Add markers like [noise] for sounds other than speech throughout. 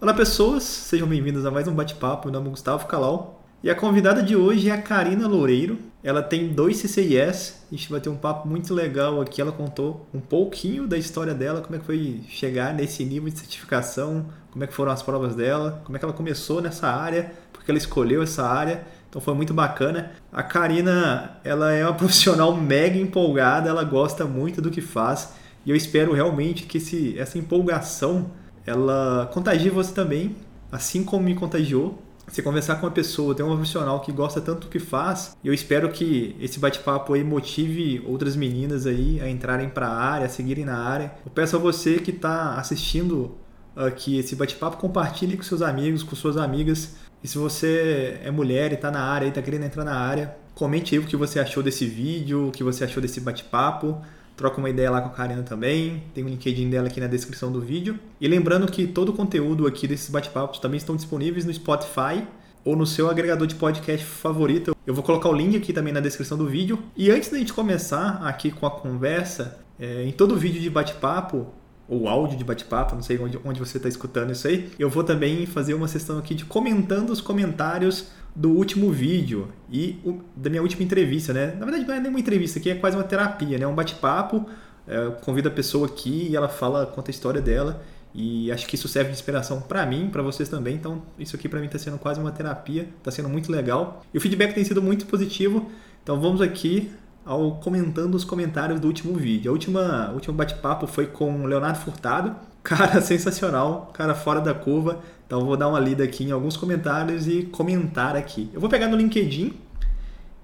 Olá pessoas, sejam bem-vindos a mais um bate-papo. Meu nome é Gustavo Calau e a convidada de hoje é a Karina Loureiro. Ela tem dois CCIS, a gente vai ter um papo muito legal aqui. Ela contou um pouquinho da história dela, como é que foi chegar nesse nível de certificação, como é que foram as provas dela, como é que ela começou nessa área, porque ela escolheu essa área. Então foi muito bacana. A Karina, ela é uma [laughs] profissional mega empolgada, ela gosta muito do que faz e eu espero realmente que esse, essa empolgação ela contagia você também, assim como me contagiou. Você conversar com uma pessoa, ter um profissional que gosta tanto do que faz, eu espero que esse bate-papo aí motive outras meninas aí a entrarem para a área, a seguirem na área. Eu peço a você que está assistindo aqui esse bate-papo, compartilhe com seus amigos, com suas amigas. E se você é mulher e está na área e está querendo entrar na área, comente aí o que você achou desse vídeo, o que você achou desse bate-papo troca uma ideia lá com a Karina também. Tem o LinkedIn dela aqui na descrição do vídeo. E lembrando que todo o conteúdo aqui desses bate-papos também estão disponíveis no Spotify ou no seu agregador de podcast favorito. Eu vou colocar o link aqui também na descrição do vídeo. E antes da gente começar aqui com a conversa, é, em todo vídeo de bate-papo, ou áudio de bate-papo, não sei onde, onde você está escutando isso aí, eu vou também fazer uma sessão aqui de comentando os comentários do último vídeo e o, da minha última entrevista, né? Na verdade, não é nenhuma entrevista aqui, é quase uma terapia, né? Um bate-papo, é, convido a pessoa aqui e ela fala, conta a história dela. E acho que isso serve de inspiração para mim, para vocês também. Então, isso aqui para mim está sendo quase uma terapia, está sendo muito legal. E o feedback tem sido muito positivo. Então, vamos aqui ao comentando os comentários do último vídeo. A última, o último bate-papo foi com o Leonardo Furtado. [laughs] Cara sensacional, cara fora da curva. Então vou dar uma lida aqui em alguns comentários e comentar aqui. Eu vou pegar no LinkedIn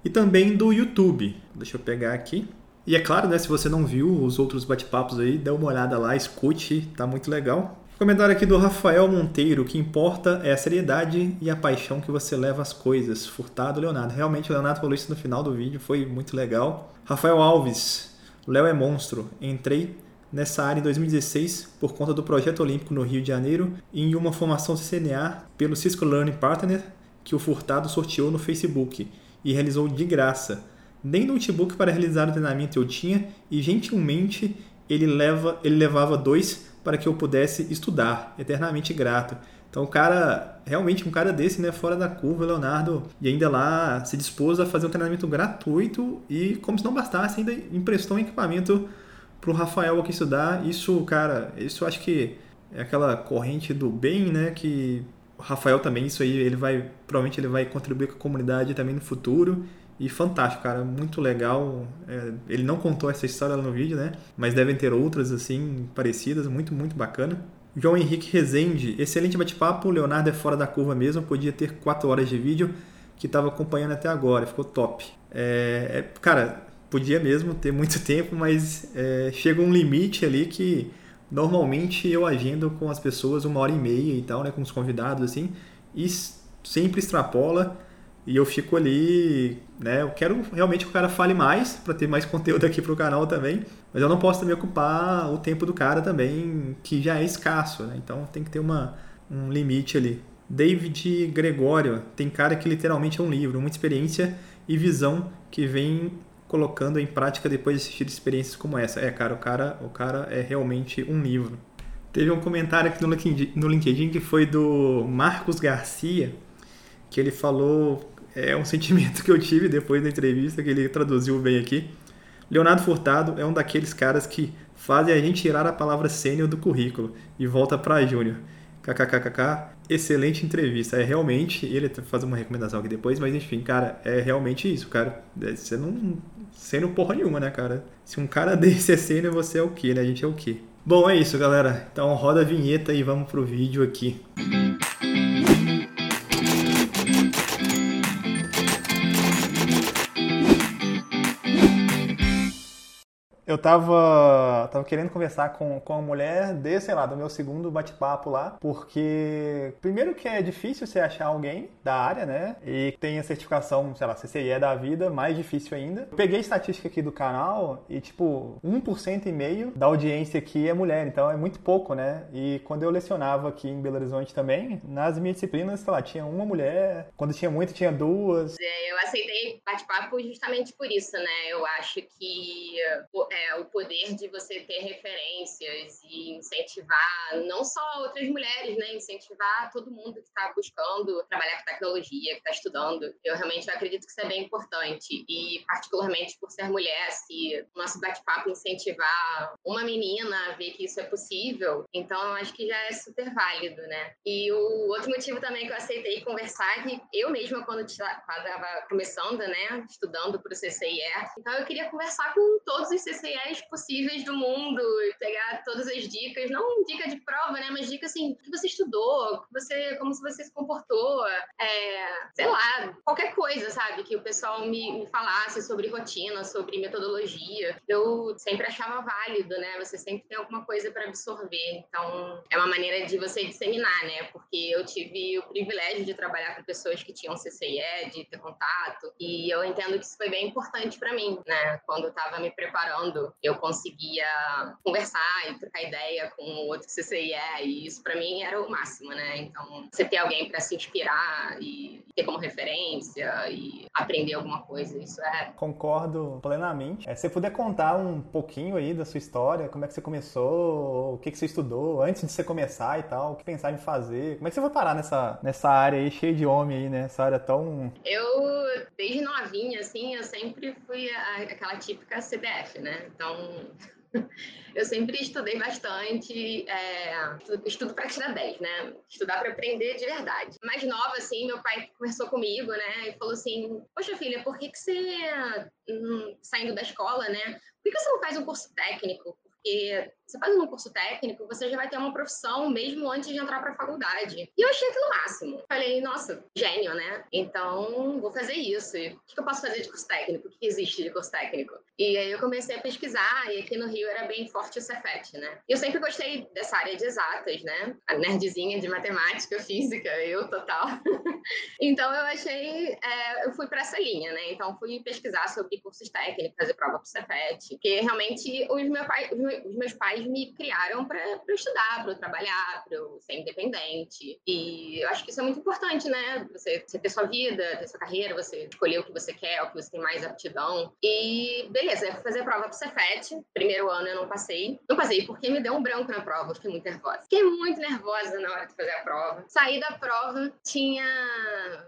e também do YouTube. Deixa eu pegar aqui. E é claro, né, se você não viu os outros bate-papos aí, dê uma olhada lá, escute, tá muito legal. Comentário aqui do Rafael Monteiro, o que importa é a seriedade e a paixão que você leva às coisas. Furtado, Leonardo. Realmente o Leonardo falou isso no final do vídeo, foi muito legal. Rafael Alves, Léo é monstro. Entrei nessa área em 2016 por conta do projeto olímpico no Rio de Janeiro e em uma formação CCNA pelo Cisco Learning Partner que o Furtado sorteou no Facebook e realizou de graça. Nem notebook para realizar o treinamento eu tinha e gentilmente ele, leva, ele levava dois para que eu pudesse estudar, eternamente grato. Então o cara, realmente um cara desse, né, fora da curva, Leonardo, e ainda lá se dispôs a fazer um treinamento gratuito e como se não bastasse, ainda emprestou um equipamento para o Rafael aqui estudar. Isso, cara, isso acho que é aquela corrente do bem, né? Que o Rafael também, isso aí, ele vai, provavelmente ele vai contribuir com a comunidade também no futuro. E fantástico, cara, muito legal. É, ele não contou essa história no vídeo, né? Mas devem ter outras, assim, parecidas, muito, muito bacana. João Henrique Rezende, excelente bate-papo. Leonardo é fora da curva mesmo, podia ter 4 horas de vídeo que estava acompanhando até agora, ficou top. É, é, cara, podia mesmo ter [laughs] muito tempo, mas é, chega um limite ali que normalmente eu agendo com as pessoas uma hora e meia e tal, né, com os convidados assim, e sempre extrapola e eu fico ali, né, eu quero realmente que o cara fale mais para ter mais [laughs] conteúdo aqui pro canal também, mas eu não posso também ocupar o tempo do cara também, que já é escasso, né? Então tem que ter uma, um limite ali. David Gregório, tem cara que literalmente é um livro, uma experiência e visão que vem colocando em prática depois de assistir experiências como essa. É, cara, o cara, o cara é realmente um livro. Teve um comentário aqui no LinkedIn, no LinkedIn que foi do Marcos Garcia, que ele falou, é um sentimento que eu tive depois da entrevista, que ele traduziu bem aqui. Leonardo Furtado é um daqueles caras que fazem a gente tirar a palavra sênior do currículo e volta para júnior. KKKKK, excelente entrevista. É realmente, ele faz uma recomendação aqui depois, mas enfim, cara, é realmente isso, cara. É, você não sendo porra nenhuma, né, cara? Se um cara [laughs] desse é sênior, você é o quê, né? A gente é o quê? Bom, é isso, galera. Então roda a vinheta e vamos pro vídeo aqui. Eu tava, tava querendo conversar com, com a mulher de, sei lá, do meu segundo bate-papo lá, porque primeiro que é difícil você achar alguém da área, né? E tem a certificação, sei lá, CCIE da vida, mais difícil ainda. Eu peguei estatística aqui do canal e, tipo, 1% e meio da audiência aqui é mulher, então é muito pouco, né? E quando eu lecionava aqui em Belo Horizonte também, nas minhas disciplinas, sei lá, tinha uma mulher, quando tinha muito, tinha duas. É, eu aceitei bate-papo justamente por isso, né? Eu acho que é, o poder de você ter referências e incentivar não só outras mulheres, né? Incentivar todo mundo que está buscando trabalhar com tecnologia, que está estudando. Eu realmente acredito que isso é bem importante. E, particularmente por ser mulher, se o nosso bate-papo incentivar uma menina a ver que isso é possível, então eu acho que já é super válido, né? E o outro motivo também que eu aceitei conversar é que eu mesma, quando estava começando, né, estudando para o CCIE, então eu queria conversar com todos os CCIEs possíveis do mundo e pegar todas as dicas, não dica de prova, né, mas dica assim, que você estudou, você, como você se comportou, é, sei lá, qualquer coisa, sabe, que o pessoal me, me falasse sobre rotina, sobre metodologia. Eu sempre achava válido, né? Você sempre tem alguma coisa para absorver. Então, é uma maneira de você disseminar, né? Porque eu tive o privilégio de trabalhar com pessoas que tinham CCIE, de ter contato, e eu entendo que isso foi bem importante para mim, né? Quando eu estava me preparando, eu conseguia conversar e trocar ideia com outro CCIE, e isso para mim era o máximo, né? Então, você ter alguém para se inspirar e ter como referência e aprender alguma coisa, isso é. Concordo plenamente. É, se você puder contar um pouquinho aí da sua história, como é que você começou, o que, que você estudou antes de você começar e tal, o que pensava em fazer, como é que você foi parar nessa, nessa área aí cheia de homem aí, né? Essa área tão. Eu, desde novinha, assim, eu sempre fui a, aquela típica CDF, né? Então. [laughs] eu sempre estudei bastante, é, estudo para tirar 10, né? Estudar para aprender de verdade. Mais nova, assim, meu pai conversou comigo, né? E falou assim: Poxa, filha, por que, que você, hum, saindo da escola, né? Por que você não faz um curso técnico? Porque você faz um curso técnico, você já vai ter uma profissão mesmo antes de entrar para a faculdade. E eu achei aquilo máximo. Falei, nossa, gênio, né? Então, vou fazer isso. E o que eu posso fazer de curso técnico? O que existe de curso técnico? E aí eu comecei a pesquisar, e aqui no Rio era bem forte o Cefet, né? Eu sempre gostei dessa área de exatas, né? A nerdzinha de matemática, física, eu total. [laughs] então eu achei, é, eu fui para essa linha, né? Então fui pesquisar sobre cursos técnicos, fazer prova para o Cefet, porque realmente os, meu pai, os meus pais pais me criaram para estudar, para trabalhar, para ser independente. E eu acho que isso é muito importante, né? Você, você, ter sua vida, ter sua carreira, você escolher o que você quer, o que você tem mais aptidão. E beleza, eu fui fazer a prova pro Cefet. Primeiro ano eu não passei. Não passei porque me deu um branco na prova, fiquei muito nervosa. Fiquei muito nervosa na hora de fazer a prova. Saí da prova, tinha.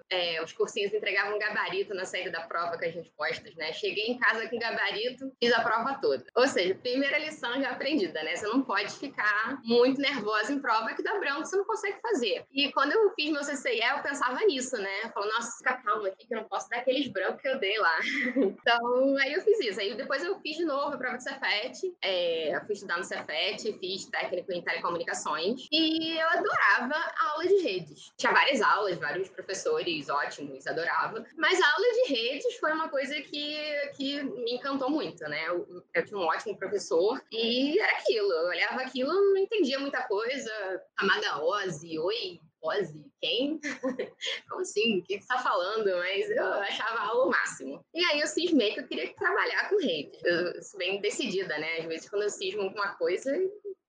É, os cursinhos entregavam um gabarito na saída da prova com as respostas, né? Cheguei em casa com gabarito, fiz a prova toda. Ou seja, primeira lição já aprendida né? Você não pode ficar muito nervosa em prova que dá branco, você não consegue fazer. E quando eu fiz meu CCIE, eu pensava nisso, né? Eu falava, nossa, fica calma aqui que eu não posso dar aqueles brancos que eu dei lá. [laughs] então, aí eu fiz isso. Aí depois eu fiz de novo a prova do Cefet, é, fui estudar no Cefet, fiz técnico em telecomunicações e eu adorava a aula de redes. Tinha várias aulas, vários professores ótimos, adorava. Mas a aula de redes foi uma coisa que, que me encantou muito, né? Eu, eu tinha um ótimo professor e era aquilo. Eu olhava aquilo, não entendia muita coisa. Amada Ozzy, oi, Ozzy, quem? [laughs] Como assim? O que você tá falando? Mas eu achava o máximo. E aí eu cismei que eu queria trabalhar com redes. Eu sou bem decidida, né? Às vezes quando eu cismo com uma coisa,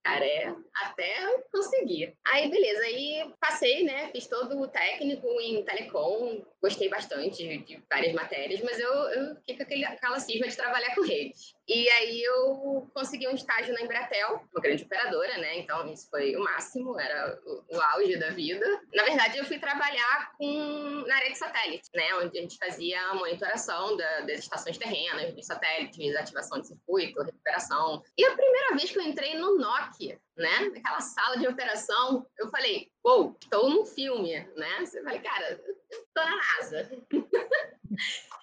cara, é até conseguir. Aí, beleza, aí passei, né? Fiz todo o técnico em telecom, gostei bastante de, várias matérias, mas eu, eu fiquei com aquele, aquela cisma de trabalhar com redes. E aí eu consegui um estágio na Embratel, uma grande operadora, né? Então isso foi o máximo, era o, o auge da vida. Na verdade, eu fui trabalhar com, na área de satélite, né? Onde a gente fazia a monitoração da, das estações terrenas, dos satélites, ativação de circuito, recuperação. E a primeira vez que eu entrei no Nokia, né? Naquela sala de operação, eu falei, uou, wow, estou num filme, né? Eu falei, cara, eu tô na NASA.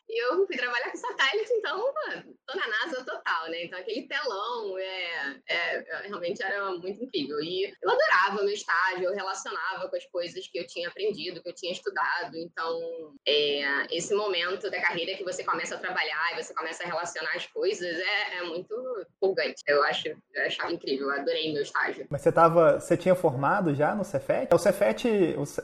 Eu fui trabalhar com satélite, então tô na NASA total, né? Então aquele telão é, é, é, realmente era muito incrível. E eu adorava meu estágio, eu relacionava com as coisas que eu tinha aprendido, que eu tinha estudado. Então, é, esse momento da carreira que você começa a trabalhar e você começa a relacionar as coisas é, é muito empolgante. Eu acho, eu achava incrível, eu adorei meu estágio. Mas você tava, você tinha formado já no Cefet? O Cefet,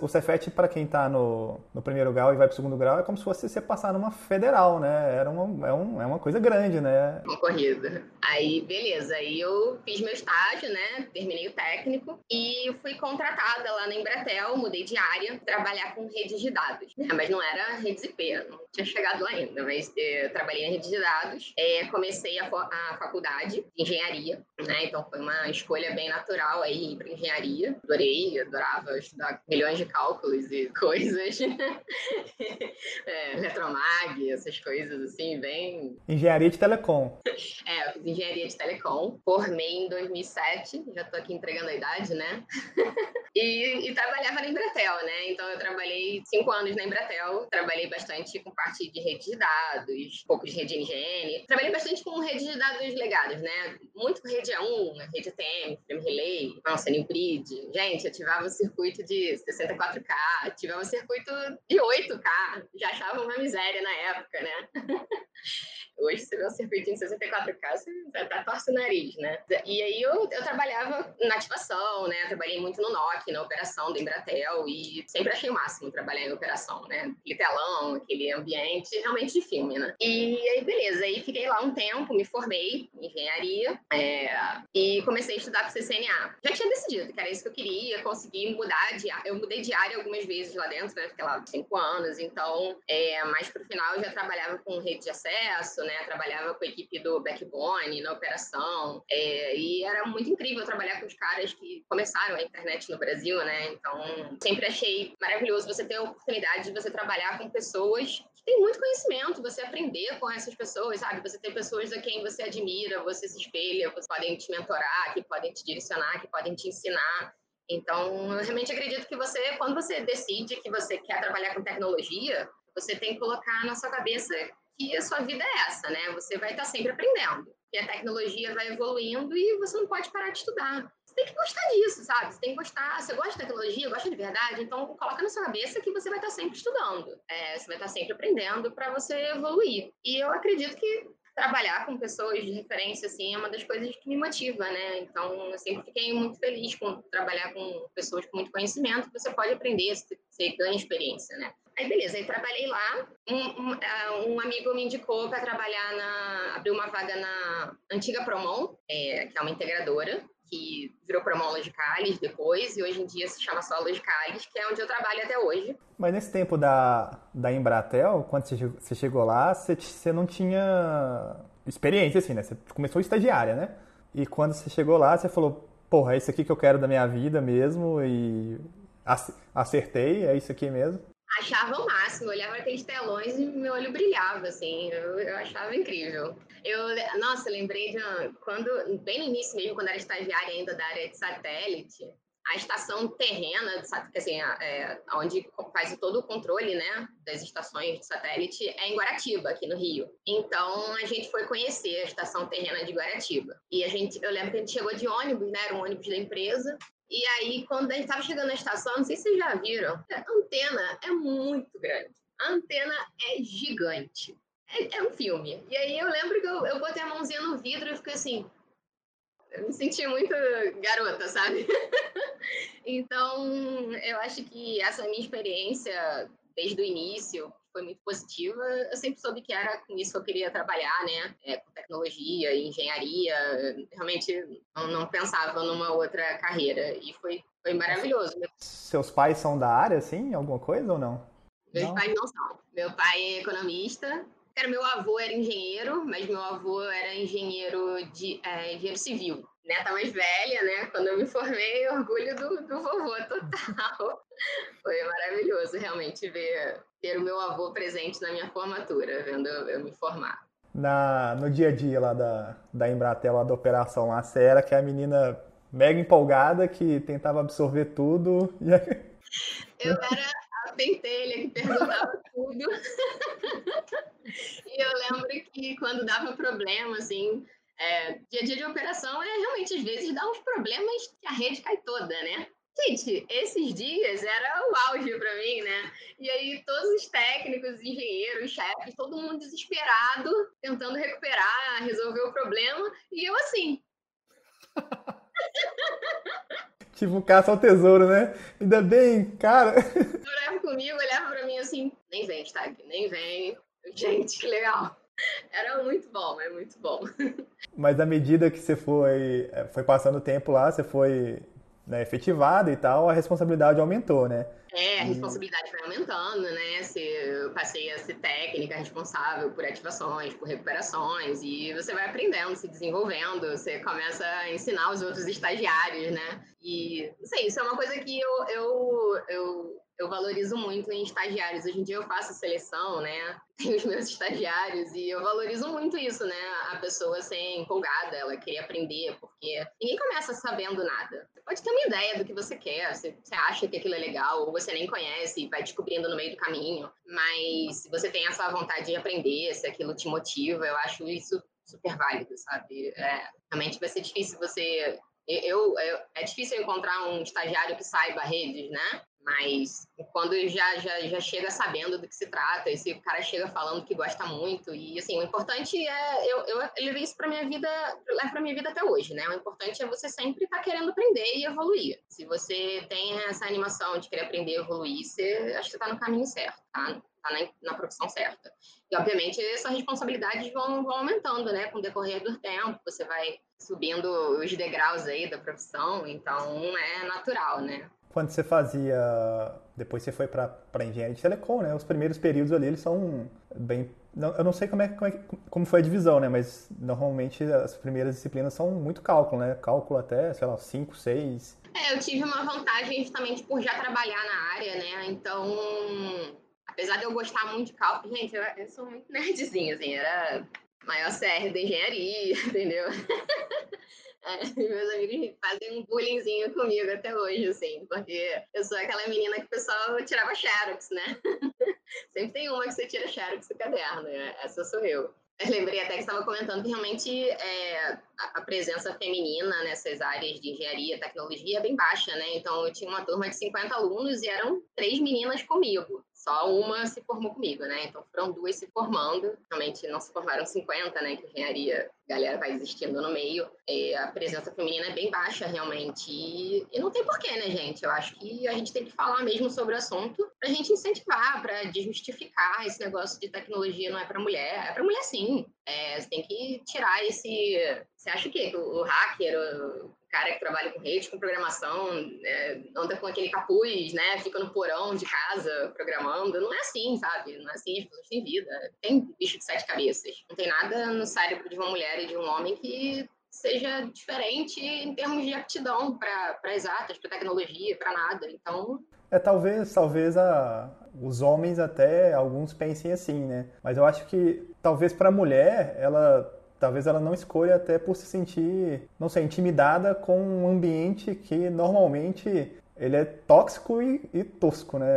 o Cefet para quem está no, no primeiro grau e vai para o segundo grau é como se fosse você passar numa federal, né? Era uma, é, um, é uma coisa grande, né? Concorrido. Aí, beleza. Aí eu fiz meu estágio, né? Terminei o técnico e fui contratada lá na Embratel, mudei de área, trabalhar com redes de dados. Né? Mas não era redes IP, não tinha chegado lá ainda, mas eu trabalhei em redes de dados. É, comecei a, a faculdade de engenharia, né? Então foi uma escolha bem natural aí para engenharia. Adorei, adorava estudar milhões de cálculos e [laughs] coisas. [laughs] é, eletromag, essas coisas assim, bem. Engenharia de telecom. É, eu fiz engenharia de telecom, formei em 2007, já tô aqui entregando a idade, né? [laughs] e, e, trabalhava na Embratel, né? Então eu trabalhei cinco anos na Embratel, trabalhei bastante com parte de rede de dados, um pouco de rede NGN, trabalhei bastante com rede de dados legados, né? Muito com rede A1, rede ATM, frame relay, nossa, Nimpride. Gente, ativava o circuito de 64K, ativava o circuito de 8K, já achava uma miséria na época, né? [laughs] Hoje você vê um circuitinho de 64K, você até torce o nariz, né? E aí eu, eu trabalhava na ativação, né? Trabalhei muito no NOC, na operação do Embratel, e sempre achei o máximo trabalhar em operação, né? Aquele telão, aquele ambiente realmente de filme, né? E aí, beleza, aí fiquei lá um tempo, me formei em engenharia é, e comecei a estudar para CCNA. Já tinha decidido que era isso que eu queria, consegui mudar de Eu mudei de área algumas vezes lá dentro, né? Fiquei lá cinco anos, então, é, mais pro final eu já trabalhava com rede de acesso, né? Trabalhava com a equipe do Backbone na operação, é, e era muito incrível trabalhar com os caras que começaram a internet no Brasil, né? Então, sempre achei maravilhoso você ter a oportunidade de você trabalhar com pessoas que têm muito conhecimento, você aprender com essas pessoas, sabe? Você tem pessoas a quem você admira, você se espelha, você podem te mentorar, que podem te direcionar, que podem te ensinar. Então, eu realmente acredito que você, quando você decide que você quer trabalhar com tecnologia, você tem que colocar na sua cabeça que a sua vida é essa, né? Você vai estar sempre aprendendo. E a tecnologia vai evoluindo e você não pode parar de estudar. Você tem que gostar disso, sabe? Você tem que gostar. Você gosta de tecnologia, gosta de verdade, então coloca na sua cabeça que você vai estar sempre estudando. É, você vai estar sempre aprendendo para você evoluir. E eu acredito que trabalhar com pessoas de referência assim é uma das coisas que me motiva, né? Então eu sempre fiquei muito feliz com trabalhar com pessoas com muito conhecimento, você pode aprender, você ganha experiência, né? Aí beleza, aí trabalhei lá. Um, um, é, um amigo me indicou para trabalhar na. uma vaga na antiga Promon, é, que é uma integradora, que virou Promon Logicalis depois, e hoje em dia se chama só Logicalis, que é onde eu trabalho até hoje. Mas nesse tempo da, da Embratel, quando você chegou lá, você, você não tinha experiência, assim, né? Você começou estagiária, né? E quando você chegou lá, você falou, porra, é isso aqui que eu quero da minha vida mesmo, e acertei, é isso aqui mesmo achava o máximo, eu olhava aqueles telões e meu olho brilhava, assim, eu, eu achava incrível. Eu, nossa, lembrei de quando, bem no início mesmo, quando era estagiária ainda da área de satélite, a estação terrena, assim, é, onde faz todo o controle né, das estações de satélite, é em Guaratiba, aqui no Rio. Então, a gente foi conhecer E aí, quando a gente estava chegando na estação, não sei se vocês já viram, a antena é muito grande. A antena é gigante. É, é um filme. E aí eu lembro que eu, eu botei a mãozinha no vidro e fiquei assim. Eu me senti muito garota, sabe? [laughs] então, eu acho que essa minha experiência desde o início foi muito positiva. Eu sempre soube que era com isso que eu queria trabalhar, né? É, com tecnologia, engenharia. Realmente não, não, pensava numa outra carreira. E foi, foi maravilhoso. Seus pais são da área, assim? Alguma coisa ou não? Meus não. pais não são. Meu pai é economista. Cara, meu avô era engenheiro, mas meu avô era engenheiro de é, engenheiro civil neta mais velha, né? Quando eu me formei, orgulho do, do vovô total. [laughs] Foi maravilhoso realmente ver ter o meu avô presente na minha formatura, vendo eu, me formar. Na, no dia a dia lá da, da Embratel, lá da operação lá, você era que é a menina mega empolgada que tentava absorver tudo. [laughs] Eu era a pentelha que perguntava [laughs] tudo. e eu lembro que quando dava problema, assim, é, dia a dia de operação é realmente, às vezes, dar uns problemas que a rede cai toda, né? Gente, esses dias era o auge para mim, né? E aí todos os técnicos, engenheiros, chefes, todo mundo desesperado, tentando recuperar, resolver o problema, e eu assim. [laughs] tipo caça ao tesouro, né? Ainda bem, cara. [laughs] Olhava comigo, olhava para mim assim, nem vem, Stag, nem vem. Gente, que legal. Era muito bom, é muito bom. [laughs] Mas à medida que você foi, eh, foi passando o tempo lá, você foi né, efetivado e tal, a responsabilidade aumentou, né? É, a responsabilidade foi aumentando, né? Se, eu passei a ser técnica responsável por ativações, por recuperações, e você vai aprendendo, se desenvolvendo, você começa a ensinar os outros estagiários, né? E, não sei, isso é uma coisa que eu, eu, eu eu valorizo muito em estagiários. Hoje em dia eu faço seleção, né? [laughs] Tenho os meus estagiários e eu valorizo muito isso, né? A pessoa ser empolgada, ela querer aprender, porque ninguém começa sabendo nada. Você pode ter uma ideia do que você quer, você, você acha que aquilo é legal, ou você nem conhece e vai descobrindo no meio do caminho. Mas se você tem essa vontade de aprender, se aquilo te motiva, eu acho isso super válido, sabe? É, realmente vai ser difícil você eu, eu, é difícil encontrar um estagiário que saiba redes, né? Mas quando já, já, já chega sabendo do que se trata, esse cara chega falando que gosta muito, e assim, o importante é, eu, eu levei isso para minha vida, levo para minha vida até hoje, né? O importante é você sempre estar tá querendo aprender e evoluir. Se você tem essa animação de querer aprender e evoluir, você acho que está no caminho certo, tá? Tá na, na profissão certa. E, obviamente, essas responsabilidades vão, vão aumentando, né? Com o decorrer do tempo, você vai subindo os degraus aí da profissão, então é natural, né? Quando você fazia. Depois você foi para engenharia de telecom, né? Os primeiros períodos ali eles são bem. eu não sei como, é, como, é, como foi a divisão, né? Mas normalmente as primeiras disciplinas são muito cálculo, né? Cálculo até, sei lá, 5, 6. É, eu tive uma vantagem justamente por já trabalhar na área, né? Então, apesar de eu gostar muito de cálculo, gente, eu, eu sou muito [laughs] nerdzinha, assim, era maior CR da engenharia, [laughs] entendeu? É, [laughs] meus amigos fazem um bullyingzinho comigo até hoje, assim, porque eu sou aquela menina que o pessoal tirava xerox, né? [laughs] Sempre tem uma que você tira xerox do caderno, né? essa sou eu. Eu lembrei até que estava comentando que realmente é, a presença feminina nessas áreas de engenharia, tecnologia é bem baixa, né? Então eu tinha uma turma de 50 alunos e eram três meninas comigo só uma se formou comigo, né? Então foram duas se formando, realmente não se formaram 50, né? Que engenharia, galera vai existindo no meio. E a presença feminina é bem baixa, realmente. E, e não tem porquê, né, gente? Eu acho que a gente tem que falar mesmo sobre o assunto pra gente incentivar, pra desmistificar esse negócio de tecnologia não é pra mulher. É pra mulher sim. É, você tem que tirar esse. Você acha o quê? O hacker, o cara que trabalha com rede, com programação, é, anda com aquele capuz, né? Fica no porão de casa programando. Não é assim, sabe? Não é assim, as pessoas têm vida. Tem bicho de sete cabeças. Não tem nada no cérebro de uma mulher e de um homem que seja diferente em termos de aptidão para exatas, para tecnologia, para nada. Então. É, talvez, talvez a, os homens até, alguns pensem assim, né? Mas eu acho que talvez para a mulher, ela talvez ela não escolha até por se sentir, não sei, intimidada com um ambiente que normalmente ele é tóxico e, e, tosco, né?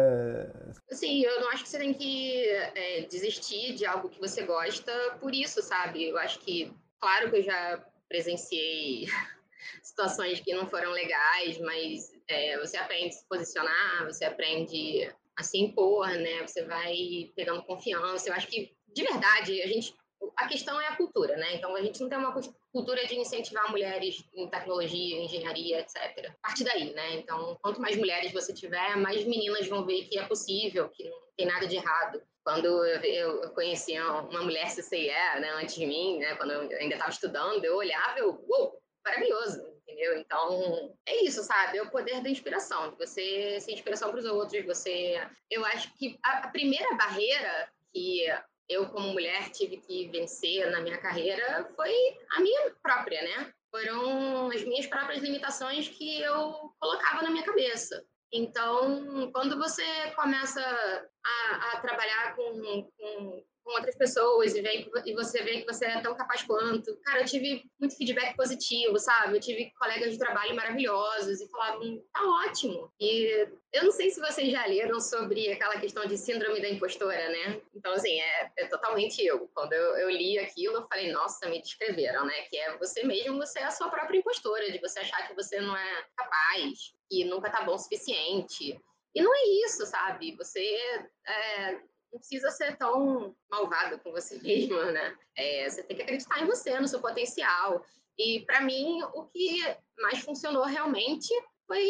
Sim, eu não acho que você tem que é, desistir de algo que você gosta por isso, sabe? Eu acho que, claro que eu já presenciei [laughs] situações que não foram legais, mas é, você aprende a se posicionar, você aprende a se impor, né? Você vai pegando confiança. Eu acho que, de verdade, a gente a questão é a cultura, né? Então a gente não tem uma cultura de incentivar mulheres em tecnologia, engenharia, etc. Parte daí, né? Então, quanto mais mulheres você tiver, mais meninas vão ver que é possível, que não tem nada de errado. Quando eu conheci uma mulher CCIE, né, antes de mim, né, quando eu ainda estava estudando, eu olhava eu, uou, maravilhoso, entendeu? Então, é isso, sabe? É o poder da inspiração, de você ser inspiração para os outros, você... Eu acho que a, a primeira barreira que eu, como mulher, tive que vencer na minha carreira foi a minha própria, né? Foram as minhas próprias limitações que eu colocava na minha cabeça. Então, quando você começa a, a trabalhar com, com com outras pessoas e, vem, e você vê que você é tão capaz quanto. Cara, eu tive muito feedback positivo, sabe? Eu tive colegas de trabalho maravilhosos e falavam, tá ótimo. E eu não sei se vocês já leram sobre aquela questão de síndrome da impostora, né? Então, assim, é, é totalmente eu. Quando eu, eu, li aquilo, eu falei, nossa, me descreveram, né? Que é você mesmo, você é a sua própria impostora, de você achar que você não é capaz, que nunca tá bom o suficiente. E não é isso, sabe? Você é, não precisa ser tão malvado com você [laughs] mesma, né? É, você tem que acreditar em você, no seu potencial. E para mim, o que mais funcionou realmente foi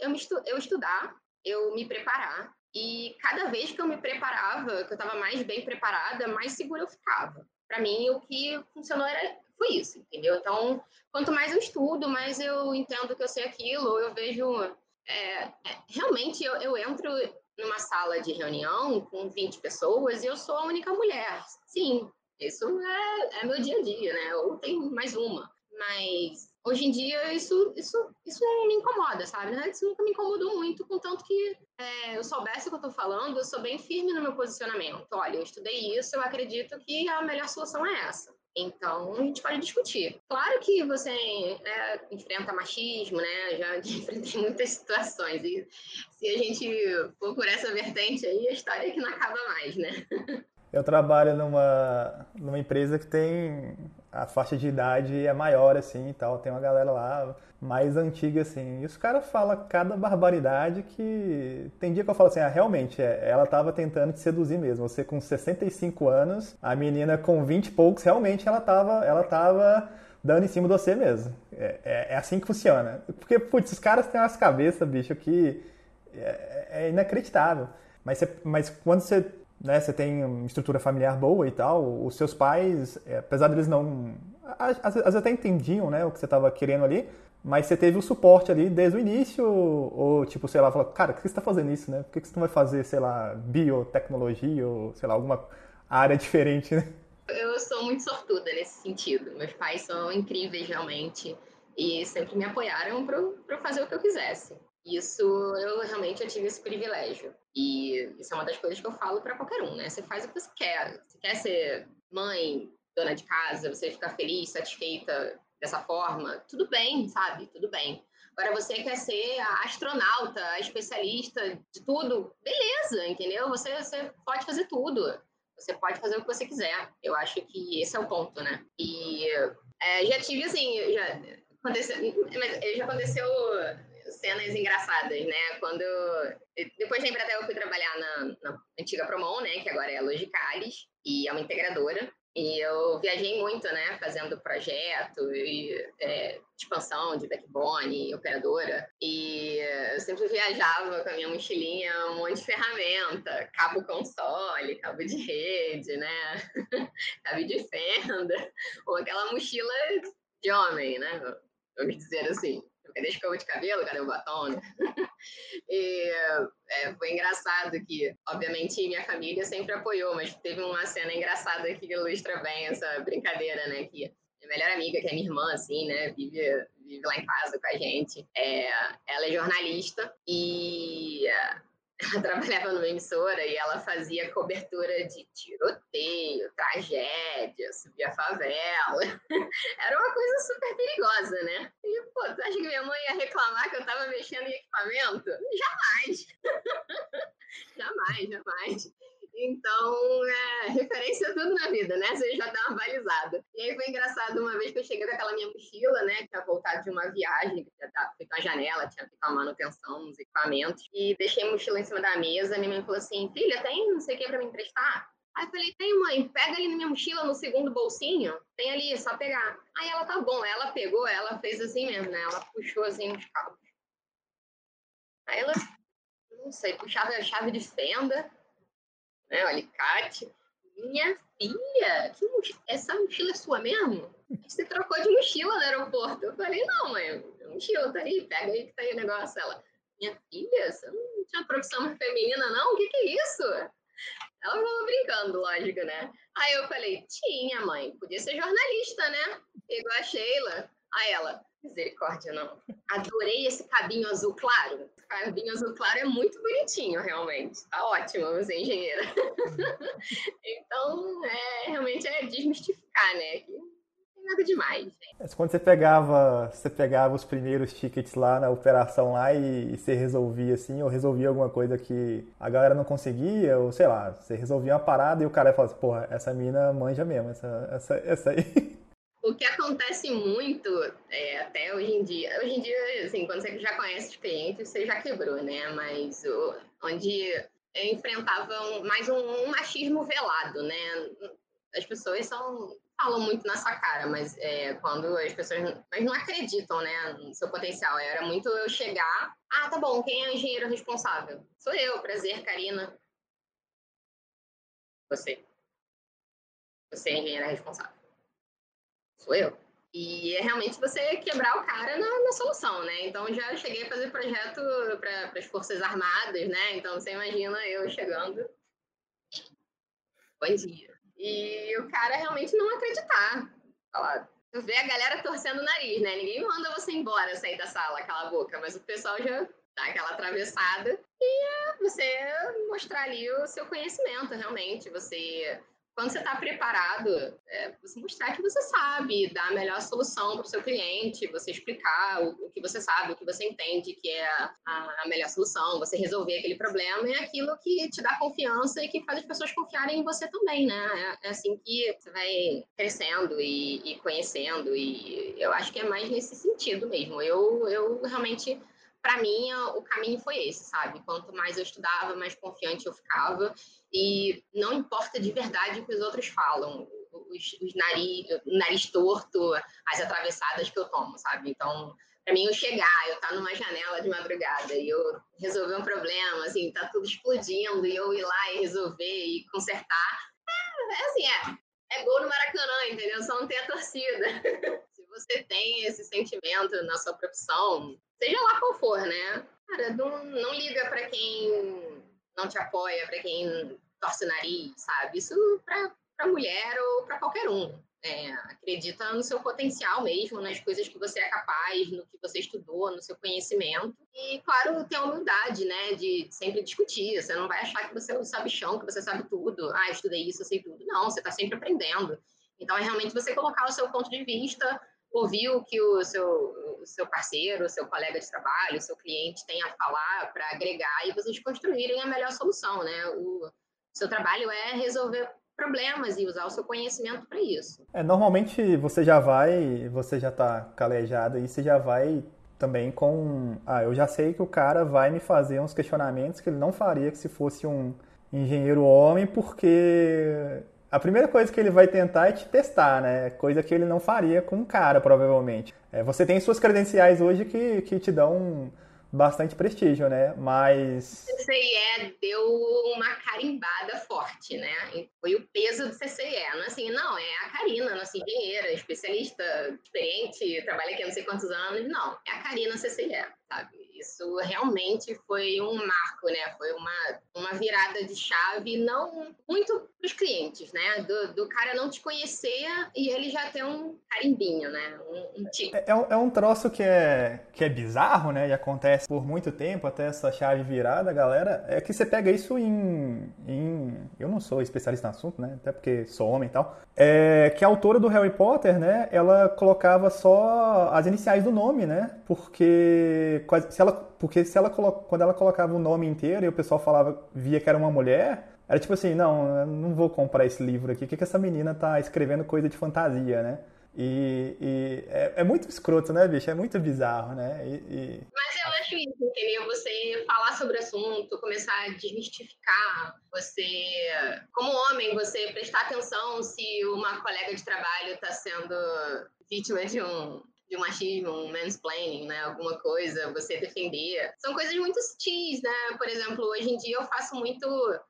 eu, estu eu estudar, eu me preparar E cada vez que eu me preparava, que eu estava mais bem preparada, mais segura eu ficava. Para mim, o que funcionou era, foi isso, entendeu? Então, quanto mais eu estudo, mais eu entendo que eu sei aquilo, eu vejo. É, é, realmente, eu, eu entro numa sala de reunião com 20 pessoas e eu sou a única mulher. Sim, isso é, é meu dia a dia, né? Ou tem mais uma. Mas hoje em dia isso, isso, isso não me incomoda, sabe? Isso nunca me incomodou muito, contanto que é, eu soubesse o que eu estou falando, eu sou bem firme no meu posicionamento. Olha, eu estudei isso, eu acredito que a melhor solução é essa. Então, a gente pode discutir. Claro que você é, enfrenta machismo, né? Já [laughs] enfrentei muitas situações. E se a gente for por essa vertente aí, a história é que não acaba mais, né? Eu trabalho numa, numa empresa que tem a faixa de idade é maior, assim, e tal. Tem uma galera lá mais antiga, assim. E os caras falam cada barbaridade que... Tem dia que eu falo assim, ah, realmente, é, ela tava tentando te seduzir mesmo. Você com 65 anos, a menina com 20 e poucos, realmente ela tava, ela tava dando em cima de você mesmo. É, é, é assim que funciona. Porque, putz, os caras têm umas cabeças, bicho, que é, é inacreditável. Mas, você, mas quando você né, você tem uma estrutura familiar boa e tal, os seus pais, é, apesar deles não. Às vezes até entendiam né, o que você estava querendo ali, mas você teve o suporte ali desde o início, ou tipo, sei lá, falou, cara, por que você está fazendo isso, né? Por que você não vai fazer, sei lá, biotecnologia ou, sei lá, alguma área diferente, né? Eu sou muito sortuda nesse sentido. Meus pais são incríveis, realmente, e sempre me apoiaram para fazer o que eu quisesse. Isso eu realmente eu tive esse privilégio. E isso é uma das coisas que eu falo para qualquer um, né? Você faz o que você quer. Você quer ser mãe, dona de casa, você ficar feliz, satisfeita dessa forma, tudo bem, sabe? Tudo bem. Agora você quer ser a astronauta, a especialista de tudo, beleza, entendeu? Você, você pode fazer tudo. Você pode fazer o que você quiser. Eu acho que esse é o ponto, né? E é, já tive assim, já aconteceu, já aconteceu cenas engraçadas, né? Quando. Depois da Embratel, eu fui trabalhar na, na antiga Promon, né? Que agora é a Logicalis, e é uma integradora. E eu viajei muito, né, fazendo projeto e é, expansão de backbone, operadora. E eu sempre viajava com a minha mochilinha, um monte de ferramenta, cabo console, cabo de rede, né, [laughs] cabo de fenda, ou aquela mochila de homem, né, vamos dizer assim cadê a escova de cabelo, cadê o batom, né? [laughs] e é, foi engraçado que, obviamente, minha família sempre apoiou, mas teve uma cena engraçada que ilustra bem essa brincadeira, né? Que minha melhor amiga, que é minha irmã, assim, né? Vive, vive lá em casa com a gente. É, ela é jornalista e ela [laughs] trabalhava numa emissora e ela fazia cobertura de tiroteio, tragédia, subia a favela. [laughs] Era uma coisa super perigosa, né? E, pô, tu acha que minha mãe ia reclamar que eu tava mexendo em equipamento? Jamais! [laughs] jamais, jamais. Então, é, referência é tudo na vida, né? Você já dá uma balizada. E aí foi engraçado uma vez que eu cheguei com aquela minha mochila, né? Que tinha voltado de uma viagem, que tinha feito uma janela, tinha feito uma manutenção nos equipamentos. E deixei a mochila em cima da mesa. Minha mãe falou assim: filha, tem não sei o que pra me emprestar? Aí eu falei, tem mãe, pega ali na minha mochila, no segundo bolsinho, tem ali, é só pegar. Aí ela, tá bom, ela pegou, ela fez assim mesmo, né? Ela puxou assim os cabos. Aí ela, não sei, puxava a chave de fenda, né? O alicate. Minha filha, que mochila, essa mochila é sua mesmo? Você trocou de mochila no aeroporto. Eu falei, não, mãe, a mochila tá aí, pega aí que tá aí o negócio. Ela, minha filha, você não tinha profissão feminina, não? O que que é isso? Ela falou brincando, lógico, né? Aí eu falei, tinha, mãe, podia ser jornalista, né? Igual a Sheila. Aí ela, misericórdia, não. Adorei esse cabinho azul claro. O cabinho azul claro é muito bonitinho, realmente. Tá ótimo você é engenheira. [laughs] então, é, realmente é desmistificar, né? Nada demais. Né? Quando você pegava, você pegava os primeiros tickets lá na operação lá e, e você resolvia assim, ou resolvia alguma coisa que a galera não conseguia, ou sei lá, você resolvia uma parada e o cara falava assim, porra, essa mina manja mesmo, essa, essa, essa aí. [laughs] O que acontece muito, é, até hoje em dia, hoje em dia, assim, quando você já conhece os clientes, você já quebrou, né? Mas o, onde enfrentavam mais um, um, machismo velado, né? As pessoas são falam muito na sua cara, mas é, quando as pessoas mas não acreditam, né, no seu potencial. Era muito eu chegar, ah, tá bom, quem é o engenheiro responsável? Sou eu, prazer, Karina. Você. Você é a engenheira responsável. Sou eu. E é realmente você quebrar o cara na, na solução, né? Então já cheguei a fazer projeto para as Forças Armadas, né? Então você imagina eu chegando. Bom dia. E o cara realmente não acreditar. Falar, tu vê a galera torcendo o nariz, né? Ninguém manda você embora, sair da sala, cala a boca, mas o pessoal já dá aquela atravessada e é você mostrar ali o seu conhecimento, realmente. Você quando você está preparado, é você mostrar que você sabe dar a melhor solução para o seu cliente, você explicar o, o, que você sabe, o que você entende que é a, a, melhor solução, você resolver aquele problema, é aquilo que te dá confiança e que faz as pessoas confiarem em você também, né? É, é assim que você vai crescendo e, e, conhecendo, e eu acho que é mais nesse sentido mesmo. Eu, eu realmente para mim, o caminho foi esse, sabe? Quanto mais eu estudava, mais confiante eu ficava. E não importa de verdade o que os outros falam, os, os nariz, nariz torto, as atravessadas que eu tomo, sabe? Então, para mim, eu chegar, eu estar tá numa janela de madrugada e eu resolver um problema, assim, tá tudo explodindo e eu ir lá e resolver e consertar, é, é assim, é, é gol no Maracanã, entendeu? Só não tem a torcida. [laughs] Você tem esse sentimento na sua profissão, seja lá qual for, né? Cara, não, não liga para quem não te apoia, para quem torce o nariz, sabe? Isso para mulher ou para qualquer um. É, acredita no seu potencial mesmo, nas coisas que você é capaz, no que você estudou, no seu conhecimento. E, claro, ter a humildade, né, de sempre discutir. Você não vai achar que você é o sabichão, que você sabe tudo. Ah, estudei isso, eu sei tudo. Não, você está sempre aprendendo. Então, é realmente você colocar o seu ponto de vista, ouvir o que o seu, o seu parceiro, o seu colega de trabalho, o seu cliente tem a falar para agregar e vocês construírem a melhor solução, né? O seu trabalho é resolver problemas e usar o seu conhecimento para isso. É, normalmente você já vai, você já está calejado e você já vai também com, ah, eu já sei que o cara vai me fazer uns questionamentos que ele não faria que se fosse um engenheiro homem, porque a primeira coisa que ele vai tentar é te testar, né? Coisa que ele não faria com um cara, provavelmente. É, você tem suas credenciais hoje que, que te dão bastante prestígio, né? Mas. O CCIE deu uma carimbada forte, né? Foi o peso do CCIE. Não, assim, não, é a Karina, nossa engenheira, especialista, experiente, trabalha aqui há não sei quantos anos. Não, é a Karina CCIE, sabe? Isso realmente foi um marco, né? Foi uma, uma virada de chave, não muito para os clientes, né? Do, do cara não te conhecer e ele já tem um carimbinho, né? Um, um tipo. É, é, um, é um troço que é, que é bizarro, né? E acontece por muito tempo até essa chave virada, galera. É que você pega isso em, em. Eu não sou especialista no assunto, né? Até porque sou homem e tal. É que a autora do Harry Potter, né? Ela colocava só as iniciais do nome, né? Porque se ela, porque se ela quando ela colocava o nome inteiro e o pessoal falava, via que era uma mulher, era tipo assim, não, não vou comprar esse livro aqui, o que, que essa menina tá escrevendo coisa de fantasia, né? E, e é, é, muito escroto, né, bicho? É muito bizarro, né? E, e... Mas eu acho isso, entendeu? Você falar sobre o assunto, começar a desmistificar, você, como homem, você prestar atenção se uma colega de trabalho está sendo vítima de um de machismo, um mansplaining, né? Alguma coisa, você defender. São coisas muito sutis, né? Por exemplo, hoje em dia eu faço muito.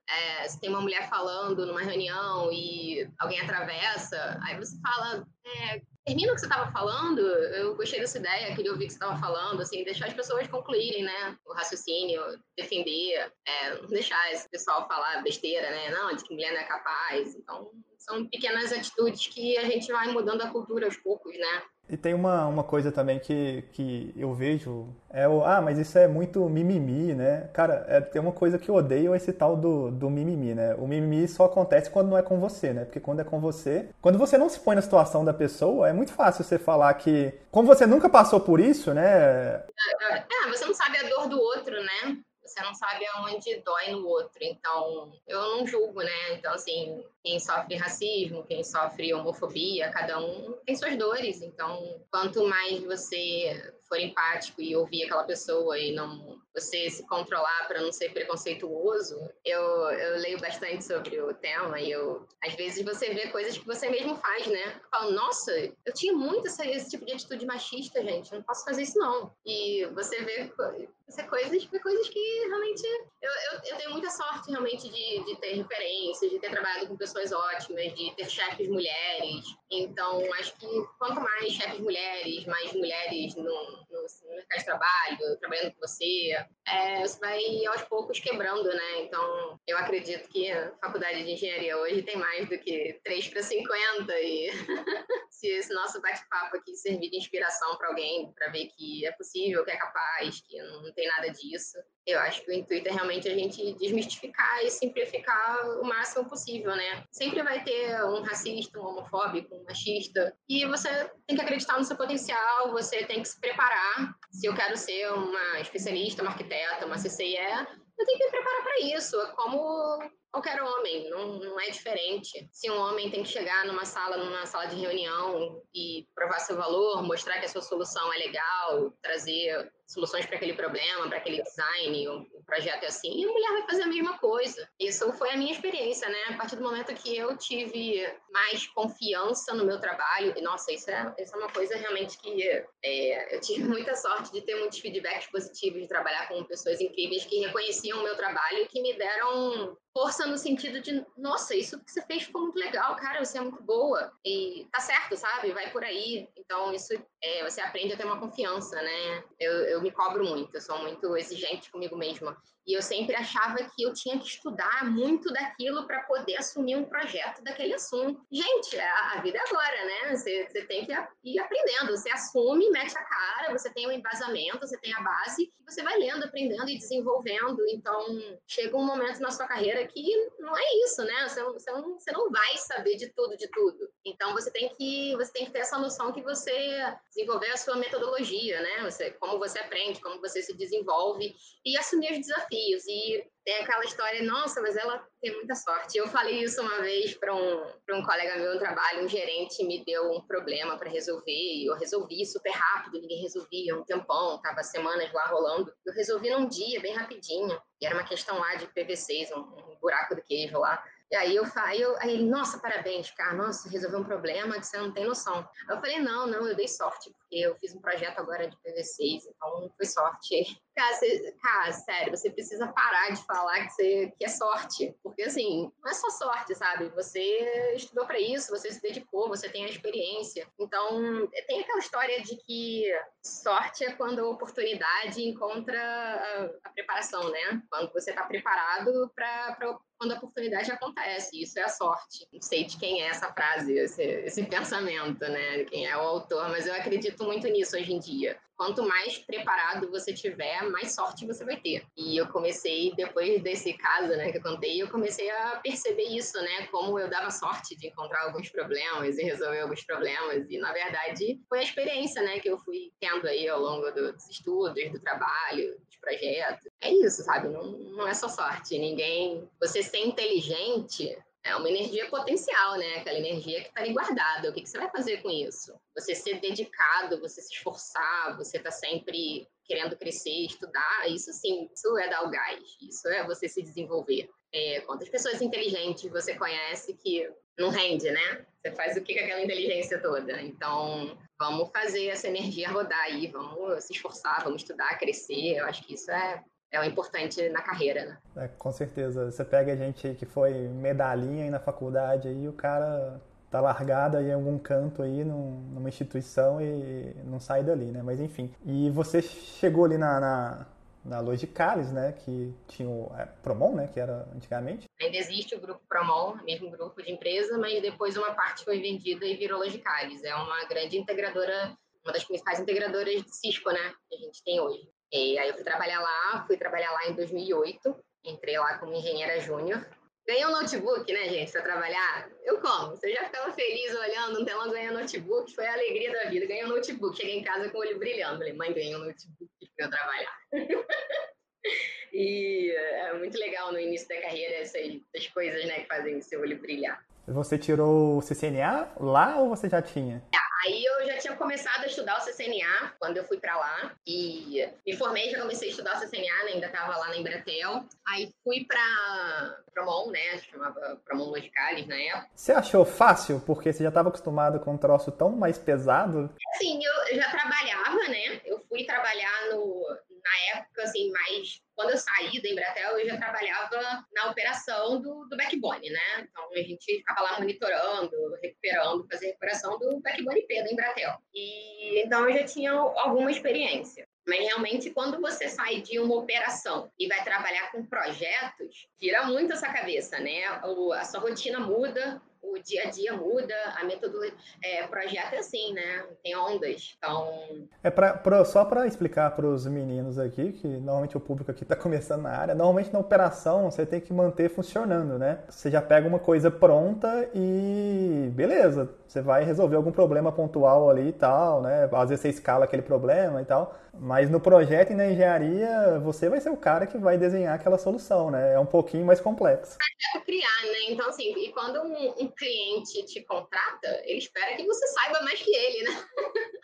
É, se tem uma mulher falando numa reunião e alguém atravessa, aí você fala. É, termina o que você estava falando, eu gostei dessa ideia, queria ouvir o que você estava falando, assim, deixar as pessoas concluírem, né, o raciocínio, defender, é, não deixar esse pessoal falar besteira, né, não, de que mulher não é capaz, então são pequenas atitudes que a gente vai mudando a cultura aos poucos, né, e tem uma, uma coisa também que, que eu vejo, é o, ah, mas isso é muito mimimi, né? Cara, é, tem uma coisa que eu odeio, esse tal do, do mimimi, né? O mimimi só acontece quando não é com você, né? Porque quando é com você, quando você não se põe na situação da pessoa, é muito fácil você falar que, como você nunca passou por isso, né? É, é você não sabe a dor do outro, né? Você não sabe aonde dói no outro. Então, eu não julgo, né? Então, assim, quem sofre racismo, quem sofre homofobia, cada um tem suas dores. Então, quanto mais você for empático e ouvir aquela pessoa e não você se controlar para não ser preconceituoso. Eu, eu leio bastante sobre o tema e eu, às vezes você vê coisas que você mesmo faz, né? Eu falo, nossa, eu tinha muito esse, esse tipo de atitude machista, gente, eu não posso fazer isso não. E você vê você coisas, vê coisas que realmente eu, eu, eu, tenho muita sorte realmente de, de ter referências, de ter trabalhado com pessoas ótimas, de ter chefes mulheres. Então, acho que quanto mais chefes mulheres, mais mulheres no, no, no mercado de trabalho, trabalhando com você, é, você vai aos poucos quebrando, né? Então, eu acredito que a faculdade de engenharia hoje tem mais do que 3 para 50 e [laughs] se esse nosso bate-papo aqui servir de inspiração para alguém, para ver que é possível, que é capaz, que não tem nada disso, eu acho que o intuito é realmente a gente desmistificar e simplificar o máximo possível, né? Sempre vai ter um racista, um homofóbico, um machista, e você tem que acreditar no seu potencial, você tem que se preparar. Se eu quero ser uma especialista, uma arquiteta, uma CCIE, eu tenho que me preparar para isso. É como qualquer homem, não, não é diferente. Se um homem tem que chegar numa sala, numa sala de reunião e provar seu valor, mostrar que a sua solução é legal, trazer soluções para aquele problema, para aquele design, o projeto é assim, e a mulher vai fazer a mesma coisa. Isso foi a minha experiência, né? A partir do momento que eu tive mais confiança no meu trabalho, e nossa, isso é, isso é uma coisa realmente que é, eu tive [laughs] muita sorte de ter muitos feedbacks positivos, de trabalhar com pessoas incríveis que reconheciam o meu trabalho e que me deram força no sentido de, nossa, isso que você fez ficou muito legal, cara, você é muito boa. E tá certo, sabe? Vai por aí. Então, isso é, você aprende a ter uma confiança, né? Eu, eu me cobro muito, eu sou muito exigente comigo mesma. E eu sempre achava que eu tinha que estudar muito daquilo para poder assumir um projeto daquele assunto. Gente, a, vida é agora, né? Você, você tem que ir aprendendo. Você assume, mete a cara, você tem o um embasamento, você tem a base, você vai lendo, aprendendo e desenvolvendo. Então, chega um momento na sua carreira que não é isso, né? Você, você, não, você não vai saber de tudo, de tudo. Então, você tem que, você tem que ter essa noção que você desenvolver a sua metodologia, né? Você, como você aprende, como você se desenvolve e assumir os desafios desafios. E tem aquela história, nossa, mas ela tem muita sorte. Eu falei isso uma vez para um, um colega meu no trabalho, um gerente me deu um problema para resolver, e eu resolvi super rápido, ninguém resolvia, um tempão, tava semanas lá rolando. Eu resolvi num dia, bem rapidinho, e era uma questão lá de PVCs, um, um buraco do queijo lá. E aí eu falei, aí ele, nossa, parabéns, cara, nossa, resolveu um problema que você não tem noção. Eu falei, não, não, eu dei sorte, porque eu fiz um projeto agora de PV6, então foi sorte. Cara, você, cara, sério, você precisa parar de falar que, você, que é sorte, porque assim, não é só sorte, sabe? Você estudou para isso, você se dedicou, você tem a experiência. Então, tem aquela história de que sorte é quando a oportunidade encontra a, a preparação, né? Quando você está preparado para quando a oportunidade acontece. Isso é a sorte. Não sei de quem é essa frase, esse, esse pensamento, né? Quem é o autor, mas eu acredito muito nisso hoje em dia quanto mais preparado você tiver, mais sorte você vai ter. E eu comecei, depois desse caso, né, que eu contei, eu comecei a perceber isso, né, como eu dava sorte de encontrar alguns problemas e resolver alguns problemas. E, na verdade, foi a experiência, né, que eu fui tendo aí ao longo dos estudos, do trabalho, dos projetos. É isso, sabe? Não, não é só sorte. Ninguém... Você ser inteligente é uma energia potencial, né? Aquela energia que está ali guardada. O que, que, você vai fazer com isso? Você ser dedicado, você se esforçar, você está sempre querendo crescer, estudar, isso sim, isso é dar o gás, isso é você se desenvolver. É, quantas pessoas inteligentes você conhece que não rende, né? Você faz o que com aquela inteligência toda? Então, vamos fazer essa energia rodar aí, vamos se esforçar, vamos estudar, crescer. Eu acho que isso é é o importante na carreira, né? É, com certeza. Você pega a gente que foi medalhinha aí na faculdade aí, o cara tá largado aí em algum canto aí num, numa instituição e não sai dali, né? Mas enfim. E você chegou ali na, na, na Logicalis, né? Que tinha o é, Promon, né? Que era antigamente. Ainda existe o grupo Promon, mesmo grupo de empresa, mas depois uma parte foi vendida e virou Logicalis. É uma grande integradora, uma das principais integradoras de Cisco, né? Que a gente tem hoje. E aí eu fui trabalhar lá, fui trabalhar lá em 2008, entrei lá como engenheira júnior. Ganhei um notebook, né, gente, para trabalhar. Eu como? Você já ficava feliz olhando um telão ganhando notebook, foi a alegria da vida. Ganhei um notebook, cheguei em casa com o olho brilhando. Falei, mãe, ganhei um notebook para eu trabalhar. [laughs] e é muito legal no início da carreira essas, essas coisas, né, que fazem o seu olho brilhar. Você tirou o CCNA lá ou você já tinha? Aí eu já tinha começado a estudar o CCNA quando eu fui para lá. E me formei, já comecei a estudar o CCNA, né? ainda estava lá na Embratel. Aí fui para Promon, né? Chamava Promon Logicalis na época. Você achou fácil? Porque você já estava acostumado com um troço tão mais pesado? Sim, eu já trabalhava, né? Eu fui trabalhar no, na época, assim, mais quando eu saí da Embratel, eu já trabalhava na operação do, do backbone, né? Então, a gente ficava lá monitorando, recuperando, fazer recuperação do backbone P da Embratel. E, então, eu já tinha alguma experiência. Mas realmente, quando você sai de uma operação e vai trabalhar com projetos, tira muito essa cabeça, né? A sua rotina muda, o dia a dia muda, a metodologia. É, projeto é assim, né? Tem ondas. Então. É pra, pra só para explicar para os meninos aqui, que normalmente o público aqui está [laughs] começando na área, normalmente na operação você tem que manter funcionando, né? Você já pega uma coisa pronta e beleza, você vai resolver algum problema pontual ali e tal, né? Às vezes você escala aquele problema e tal. Mas no projeto e na engenharia, você vai ser o cara que vai desenhar aquela solução, né? É um pouquinho mais complexo. É criar, né? Então, assim, e quando um, um cliente te contrata, ele espera que você saiba mais que ele, né? [laughs]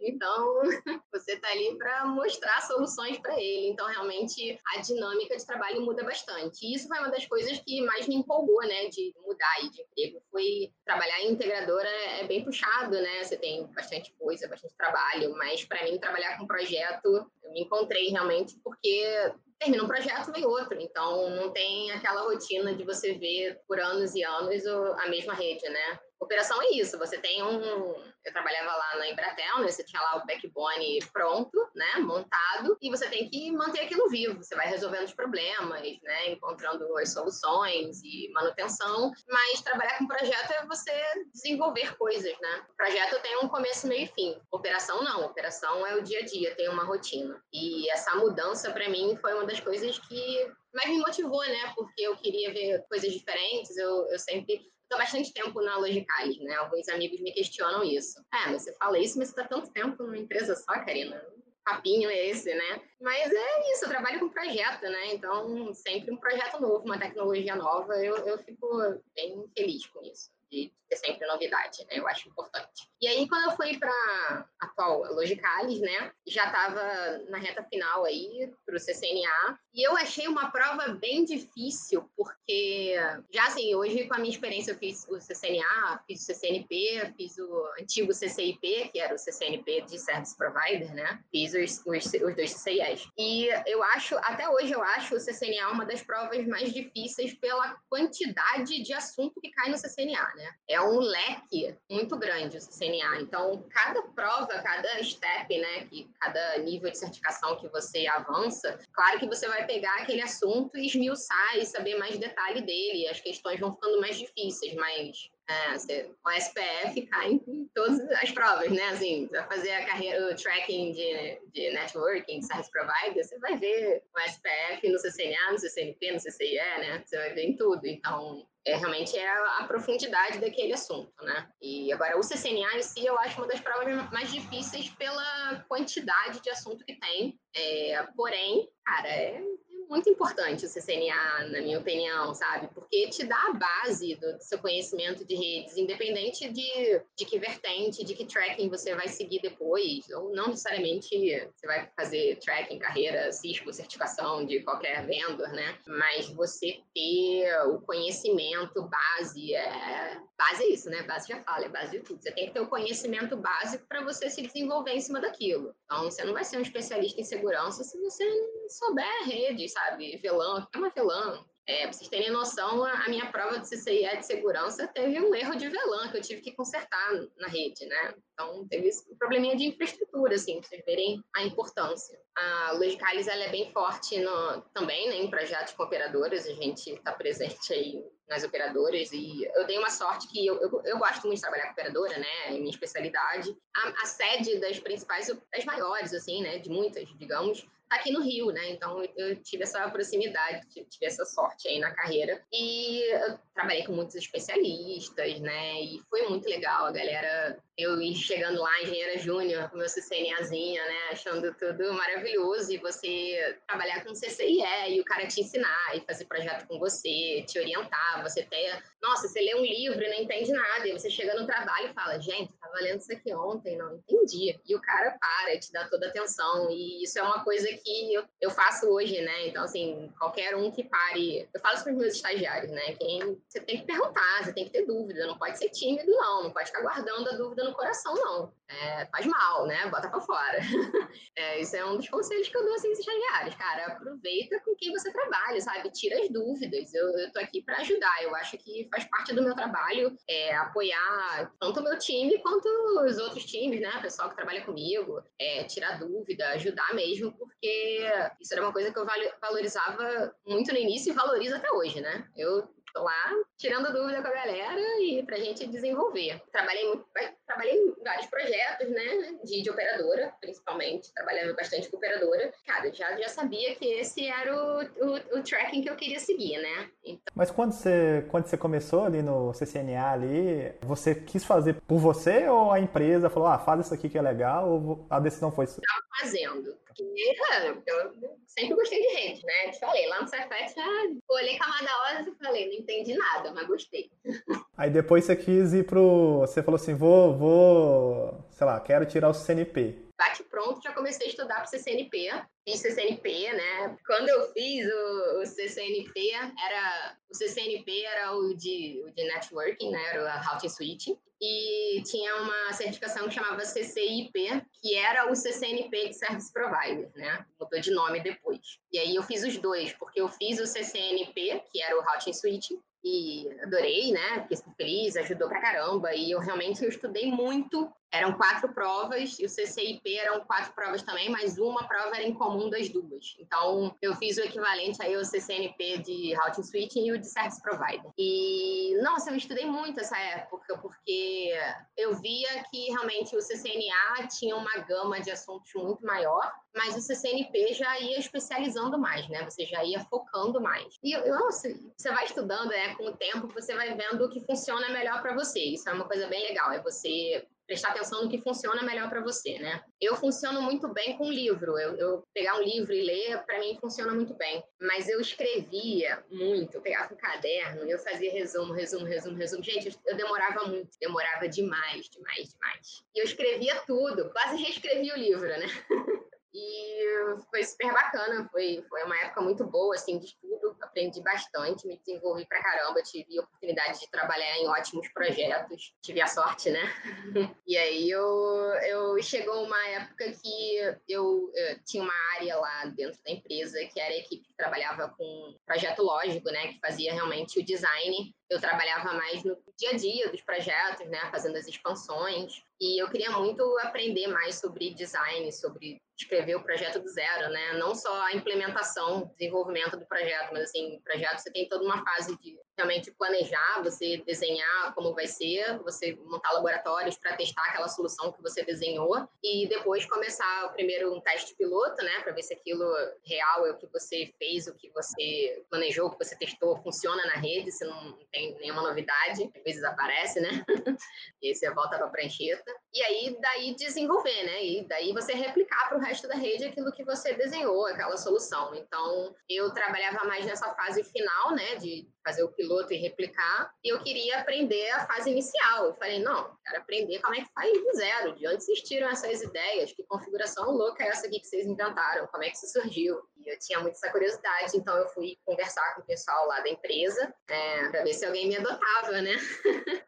então, [laughs] você está ali para mostrar soluções para ele. Então, realmente, a dinâmica de trabalho muda bastante. E isso foi uma das coisas que mais me empolgou, né? De mudar aí de emprego. Foi trabalhar em integradora é bem puxado, né? Você tem bastante coisa, bastante trabalho. Mas, para mim, trabalhar com projeto, eu me encontrei realmente porque termina um projeto, vem outro. Então, não tem aquela rotina de você ver por anos e anos a mesma rede, né? Operação é isso, você tem um, eu trabalhava lá na Embratel, né? Você tinha lá o backbone pronto, né? Montado, e você tem que manter aquilo vivo. Você vai resolvendo os problemas, né? Encontrando as soluções e manutenção. Mas trabalhar com projeto é você desenvolver coisas, né? O projeto tem um começo, meio e fim. Operação não. Operação é o dia a dia, tem uma rotina. E essa mudança, para mim, foi uma das coisas que mais me motivou, né? Porque eu queria ver coisas diferentes. Eu, eu sempre estou bastante tempo na Logicalis, né? Alguns amigos me questionam isso. É, você fala isso, mas você está tanto tempo numa empresa só, Karina. papinho é esse, né? Mas é isso, eu trabalho com projeto, né? Então, sempre um projeto novo, uma tecnologia nova, eu, eu fico bem feliz com isso de ter sempre novidade, né? Eu acho importante. E aí, quando eu fui para atual Logicalis, né? Já estava na reta final aí para o CCNA. E eu achei uma prova bem difícil, porque já assim, hoje com a minha experiência eu fiz o CCNA, fiz o CCNP, fiz o antigo CCIP, que era o CCNP de Service Provider, né? Fiz os, os, os dois CCIs. E eu acho, até hoje eu acho o CCNA uma das provas mais difíceis pela quantidade de assunto que cai no CCNA, né? É um leque muito grande o CNA. Então, cada prova, cada step, né, que cada nível de certificação que você avança, claro que você vai pegar aquele assunto e esmiuçar e saber mais detalhe dele. As questões vão ficando mais difíceis, mas é, você, o SPF cai em todas as provas, né? Assim, você vai fazer a carreira, o tracking de, de networking, de service provider, você vai ver o SPF no CCNA, no CCNP, no CCIE, né? Você vai ver em tudo. Então, é, realmente é a, a, profundidade daquele assunto, né? E agora, o CCNA em si, eu acho uma das provas mais difíceis pela quantidade de assunto que tem. É, porém, cara, é muito importante o CCNA, na minha opinião, sabe? Porque te dá a base do, do, seu conhecimento de redes, independente de, de que vertente, de que tracking você vai seguir depois, ou não necessariamente você vai fazer tracking, carreira, Cisco, certificação de qualquer vendor, né? Mas você ter o conhecimento base, é... base é isso, né? Base já fala, é base de tudo. Você tem que ter o conhecimento básico para você se desenvolver em cima daquilo. Então, você não vai ser um especialista em segurança se você souber redes, sabe? Que é uma VLAN? É, pra vocês terem noção, a minha prova de CCIE de segurança teve um erro de VLAN que eu tive que consertar na rede, né? Então, teve um probleminha de infraestrutura, assim, pra vocês verem a importância. A Logicalis, ela é bem forte no, também, né, em projetos com operadoras, a gente está presente aí nas operadoras e eu dei uma sorte que eu, eu, eu, gosto muito de trabalhar com operadora, né? É minha especialidade. A, a, sede das principais, das maiores, assim, né? De muitas, digamos, aqui no Rio, né? Então eu tive essa proximidade, tive essa sorte aí na carreira. E eu trabalhei com muitos especialistas, né? E foi muito legal, a galera. Eu chegando lá, engenheira júnior, com meu CCNAzinha, né? Achando tudo maravilhoso. E você trabalhar com CCIE e o cara te ensinar e fazer projeto com você, te orientar, você ter. Nossa, você lê um livro e não entende nada. E você chega no trabalho e fala, gente, tava lendo isso aqui ontem, não entendi. E o cara para, te dá toda a atenção. E isso é uma coisa que eu, eu faço hoje, né? Então, assim, qualquer um que pare. Eu falo isso para os meus estagiários, né? Quem, você tem que perguntar, você tem que ter dúvida, não pode ser tímido, não, não pode ficar guardando a dúvida no coração, não. É, faz mal, né? Bota para fora. [laughs] é, isso é um dos conselhos que eu dou assim aos estagiários, cara. Aproveita com quem você trabalha, sabe? Tira as dúvidas. Eu, eu tô aqui para ajudar. Eu acho que faz parte do meu trabalho é, apoiar tanto o meu time quanto os outros times, né? O pessoal que trabalha comigo, é, tirar dúvida, ajudar mesmo, porque isso era uma coisa que eu valorizava muito no início e valorizo até hoje, né? Eu tô lá tirando dúvida com a galera e pra gente desenvolver. Trabalhei muito, trabalhei em vários projetos, né, de, de operadora, principalmente, trabalhando bastante com operadora. Cara, já, já sabia que esse era o, o, o tracking que eu queria seguir, né? Então... Mas quando você, quando você começou ali no CCNA ali, você quis fazer por você ou a empresa falou, ah, faz isso aqui que é legal, ou a decisão foi sua? Tava fazendo. Porque eu sempre gostei de rede, né? Te falei, lá no Cefet, olhei camada óssea e falei, não entendi nada, mas gostei. Aí depois você quis ir pro. Você falou assim, vou, vou, sei lá, quero tirar o CNP. Bate pronto, já comecei a estudar para CCNP. Fiz CCNP, né? Quando eu fiz o, o CCNP, era o CCNP era o de, o de networking, né? Era o Routing Switch. E tinha uma certificação que chamava CCIP, que era o CCNP de Service Provider, né? Mudou de nome depois. E aí eu fiz os dois, porque eu fiz o CCNP, que era o Routing Switch, e adorei, né? Fiquei feliz, ajudou pra caramba. E eu realmente eu estudei muito eram quatro provas, e o CCIP eram quatro provas também, mas uma prova era em comum das duas. Então, eu fiz o equivalente aí ao CCNP de Routing Switching e o de Service Provider. E, nossa, eu estudei muito essa época, porque eu via que realmente o CCNA tinha uma gama de assuntos muito maior, mas o CCNP já ia especializando mais, né? Você já ia focando mais. E, nossa, você vai estudando, né? Com o tempo, você vai vendo o que funciona melhor para você. Isso é uma coisa bem legal, é você prestar atenção no que funciona melhor para você, né? Eu funciono muito bem com livro. Eu, eu pegar um livro e ler, para mim funciona muito bem. Mas eu escrevia muito. Eu pegava um caderno e eu fazia resumo, resumo, resumo, resumo. Gente, eu demorava muito. Demorava demais, demais, demais. E eu escrevia tudo. Quase reescrevia o livro, né? [laughs] E foi super bacana, foi, foi uma época muito boa, assim, de estudo, aprendi bastante, me desenvolvi pra caramba, tive a oportunidade de trabalhar em ótimos projetos, tive a sorte, né? [laughs] e aí eu, eu chegou uma época que eu, eu, tinha uma área lá dentro da empresa, que era a equipe que trabalhava com projeto lógico, né, que fazia realmente o design eu trabalhava mais no dia a dia dos projetos, né, fazendo as expansões, e eu queria muito aprender mais sobre design, sobre escrever o projeto do zero, né? Não só a implementação, desenvolvimento do projeto, mas assim, o projeto você tem toda uma fase de realmente planejar, você desenhar como vai ser, você montar laboratórios para testar aquela solução que você desenhou e depois começar primeiro um teste piloto, né, para ver se aquilo real é o que você fez, o que você planejou, o que você testou, funciona na rede, se não tem nenhuma novidade, às vezes aparece, né? [laughs] e aí você volta para a prancheta. E aí daí desenvolver, né? E daí você replicar para o resto da rede aquilo que você desenhou, aquela solução. Então, eu trabalhava mais nessa fase final, né, de fazer o piloto e replicar, e eu queria aprender a fase inicial. Eu falei, não, quero aprender como é que faz do zero, de onde vocês tiram essas ideias, que configuração louca é essa aqui que vocês inventaram, como é que isso surgiu. E eu tinha muita essa curiosidade, então eu fui conversar com o pessoal lá da empresa, é, para ver se alguém me adotava, né? [laughs]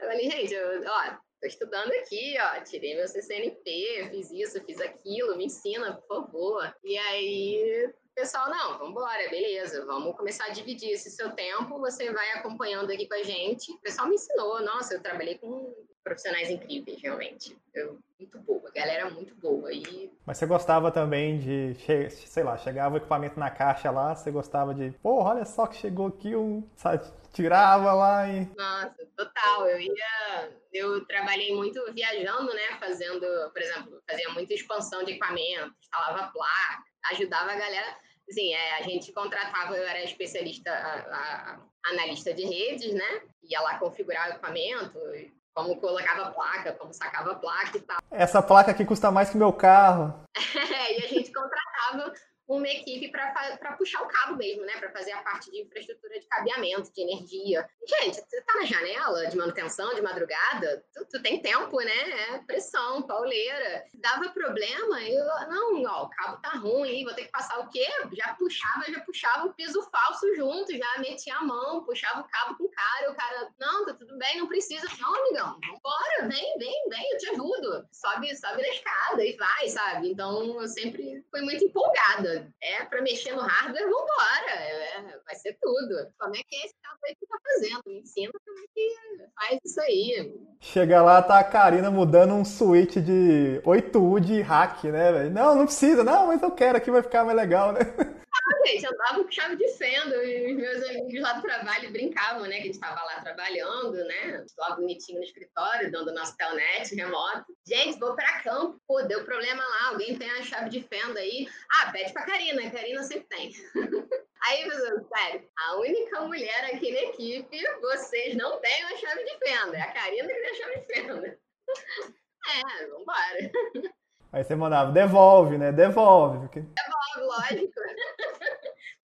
eu falei, gente, eu, ó, Estou estudando aqui, ó, tirei meu CCNP, fiz isso, fiz aquilo, me ensina, por favor. E aí pessoal, não, vamos embora, beleza, vamos começar a dividir esse seu tempo, você vai acompanhando aqui com a gente. O pessoal me ensinou, nossa, eu trabalhei com profissionais incríveis, realmente. Eu, muito boa, galera muito boa. E... Mas você gostava também de, sei lá, chegava o equipamento na caixa lá, você gostava de, porra, olha só que chegou aqui um, sabe, tirava lá e... Nossa, total, eu ia, eu trabalhei muito viajando, né, fazendo, por exemplo, fazia muita expansão de equipamento, instalava placa, ajudava a galera. Assim, é, a gente contratava, eu era especialista, a, a, analista de redes, né? Ia lá configurar o equipamento, como colocava placa, como sacava placa e tal. Essa placa aqui custa mais que meu carro. [laughs] É, e a gente contratava uma equipe para puxar o cabo mesmo, né? Para fazer a parte de infraestrutura de cabeamento, de energia. Gente, você tá na janela de manutenção de madrugada, tu, tu tem tempo, né? É pressão, pauleira. Dava problema, eu, não, ó, o cabo tá ruim, vou ter que passar o quê? Já puxava, já puxava o piso falso junto, já metia a mão, puxava o cabo com o cara, o cara, não, tá tudo bem, não precisa. Não, amigão, vambora, vem, vem, vem, eu te ajudo. Sobe, sobe na escada e vai, sabe? Então, eu sempre fui muito empolgada é para mexer no hardware, vambora. É, vai ser tudo. Como é que é esse carro aí que tá fazendo? Me ensina como é que faz isso aí. Chega lá, tá a Karina mudando um switch de 8U de hack, né, velho? Não, não precisa, não, mas eu quero aqui, vai ficar mais legal, né? [laughs] Ah, gente, eu andava com chave de fenda e os meus amigos lá do trabalho brincavam, né? Que a gente estava lá trabalhando, né? Lá bonitinho no escritório, dando nosso telnet remoto. Gente, vou para campo. Pô, deu problema lá. Alguém tem a chave de fenda aí? Ah, pede pra Karina. A Karina sempre tem. [laughs] Aí, pessoal, sério, a única mulher aqui na equipe, vocês não têm a chave de fenda. É a Karina que tem a chave de fenda. [laughs] É, vambora. [laughs] Aí você mandava, devolve, né? Devolve. Porque... Devolve, lógico.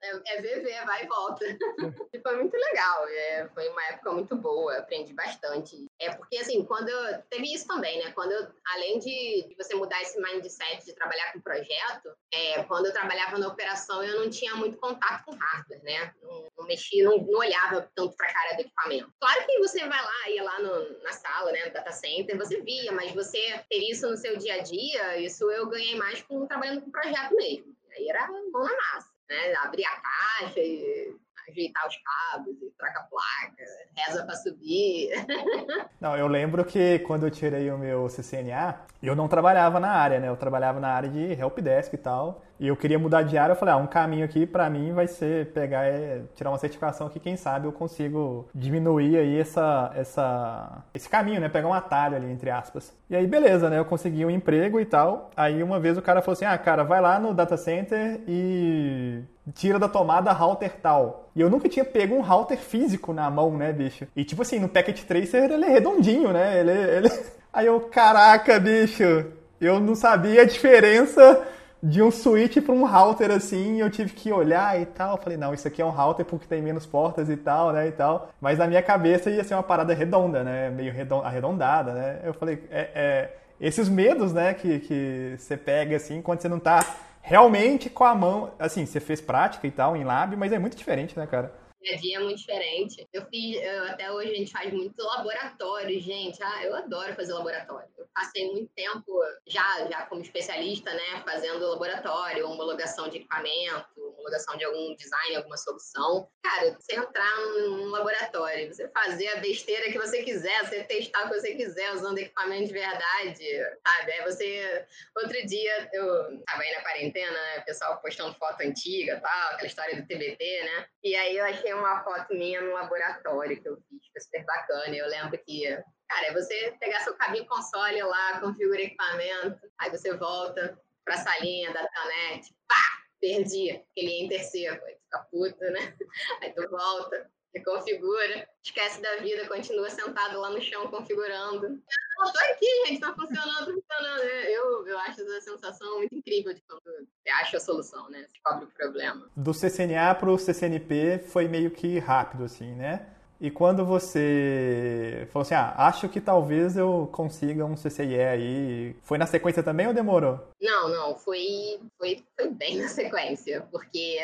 É, é VV, vai e volta. [laughs] e foi muito legal. É, foi uma época muito boa, aprendi bastante. É porque, assim, quando eu. Teve isso também, né? Quando eu, além de, de você mudar esse mindset de trabalhar com projeto, é, quando eu trabalhava na operação, eu não tinha muito contato com hardware, né? Não, não mexia, não, não olhava tanto para a cara do equipamento. Claro que você vai lá, ia lá no, na sala, né, no data center, você via, mas você ter isso no seu dia a dia, isso eu ganhei mais com trabalhando com projeto mesmo. Aí era mão na massa né? Abrir a caixa e ajeitar os cabos e troca a placa, reza para subir. [laughs] Não, eu lembro que quando eu tirei o meu CCNA, eu não trabalhava na área, né? Eu trabalhava na área de helpdesk e tal. E eu queria mudar de área, eu falei, ah, um caminho aqui para mim vai ser pegar, é, tirar uma certificação que quem sabe eu consigo diminuir aí essa, essa, esse caminho, né? Pegar um atalho ali, entre aspas. E aí, beleza, né? Eu consegui um emprego e tal. Aí uma vez o cara falou assim, ah, cara, vai lá no data center e tira da tomada router tal. E eu nunca tinha pego um router físico na mão, né, bicho? E tipo assim, no Packet Tracer ele é redondinho, né? Ele, ele... [laughs] Aí eu, caraca, bicho, eu não sabia a diferença de um switch para um router assim, eu tive que olhar e tal. Eu falei, não, isso aqui é um router porque tem menos portas e tal, né, e tal. Mas na minha cabeça ia ser uma parada redonda, né, meio arredondada, né. Eu falei, é, é esses medos, né, que, que você pega assim quando você não tá realmente com a mão, assim, você fez prática e tal em lab, mas é muito diferente, né, cara? Dia a dia é muito diferente. Eu fiz, eu, até hoje a gente faz muito laboratório, gente. Ah, eu adoro fazer laboratório. Eu passei muito tempo já, já como especialista, né, fazendo laboratório, homologação de equipamento, homologação de algum design, alguma solução. Cara, você entrar num laboratório, você fazer a besteira que você quiser, você testar o que você quiser usando equipamento de verdade, sabe? Aí você. Outro dia, eu tava aí na quarentena, né, o pessoal postando foto antiga tal, aquela história do TBT, né? E aí eu achei uma foto minha no laboratório que eu fiz, foi super bacana. Eu lembro que, cara, é você pegar seu cabinho console lá, configura equipamento, aí você volta pra salinha da Tanet, pá, perdi, aquele enter seco, aí fica puta, né? Aí tu volta, reconfigura, esquece da vida, continua sentado lá no chão configurando. Não, tô aqui, gente, tá funcionando, funcionando. Eu, eu acho essa sensação muito incrível de quando você acha a solução, né? Descobre o problema. Do CCNA pro CCNP foi meio que rápido, assim, né? E quando você falou assim, ah, acho que talvez eu consiga um CCIE aí, foi na sequência também ou demorou? Não, não, foi, foi, foi bem na sequência, porque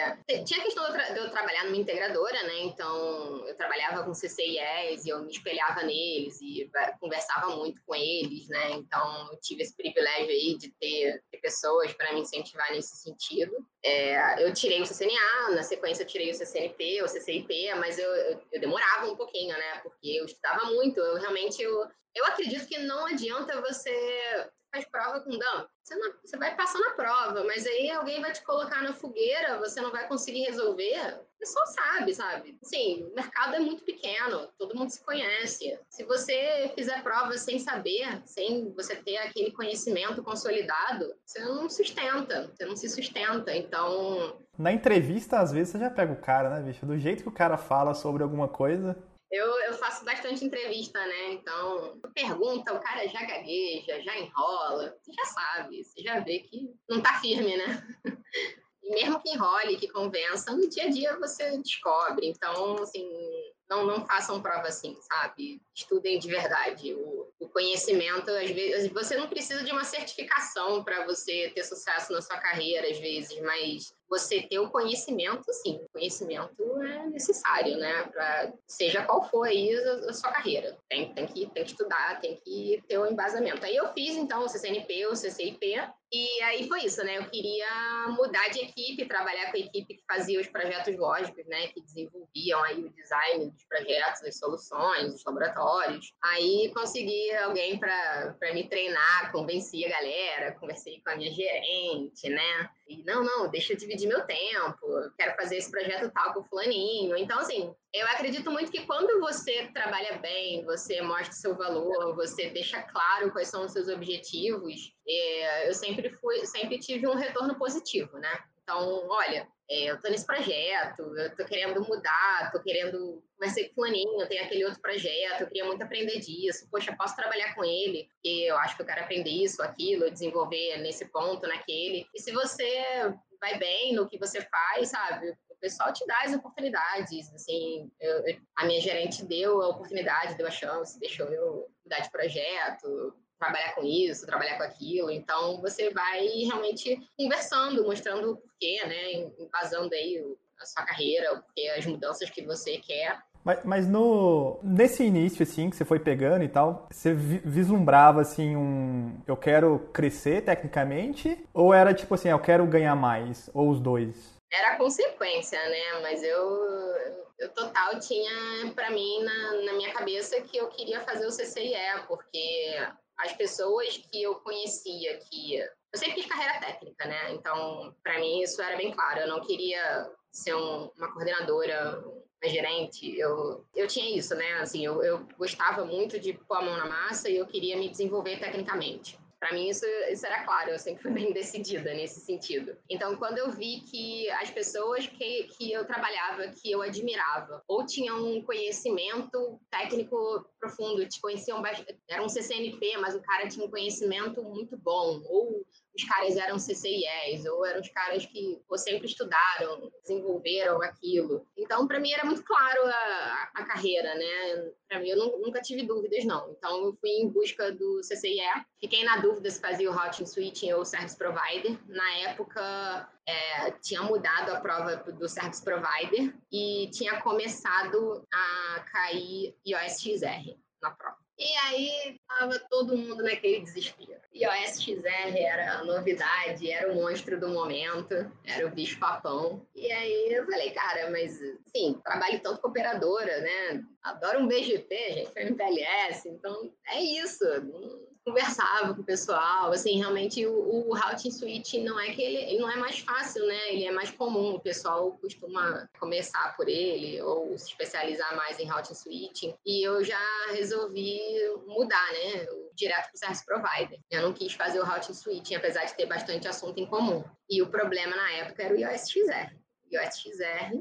tinha a questão de eu, de eu, trabalhar numa integradora, né? Então eu trabalhava com CCIEs e eu me espelhava neles e conversava muito com eles, né? Então eu tive esse privilégio aí de ter, ter pessoas para me incentivar nesse sentido. É, eu tirei o CCNA, na sequência eu tirei o CCNP, o CCIP, mas eu, eu, eu demorava um pouquinho, né? Porque eu estudava muito. Eu realmente eu, eu acredito que não adianta você faz prova com dump. Você, não, você vai passar na prova, mas aí alguém vai te colocar na fogueira, você não vai conseguir resolver. O pessoal sabe, sabe? Sim, o mercado é muito pequeno, todo mundo se conhece. Se você fizer prova sem saber, sem você ter aquele conhecimento consolidado, você não sustenta, você não se sustenta. Então. Na entrevista, às vezes, você já pega o cara, né, bicho? Do jeito que o cara fala sobre alguma coisa, eu, eu faço bastante entrevista, né? Então, pergunta, o cara já gagueja, já enrola. Você já sabe, você já vê que não tá firme, né? [laughs] E mesmo que enrole, que convença, no dia a dia você descobre. Então, assim, não, não façam prova assim, sabe? Estudem de verdade. O, o conhecimento, às vezes, você não precisa de uma certificação para você ter sucesso na sua carreira, às vezes, mas você ter o conhecimento, sim, o conhecimento é necessário, né? Pra, seja qual for aí a, a, sua carreira. Tem, tem, que, tem que estudar, tem que ter o um embasamento. Aí eu fiz, então, o CCNP, o CCIP, e aí foi isso, né? Eu queria mudar de equipe, trabalhar com a equipe que fazia os projetos lógicos, né? Que desenvolviam aí o design dos projetos, as soluções, os laboratórios. Aí consegui alguém para me treinar, convenci a galera, conversei com a minha gerente, né? E não, não, deixa eu dividir meu tempo, quero fazer esse projeto tal com o fulaninho. Então, assim, eu acredito muito que quando você trabalha bem, você mostra seu valor, você deixa claro quais são os seus objetivos, é, eu sempre fui, sempre tive um retorno positivo, né? Então, olha, é, eu tô nesse projeto, eu tô querendo mudar, tô querendo conversei com fulaninho, tem aquele outro projeto, eu queria muito aprender disso, poxa, posso trabalhar com ele, eu acho que eu quero aprender isso, aquilo, desenvolver nesse ponto, naquele. E se você vai bem no que você faz, sabe? O pessoal te dá as oportunidades, assim, eu, a minha gerente deu a oportunidade, deu a chance, deixou eu mudar de projeto, trabalhar com isso, trabalhar com aquilo. Então, você vai realmente conversando, mostrando o porquê, né? Embasando aí a sua carreira, o porquê, as mudanças que você quer. Mas, mas, no nesse início assim que você foi pegando e tal, você vislumbrava assim um eu quero crescer tecnicamente ou era tipo assim, eu quero ganhar mais ou os dois? Era consequência, né? Mas eu eu total tinha para mim na, na minha cabeça que eu queria fazer o CCIE, porque as pessoas que eu conhecia que eu sempre fiz carreira técnica, né? Então, para mim isso era bem claro. Eu não queria ser um, uma coordenadora, gerente. Eu, eu tinha isso, né? Assim, eu, eu gostava muito de pôr a mão na massa e eu queria me desenvolver tecnicamente. Para mim, isso, isso era claro, eu sempre fui bem [laughs] decidida nesse sentido. Então, quando eu vi que as pessoas que, que eu trabalhava, que eu admirava, ou tinham um conhecimento técnico profundo, te conheciam, era um CCNP, mas o cara tinha um conhecimento muito bom, ou os caras eram CCIEs, ou eram os caras que ou sempre estudaram, desenvolveram aquilo. Então, para mim, era muito claro a, a carreira, né? Para mim, eu nunca tive dúvidas, não. Então, eu fui em busca do CCIE, fiquei na dúvida se fazia o Routing Switching ou Service Provider. Na época, é, tinha mudado a prova do Service Provider e tinha começado a cair iOS XR na prova. E aí tava todo mundo naquele desespero. E o SXR era a novidade, era o monstro do momento, era o bicho papão. E aí eu falei, cara, mas sim, trabalho tanto com operadora, né? Adoro um BGP, gente, foi MPLS, então é isso conversava com o pessoal, assim, realmente o, o routing switch não é que ele, ele, não é mais fácil, né? Ele é mais comum, o pessoal costuma começar por ele ou se especializar mais em routing switching. E eu já resolvi mudar, né? Direto para o service provider. Eu não quis fazer o routing switching, apesar de ter bastante assunto em comum. E o problema na época era o iOS XR. O iOS XR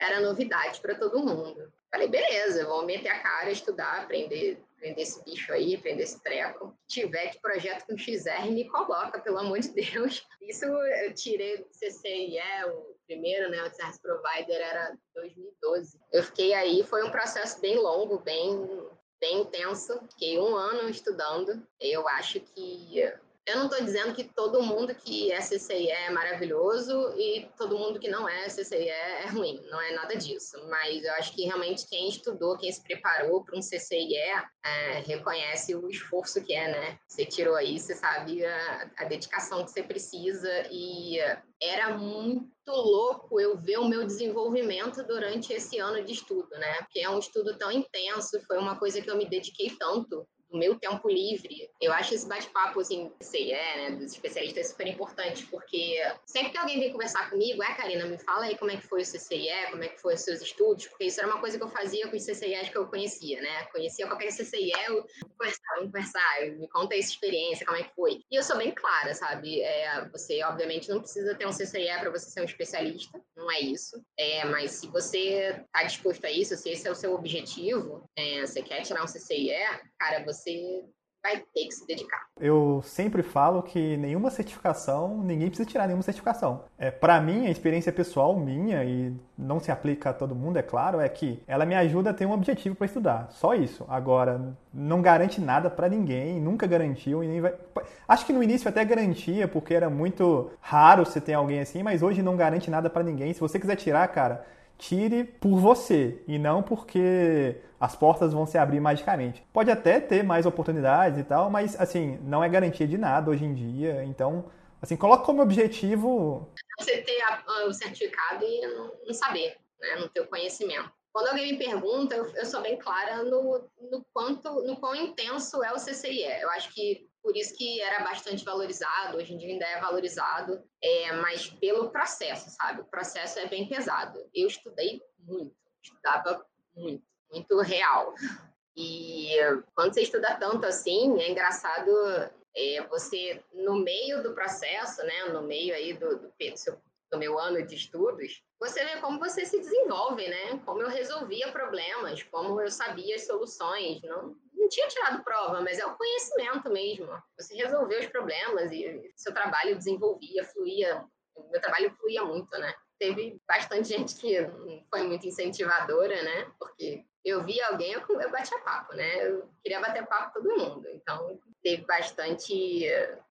era novidade para todo mundo. Falei, beleza, vou meter a cara, estudar, aprender aprender esse bicho aí, aprender esse treco. Tiver que projeto com XR, me coloca, pelo amor de Deus. Isso eu tirei do CCIE, o primeiro, né, o Service Provider era 2012. Eu fiquei aí, foi um processo bem longo, bem, bem intenso. Fiquei um ano estudando. Eu acho que eu não estou dizendo que todo mundo que é CCIE é maravilhoso e todo mundo que não é CCIE é ruim, não é nada disso. Mas eu acho que realmente quem estudou, quem se preparou para um CCIE, é, reconhece o esforço que é, né? Você tirou aí, você sabe a, a dedicação que você precisa e era muito louco eu ver o meu desenvolvimento durante esse ano de estudo, né? Porque é um estudo tão intenso, foi uma coisa que eu me dediquei tanto do meu tempo livre, eu acho esse bate-papo, assim, CIE, né, dos especialistas super importante, porque sempre que alguém vem conversar comigo, é, Karina, me fala aí como é que foi o CCIE, como é que foi os seus estudos, porque isso era uma coisa que eu fazia com os CCIEs que eu conhecia, né? Conhecia qualquer CCIE, eu conversar, vamos conversar, me conta essa experiência, como é que foi. E eu sou bem clara, sabe? É, você, obviamente, não precisa ter um CCIE para você ser um especialista, não é isso. É, mas se você está disposto a isso, se esse é o seu objetivo, é, você quer tirar um CCIE, cara, você vai ter que se dedicar. Eu sempre falo que nenhuma certificação, ninguém precisa tirar nenhuma certificação. É, para mim, a experiência pessoal minha, e não se aplica a todo mundo, é claro, é que ela me ajuda a ter um objetivo para estudar. Só isso. Agora, não garante nada para ninguém, nunca garantiu e nem vai. Acho que no início até garantia, porque era muito raro você ter alguém assim, mas hoje não garante nada para ninguém. Se você quiser tirar, cara, tire por você e não porque as portas vão se abrir magicamente. Pode até ter mais oportunidades e tal, mas assim, não é garantia de nada hoje em dia. Então, assim, coloque como objetivo você ter o certificado e não saber, né, no teu conhecimento. Quando alguém me pergunta, eu, eu sou bem clara no, no quanto, no quão intenso é o CCIE. Eu acho que por isso que era bastante valorizado, hoje em dia ainda é valorizado, é, mas pelo processo, sabe? O processo é bem pesado. Eu estudei muito, estudava muito, muito real. E quando você estuda tanto assim, é engraçado é, você, no meio do processo, né, no meio aí do, do, do seu do meu ano de estudos, você vê como você se desenvolve, né? Como eu resolvia problemas, como eu sabia as soluções. Não, não tinha tirado prova, mas é o conhecimento mesmo. Você resolveu os problemas e seu trabalho desenvolvia, fluía. Meu trabalho fluía muito, né? Teve bastante gente que foi muito incentivadora, né? Porque eu via alguém, eu, eu batia papo, né? Eu queria bater papo com todo mundo. Então, teve bastante.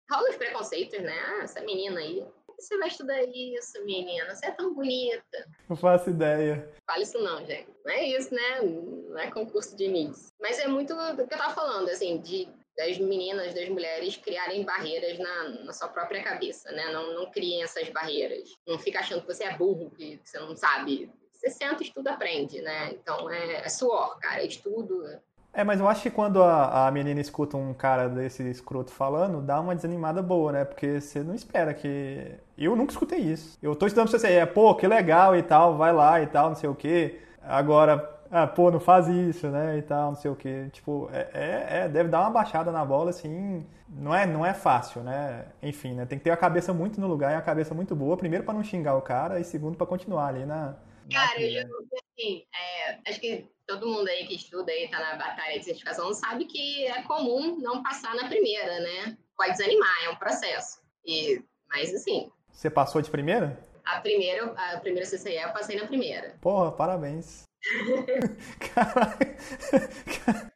Rola os preconceitos, né? Ah, essa menina aí você vai estudar isso, menina? Você é tão bonita. Não faço ideia. Fala isso não, gente. Não é isso, né? Não é concurso de Miss. Mas é muito do que eu tava falando, assim, de das meninas, das mulheres criarem barreiras na, na sua própria cabeça, né? Não, não criem essas barreiras. Não fica achando que você é burro, que você não sabe. Você senta, estuda, aprende, né? Então é, é suor, cara. É estudo, é, mas eu acho que quando a, a menina escuta um cara desse escroto falando, dá uma desanimada boa, né? Porque você não espera que. Eu nunca escutei isso. Eu tô estudando pra você, é, pô, que legal e tal, vai lá e tal, não sei o quê. Agora, ah, pô, não faz isso, né? E tal, não sei o quê. Tipo, é, é, é, deve dar uma baixada na bola, assim. Não é, não é fácil, né? Enfim, né? Tem que ter a cabeça muito no lugar e a cabeça muito boa. Primeiro para não xingar o cara e segundo para continuar ali na. Cara, eu, assim, é, acho que todo mundo aí que estuda e está na batalha de certificação sabe que é comum não passar na primeira, né? Pode desanimar, é um processo. E, mas assim. Você passou de primeira? A primeira, a primeira CCE eu passei na primeira. Porra, parabéns. [laughs] Caralho.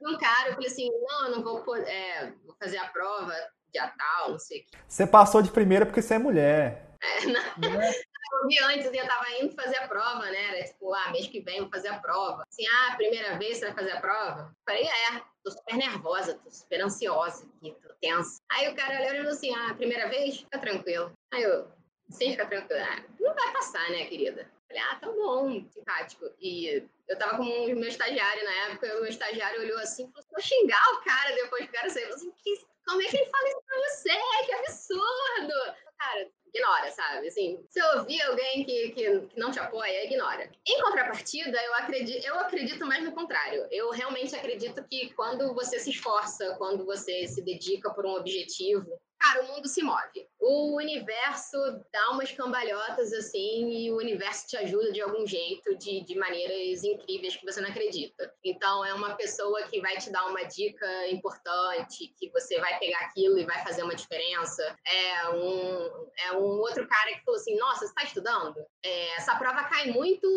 Um cara, eu falei assim, não, eu não vou, é, vou fazer a prova dia tal, não sei o que. Você passou de primeira porque você é mulher. É, não. não é? Eu vi antes, eu tava indo fazer a prova, né? Era tipo, ah, mês que vem vou fazer a prova. Assim, ah, primeira vez você vai fazer a prova? falei, é, tô super nervosa, tô super ansiosa aqui, tô tensa. Aí o cara olhou e falou assim, ah, primeira vez? Fica tranquilo. Aí eu, sim, fica tranquilo. Ah, não vai passar, né, querida? Falei, ah, tá bom, simpático. E eu tava com o meu estagiário na época, e o meu estagiário olhou assim, falou, vou xingar o cara depois que o cara saiu. Assim, que, como é que ele fala isso pra você? Que absurdo! Cara, ignora, sabe? Assim, se ouvir alguém que, que, que, não te apoia, ignora. Em contrapartida, eu acredito, eu acredito mais no contrário. Eu realmente acredito que quando você se esforça, quando você se dedica por um objetivo, cara, o mundo se move. O universo dá umas cambalhotas assim e o universo te ajuda de algum jeito, de, de maneiras incríveis que você não acredita. Então, é uma pessoa que vai te dar uma dica importante, que você vai pegar aquilo e vai fazer uma diferença. É um, é um outro cara que falou assim: Nossa, você está estudando? É, essa prova cai muito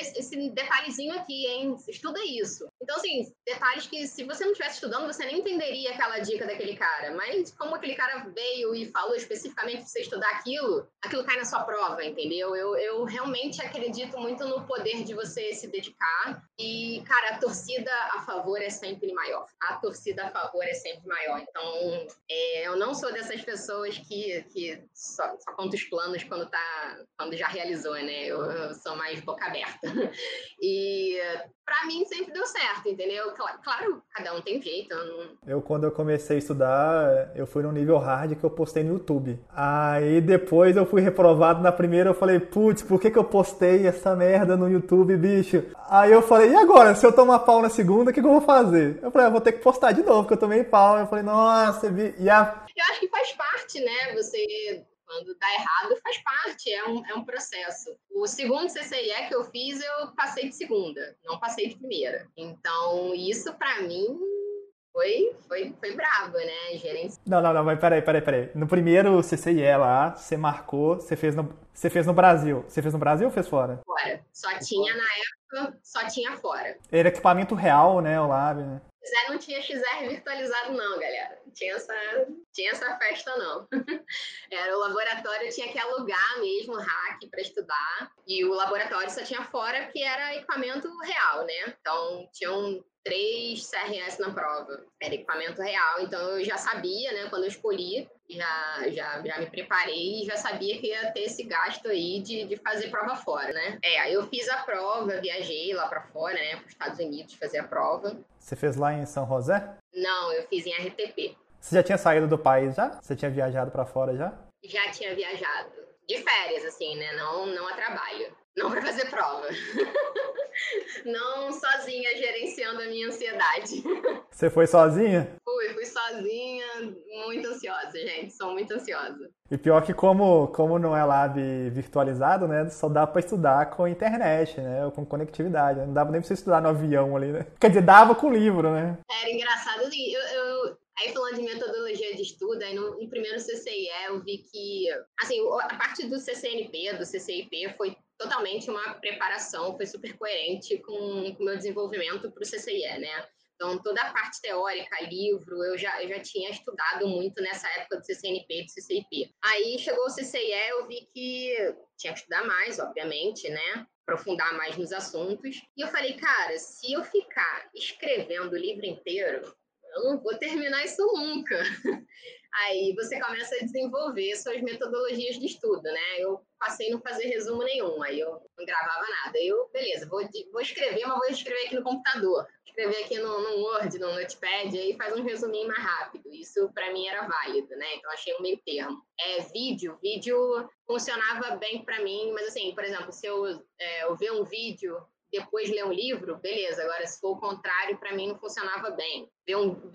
esse, esse detalhezinho aqui, hein? Estuda isso. Então, assim, detalhes que se você não estivesse estudando, você nem entenderia aquela dica daquele cara. Mas como aquele cara veio e falou especificamente para você estudar aquilo, aquilo cai na sua prova, entendeu? Eu, eu realmente acredito muito no poder de você se dedicar. E, cara, a torcida a favor é sempre maior. A torcida a favor é sempre maior. Então, é, eu não sou dessas pessoas que, que só, só conta os planos quando, tá, quando já realizou, né? Eu, eu sou mais boca aberta. [laughs] E para mim sempre deu certo, entendeu? Claro, cada um tem jeito. Eu, não... eu, quando eu comecei a estudar, eu fui no nível hard que eu postei no YouTube. Aí depois eu fui reprovado na primeira, eu falei, putz, por que, que eu postei essa merda no YouTube, bicho? Aí eu falei, e agora? Se eu tomar pau na segunda, o que, que eu vou fazer? Eu falei, eu ah, vou ter que postar de novo, porque eu tomei pau. Eu falei, nossa, e a... Eu acho que faz parte, né? Você quando dá errado, faz parte, é um, é um processo. O segundo CCIE que eu fiz, eu passei de segunda, não passei de primeira. Então, isso para mim foi, foi, foi brabo, né? Gerência. Não, não, não, mas peraí, peraí, peraí. No primeiro CCIE lá, você marcou, você fez no, você fez no Brasil. Você fez no Brasil ou fez fora? Fora. Só tinha na época, só tinha fora. Era equipamento real, né, o Lab, né? Não tinha XR virtualizado, não, galera. Tinha essa, tinha essa festa, não. [laughs] Era o laboratório tinha que alugar mesmo hack para estudar. E o laboratório só tinha fora porque era equipamento real, né? Então tinham três CRS na prova. Era equipamento real, então eu já sabia, né, quando eu escolhi, já, já, já me preparei e já sabia que ia ter esse gasto aí de, de fazer prova fora, né? É, aí eu fiz a prova, viajei lá para fora, né, para os Estados Unidos fazer a prova. Você fez lá em São José? Não, eu fiz em RTP. Você já tinha saído do país já? Você tinha viajado para fora já? Já tinha viajado. De férias, assim, né? Não, não a trabalho. Não para fazer prova. [laughs] não sozinha gerenciando a minha ansiedade. Você foi sozinha? Fui, fui sozinha, muito ansiosa, gente. Sou muito ansiosa. E pior que como, como não é lab virtualizado, né? Só dá para estudar com internet, né? Ou com conectividade. Não dava nem pra você estudar no avião ali, né? Quer dizer, dava com livro, né? Era engraçado, assim, eu, eu Aí falando de metodologia de estudo, aí no, no, primeiro CCIE eu vi que, assim, a parte do CCNP, do CCIP, foi totalmente uma preparação, foi super coerente com o meu desenvolvimento para o CCIE, né? Então, toda a parte teórica, livro, eu já, eu já tinha estudado muito nessa época do CCNP e do CCIP. Aí chegou o CCIE, eu vi que tinha que estudar mais, obviamente, né? Aprofundar mais nos assuntos. E eu falei, cara, se eu ficar escrevendo o livro inteiro, eu não vou terminar isso nunca. [laughs] Aí você começa a desenvolver suas metodologias de estudo, né? Eu passei a não fazer resumo nenhum, aí eu não gravava nada. Aí eu, beleza, vou, vou escrever, mas vou escrever aqui no computador. Escrever aqui no, no Word, no Notepad, aí faz um resuminho mais rápido. Isso para mim era válido, né? Então achei um meio termo. É, vídeo, vídeo funcionava bem para mim, mas assim, por exemplo, se eu, é, eu ver um vídeo depois ler um livro, beleza. Agora, se for o contrário, para mim não funcionava bem.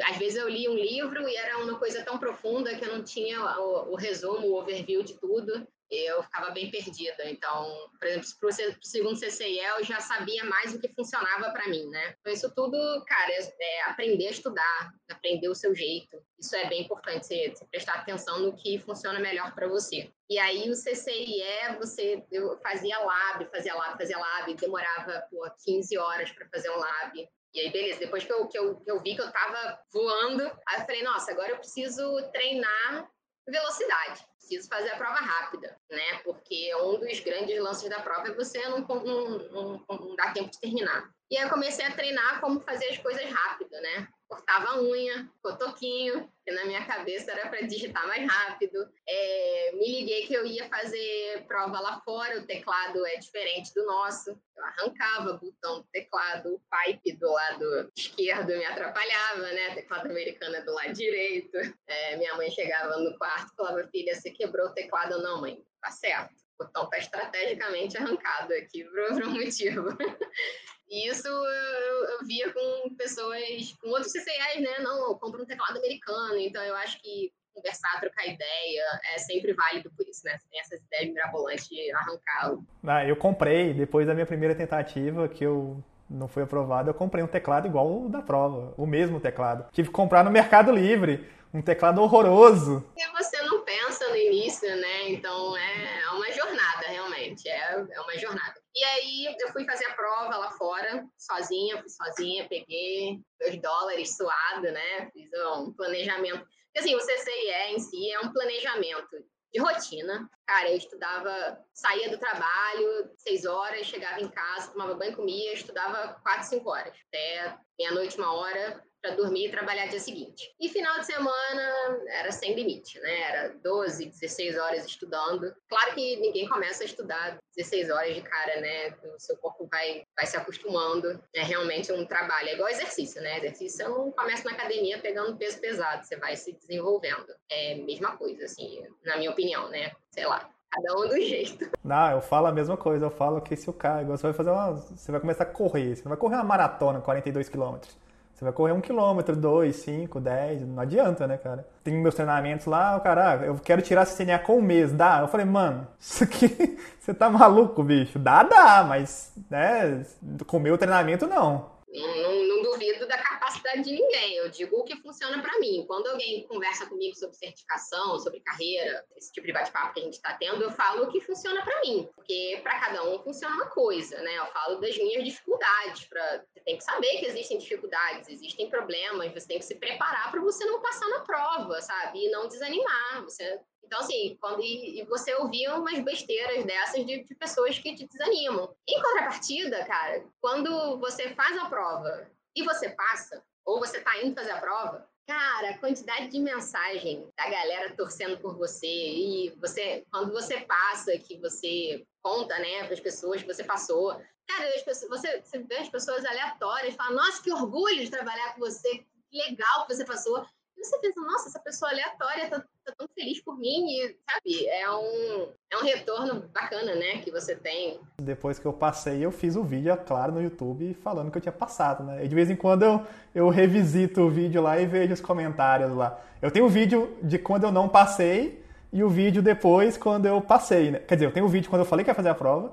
Às vezes eu li um livro e era uma coisa tão profunda que eu não tinha o, o resumo, o overview de tudo eu ficava bem perdida. Então, por exemplo, para o segundo CCIE, eu já sabia mais o que funcionava para mim, né? Então, isso tudo, cara, é, é, aprender a estudar, aprender o seu jeito. Isso é bem importante, você, você prestar atenção no que funciona melhor para você. E aí, o CCIE, você, eu fazia lab, fazia lab, fazia lab, demorava pô, 15 horas para fazer um lab. E aí, beleza, depois que eu, que, eu, que eu vi que eu tava voando, aí eu falei, nossa, agora eu preciso treinar velocidade. Preciso fazer a prova rápida, né? Porque um dos grandes lances da prova é você não, não, não, não dar tempo de terminar. E aí eu comecei a treinar como fazer as coisas rápido, né? Cortava unha, cotoquinho, que na minha cabeça era para digitar mais rápido. É, me liguei que eu ia fazer prova lá fora, o teclado é diferente do nosso. Eu arrancava o botão do teclado, o pipe do lado esquerdo me atrapalhava, né? O teclado americano é do lado direito. É, minha mãe chegava no quarto e falava, filha, você quebrou o teclado? Não, mãe, tá certo. O botão tá estrategicamente arrancado aqui por um motivo. [laughs] E isso eu, eu, via com pessoas, com outros CCIs, né? Não, eu compro um teclado americano, então eu acho que conversar, trocar ideia é sempre válido por isso, né? Você tem essas ideias mirabolantes de arrancar. Ah, eu comprei, depois da minha primeira tentativa, que eu não foi aprovado, eu comprei um teclado igual o da prova, o mesmo teclado. Tive que comprar no Mercado Livre, um teclado horroroso. E você não pensa no início, né? Então é uma jornada, realmente, é, é uma jornada. E aí eu fui fazer a prova lá fora, sozinha, fui sozinha, peguei meus dólares suado, né? Fiz um planejamento. Porque assim, o CCIE em si é um planejamento de rotina, Cara, eu estudava, saía do trabalho, seis horas, chegava em casa, tomava banho, comia, estudava quatro, cinco horas, até meia-noite, uma hora, para dormir e trabalhar dia seguinte. E final de semana era sem limite, né? Era 12, 16 horas estudando. Claro que ninguém começa a estudar 16 horas de cara, né? O seu corpo vai, vai se acostumando. É realmente um trabalho. É igual exercício, né? Exercício você não começa na academia pegando peso pesado, você vai se desenvolvendo. É a mesma coisa, assim, na minha opinião, né? Sei lá. Cada um do [laughs] jeito. Não, eu falo a mesma coisa. Eu falo que se o cara. Você vai fazer uma. Você vai começar a correr. Você não vai correr uma maratona, 42 quilômetros. Você vai correr um quilômetro, dois, cinco, dez, não adianta, né, cara? Tem meus treinamentos lá, o cara, ah, eu quero tirar esse CNA com um mês, dá? Eu falei, mano, isso aqui, [laughs] você tá maluco, bicho? Dá, dá, mas, né, com o meu treinamento, não. Não, não, não, duvido da capacidade de ninguém. Eu digo o que funciona para mim. Quando alguém conversa comigo sobre certificação, sobre carreira, esse tipo de bate-papo que a gente está tendo, eu falo o que funciona para mim. Porque para cada um funciona uma coisa, né? Eu falo das minhas dificuldades. Pra... Você tem que saber que existem dificuldades, existem problemas, você tem que se preparar para você não passar na prova, sabe? E não desanimar. Você então, assim, quando e, você ouvia umas besteiras dessas de, de, pessoas que te desanimam. Em contrapartida, cara, quando você faz a prova e você passa, ou você tá indo fazer a prova, cara, a quantidade de mensagem da galera torcendo por você e você, quando você passa, que você conta, né, para as pessoas que você passou, cara, pessoas, você, você vê as pessoas aleatórias, fala, nossa, que orgulho de trabalhar com você, que legal que você passou. E você pensa, nossa, essa pessoa aleatória tá tá tão feliz por mim e, sabe, é um, é um retorno bacana, né, que você tem. Depois que eu passei, eu fiz o vídeo, é claro, no YouTube falando que eu tinha passado, né? E de vez em quando eu, eu revisito o vídeo lá e vejo os comentários lá. Eu tenho o vídeo de quando eu não passei e o vídeo depois quando eu passei, né? Quer dizer, eu tenho o vídeo quando eu falei que ia fazer a prova,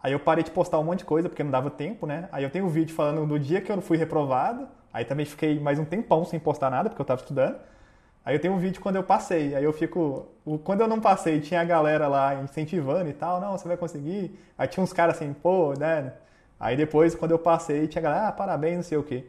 aí eu parei de postar um monte de coisa porque não dava tempo, né? Aí eu tenho o vídeo falando do dia que eu fui reprovado, aí também fiquei mais um tempão sem postar nada porque eu tava estudando. Aí eu tenho um vídeo quando eu passei, aí eu fico. Quando eu não passei, tinha a galera lá incentivando e tal, não, você vai conseguir. Aí tinha uns caras assim, pô, né? Aí depois, quando eu passei, tinha a galera, ah, parabéns, não sei o quê.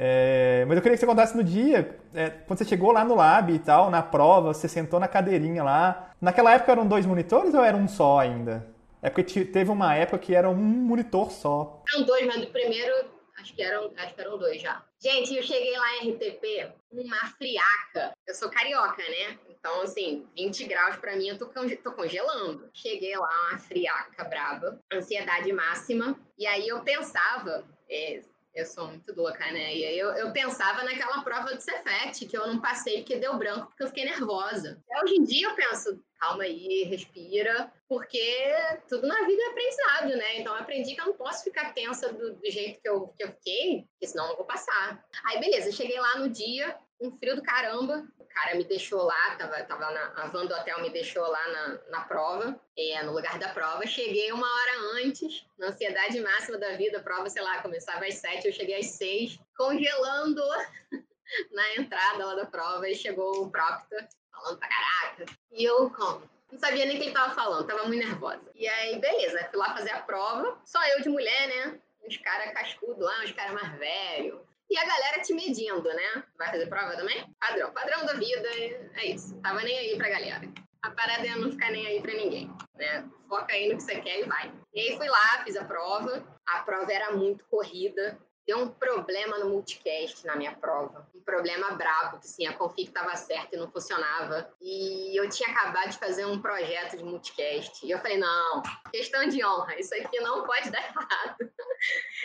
É, mas eu queria que você contasse no dia, é, quando você chegou lá no lab e tal, na prova, você sentou na cadeirinha lá. Naquela época eram dois monitores ou era um só ainda? É porque teve uma época que era um monitor só. Eram dois, mas do primeiro Acho que eram, acho que eram dois já. Gente, eu cheguei lá em RTP numa friaca. Eu sou carioca, né? Então, assim, 20 graus para mim eu tô, tô, congelando. Cheguei lá, uma friaca braba, ansiedade máxima. E aí eu pensava, é, eu sou muito louca, né? E aí eu, eu pensava naquela prova do Cefet, que eu não passei porque deu branco, porque eu fiquei nervosa. Hoje em dia eu penso, calma aí, respira, porque tudo na vida é aprendizado, né? Então eu aprendi que eu não posso ficar tensa do, do jeito que eu, que eu fiquei, porque senão eu não vou passar. Aí beleza, cheguei lá no dia, um frio do caramba, o cara me deixou lá, tava, tava na, a van do hotel me deixou lá na, na prova, é, no lugar da prova. Cheguei uma hora antes, na ansiedade máxima da vida, a prova, sei lá, começava às sete, eu cheguei às seis, congelando [laughs] na entrada lá da prova, e chegou o Proctor, falando pra caraca. E eu, como? Não sabia nem o que ele tava falando, tava muito nervosa. E aí, beleza, fui lá fazer a prova, só eu de mulher, né? Uns caras cascudos lá, uns caras mais velhos. E a galera te medindo, né? Vai fazer prova também? Padrão, padrão da vida, é isso. Tava nem aí pra galera. A parada é não ficar nem aí pra ninguém, né? Foca aí no que você quer e vai. E aí fui lá, fiz a prova. A prova era muito corrida deu um problema no multicast na minha prova. Um problema brabo, que assim, a config estava certa e não funcionava. E eu tinha acabado de fazer um projeto de multicast. E eu falei, não, questão de honra, isso aqui não pode dar [laughs] errado.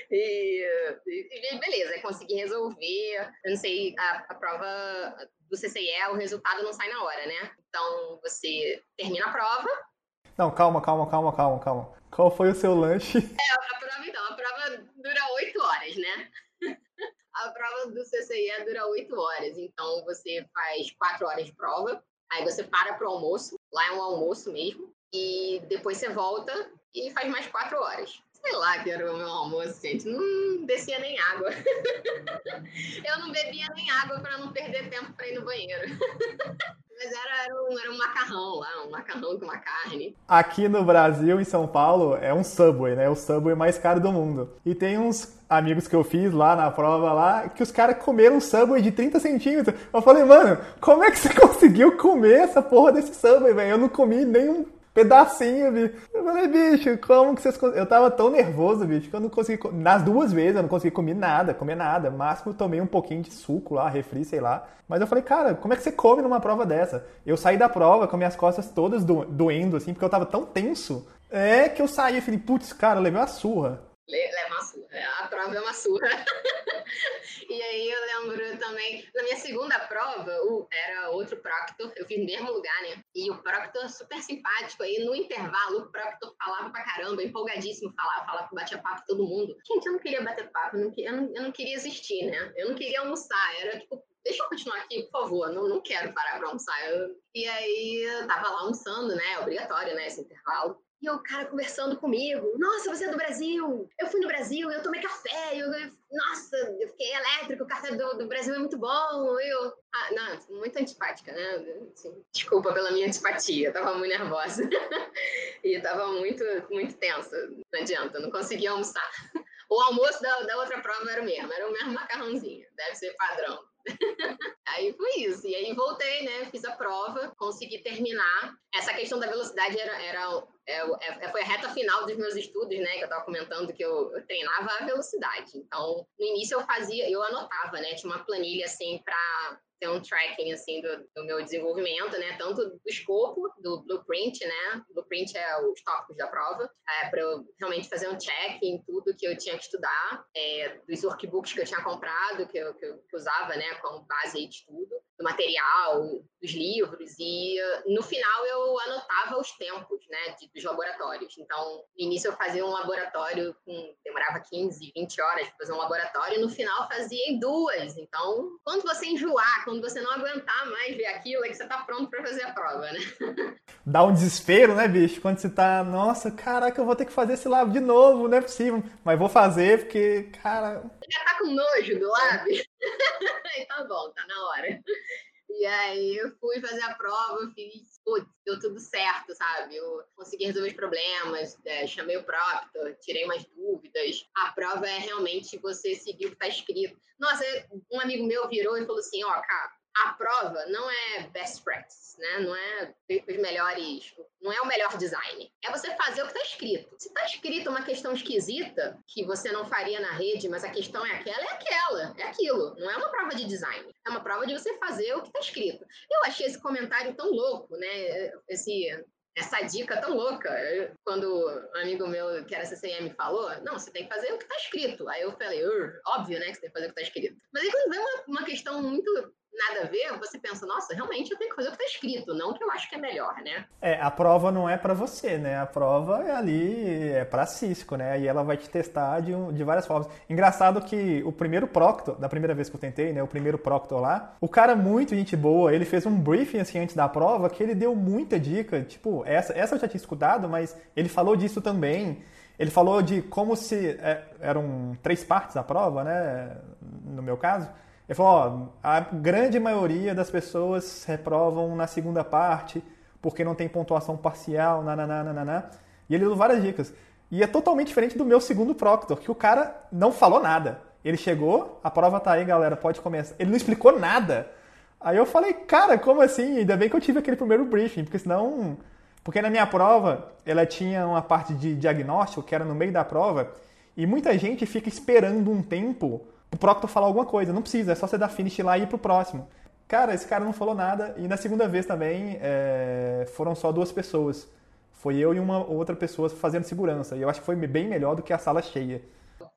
e, e, beleza, consegui resolver. Eu não sei, a, a prova do CCE, o resultado não sai na hora, né? Então, você termina a prova, não, calma, calma, calma, calma, calma. Qual foi o seu lanche? [laughs] É, a prova então, a prova dura oito horas, né? [laughs] a prova do CCIE dura oito horas, então você faz quatro horas de prova, aí você para pro almoço, lá é um almoço mesmo, e depois você volta e faz mais quatro horas. Sei lá que era o meu almoço, gente. Não descia nem água. [laughs] eu não bebia nem água para não perder tempo para ir no banheiro. [laughs] Mas era, era, um, era um macarrão lá, um macarrão com uma carne. Aqui no Brasil, em São Paulo, é um Subway, né? O Subway mais caro do mundo. E tem uns amigos que eu fiz lá na prova lá, que os caras comeram um Subway de 30 centímetros. Eu falei, mano, como é que você [laughs] conseguiu comer essa porra desse Subway, velho? Eu não comi nem um pedacinho, bicho. Eu falei, bicho, como que vocês. Eu tava tão nervoso, bicho, que eu não consegui. Nas duas vezes eu não consegui comer nada, comer nada. Máximo eu tomei um pouquinho de suco lá, refri, sei lá. Mas eu falei, cara, como é que você come numa prova dessa? Eu saí da prova com minhas costas todas do, doendo, assim, porque eu tava tão tenso. É que eu saí e falei, putz, cara, eu levei uma surra. Leva uma surra. É, a prova é uma surra. [laughs] e aí eu lembro também, na minha segunda prova, era outro Proctor, eu fiz no mesmo lugar, né? E o Proctor super simpático. Aí no intervalo, o Proctor falava pra caramba, empolgadíssimo, falava, falava batia papo com todo mundo. Gente, eu não queria bater papo, eu não, eu não, eu não queria existir, né? Eu não queria almoçar, era tipo, deixa eu continuar aqui, por favor, não, não quero parar para almoçar. Eu... E aí, eu tava lá almoçando, né? Obrigatório, né? Esse intervalo. E o cara conversando comigo. Nossa, você é do Brasil. Eu fui no Brasil, eu tomei café. Eu, nossa, eu fiquei elétrico. O café do, do Brasil é muito bom. Eu, ah, não, muito antipática, né? Assim, desculpa pela minha antipatia. Eu tava muito nervosa. [laughs] e tava muito, muito tensa. Não adianta, não conseguia almoçar. O almoço da, da outra prova era o mesmo. Era o mesmo macarrãozinho. Deve ser padrão. [laughs] aí foi isso. E aí voltei, né? Fiz a prova, consegui terminar. Essa questão da velocidade era, era é, é, foi a reta final dos meus estudos, né? Que eu estava comentando que eu, eu, treinava a velocidade. Então, no início eu fazia, eu anotava, né? Tinha uma planilha assim para ter um tracking assim do, do, meu desenvolvimento, né? Tanto do escopo, do blueprint, né? Blueprint é os tópicos da prova, é, para eu realmente fazer um check em tudo que eu tinha que estudar, é, dos workbooks que eu tinha comprado, que eu, que eu, que eu usava, né? Como base de tudo, do material, dos livros e no final eu anotava os tempos, né? De, dos laboratórios. Então, no início eu fazia um laboratório com demorava 15, 20 horas para fazer um laboratório, e no final fazia em duas. Então, quando você enjoar, quando você não aguentar mais ver aquilo, é que você tá pronto para fazer a prova, né? [laughs] Dá um desespero, né, bicho? Quando você tá, nossa, caraca, eu vou ter que fazer esse lab de novo, não é possível. Mas vou fazer porque, cara. Já tá com nojo do lab? tá bom, tá na hora. E aí eu fui fazer a prova, fiz, putz, deu tudo certo, sabe? Eu consegui resolver os problemas, é, chamei o próprio, tirei umas dúvidas. A prova é realmente você seguir o que está escrito. Nossa, um amigo meu virou e falou assim, ó, cara, a prova não é best practice, né? Não é os melhores, não é o melhor design. É você fazer o que está escrito. Se está escrito uma questão esquisita que você não faria na rede, mas a questão é aquela, é aquela, é aquilo. Não é uma prova de design. É uma prova de você fazer o que está escrito. Eu achei esse comentário tão louco, né? Esse essa dica tão louca. Quando um amigo meu, que era CCM, falou, não, você tem que fazer o que está escrito. Aí eu falei, óbvio, né, que você tem que fazer o que está escrito. Mas aí quando vem uma, uma questão muito nada a ver, você pensa, nossa, realmente eu tenho que fazer o que está escrito, não o que eu acho que é melhor, né? É, a prova não é para você, né? A prova é ali, é para Cisco, né? E ela vai te testar de, um, de várias formas. Engraçado que o primeiro Proctor, da primeira vez que eu tentei, né? O primeiro Proctor lá, o cara muito gente boa, ele fez um briefing assim antes da prova que ele deu muita dica, tipo, essa, essa eu já tinha escutado, mas ele falou disso também. Ele falou de como se. É, eram três partes da prova, né? No meu caso. Ele falou, ó, a grande maioria das pessoas reprovam na segunda parte porque não tem pontuação parcial, nananana. E ele deu várias dicas. E é totalmente diferente do meu segundo Proctor, que o cara não falou nada. Ele chegou, a prova tá aí, galera, pode começar. Ele não explicou nada. Aí eu falei, cara, como assim? Ainda bem que eu tive aquele primeiro briefing, porque senão. Porque na minha prova, ela tinha uma parte de diagnóstico que era no meio da prova, e muita gente fica esperando um tempo o Proctor falar alguma coisa. Não precisa, é só você dar finish lá e ir pro próximo. Cara, esse cara não falou nada. E na segunda vez também é, foram só duas pessoas. Foi eu e uma outra pessoa fazendo segurança. E eu acho que foi bem melhor do que a sala cheia.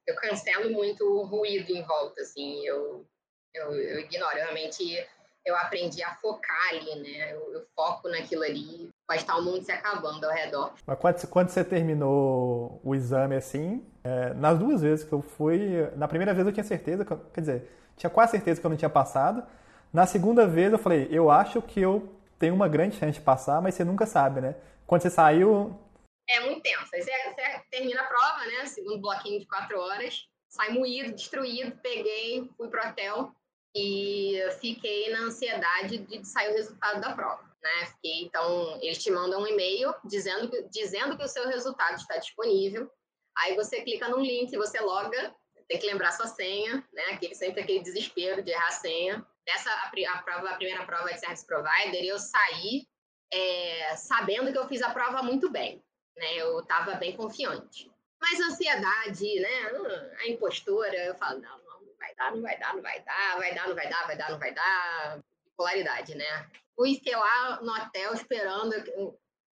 Eu cancelo muito o ruído em volta, assim. Eu, eu, eu ignoro. Realmente eu aprendi a focar ali, né? Eu, eu, foco naquilo ali. Pode estar o mundo se acabando ao redor. Mas quando, quando você terminou o exame assim, é, nas duas vezes que eu fui, na primeira vez eu tinha certeza, que, quer dizer, tinha quase certeza que eu não tinha passado. Na segunda vez eu falei, eu acho que eu tenho uma grande chance de passar, mas você nunca sabe, né? Quando você saiu. É muito tenso. Aí você, você termina a prova, né? Segundo bloquinho de quatro horas. Sai moído, destruído, peguei, fui pro hotel e fiquei na ansiedade de sair o resultado da prova. Né? Então, eles te mandam um e-mail dizendo que, dizendo que o seu resultado está disponível. Aí você clica num link, você loga, tem que lembrar sua senha, né? Aquele, sempre aquele desespero de errar a senha. Nessa, a, a, prova, a primeira prova de Service Provider, eu saí é, sabendo que eu fiz a prova muito bem, né? Eu estava bem confiante. Mas a ansiedade, né? A impostora, eu falo, não, não vai dar, não vai dar, não vai dar, vai dar, não vai dar, vai dar, não vai dar. Polaridade, né? Fui, fiquei lá no hotel esperando,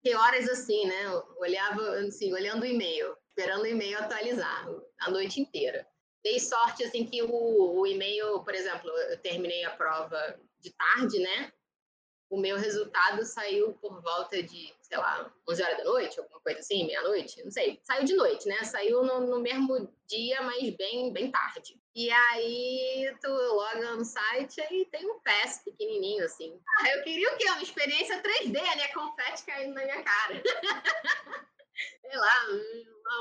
que horas assim, né? Olhava, assim, olhando o e-mail, esperando o e-mail atualizar a noite inteira. Dei sorte, assim, que o, o e-mail, por exemplo, eu terminei a prova de tarde, né? o meu resultado saiu por volta de, sei lá, 11 horas da noite, alguma coisa assim, meia-noite, não sei. Saiu de noite, né? Saiu no, no, mesmo dia, mas bem, bem tarde. E aí tu loga no site e tem um PES pequenininho, assim. Ah, eu queria o quê? Uma experiência 3D, né? Confete caindo na minha cara. [laughs] sei lá,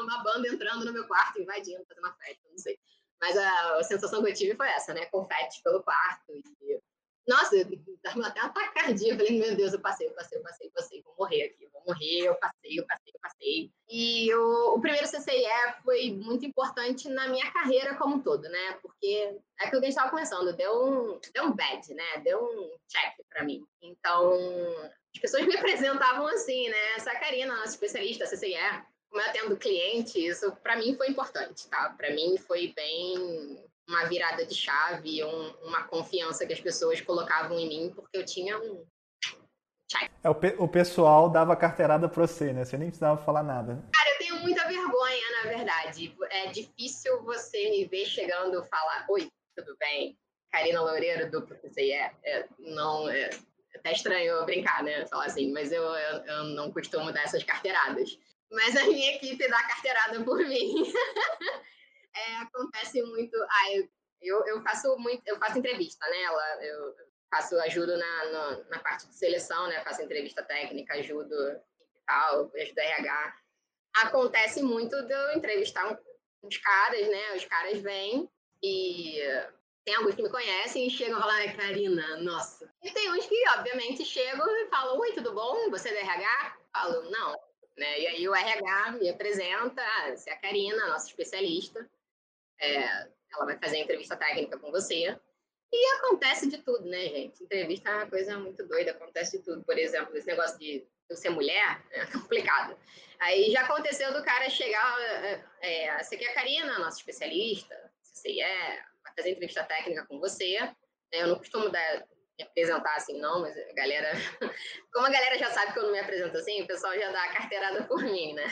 uma, banda entrando no meu quarto, invadindo, fazendo uma festa, não sei. Mas a sensação que eu tive foi essa, né? Confete pelo quarto e nossa, dava até uma tacardia. Eu falei, meu Deus, eu passei, eu passei, eu passei, eu passei, vou morrer aqui, vou morrer, eu passei, eu passei, eu passei. E o, primeiro CCIE foi muito importante na minha carreira como um todo, né? Porque é aquilo que a gente estava conversando, deu um, deu um bad, né? Deu um check para mim. Então, as pessoas me apresentavam assim, né? Essa Karina, nossa especialista, CCIE, como eu atendo cliente, isso para mim foi importante, tá? Para mim foi bem uma virada de chave, um, uma confiança que as pessoas colocavam em mim, porque eu tinha um. É, o, pe o pessoal dava carteirada pra você, né? Você nem precisava falar nada. Né? Cara, eu tenho muita vergonha, na verdade. É difícil você me ver chegando e falar: Oi, tudo bem? Karina Loureiro, do PCE. É, é, não, é, é até estranho eu brincar, né? Falar assim, mas eu, eu, eu não costumo dar essas carteiradas. Mas a minha equipe dá carteirada por mim. [laughs] é, acontece muito. Ah, eu, eu, eu, faço muito, eu faço entrevista, né? Ela, eu faço, ajudo na, na, na, parte de seleção, né? Faço entrevista técnica, ajudo e tal, ajudo RH. Acontece muito de eu entrevistar os caras, né? Os caras vêm e tem alguns que me conhecem e chegam e falam, Karina, nossa. E tem uns que, obviamente, chegam e falam, oi, tudo bom? Você é da RH? Falo, não. Né? E aí o RH me apresenta, ah, você é a Karina, nossa especialista. É, ela vai fazer a entrevista técnica com você. E acontece de tudo, né, gente? Entrevista é uma coisa muito doida, acontece de tudo. Por exemplo, esse negócio de eu ser mulher [laughs] é complicado. Aí já aconteceu do cara chegar, é, é você quer a Karina, nossa especialista, você é, vai fazer entrevista técnica com você. Eu não costumo dar me apresentar assim, não, mas a galera. [laughs] Como a galera já sabe que eu não me apresento assim, o pessoal já dá a carteirada por mim, né?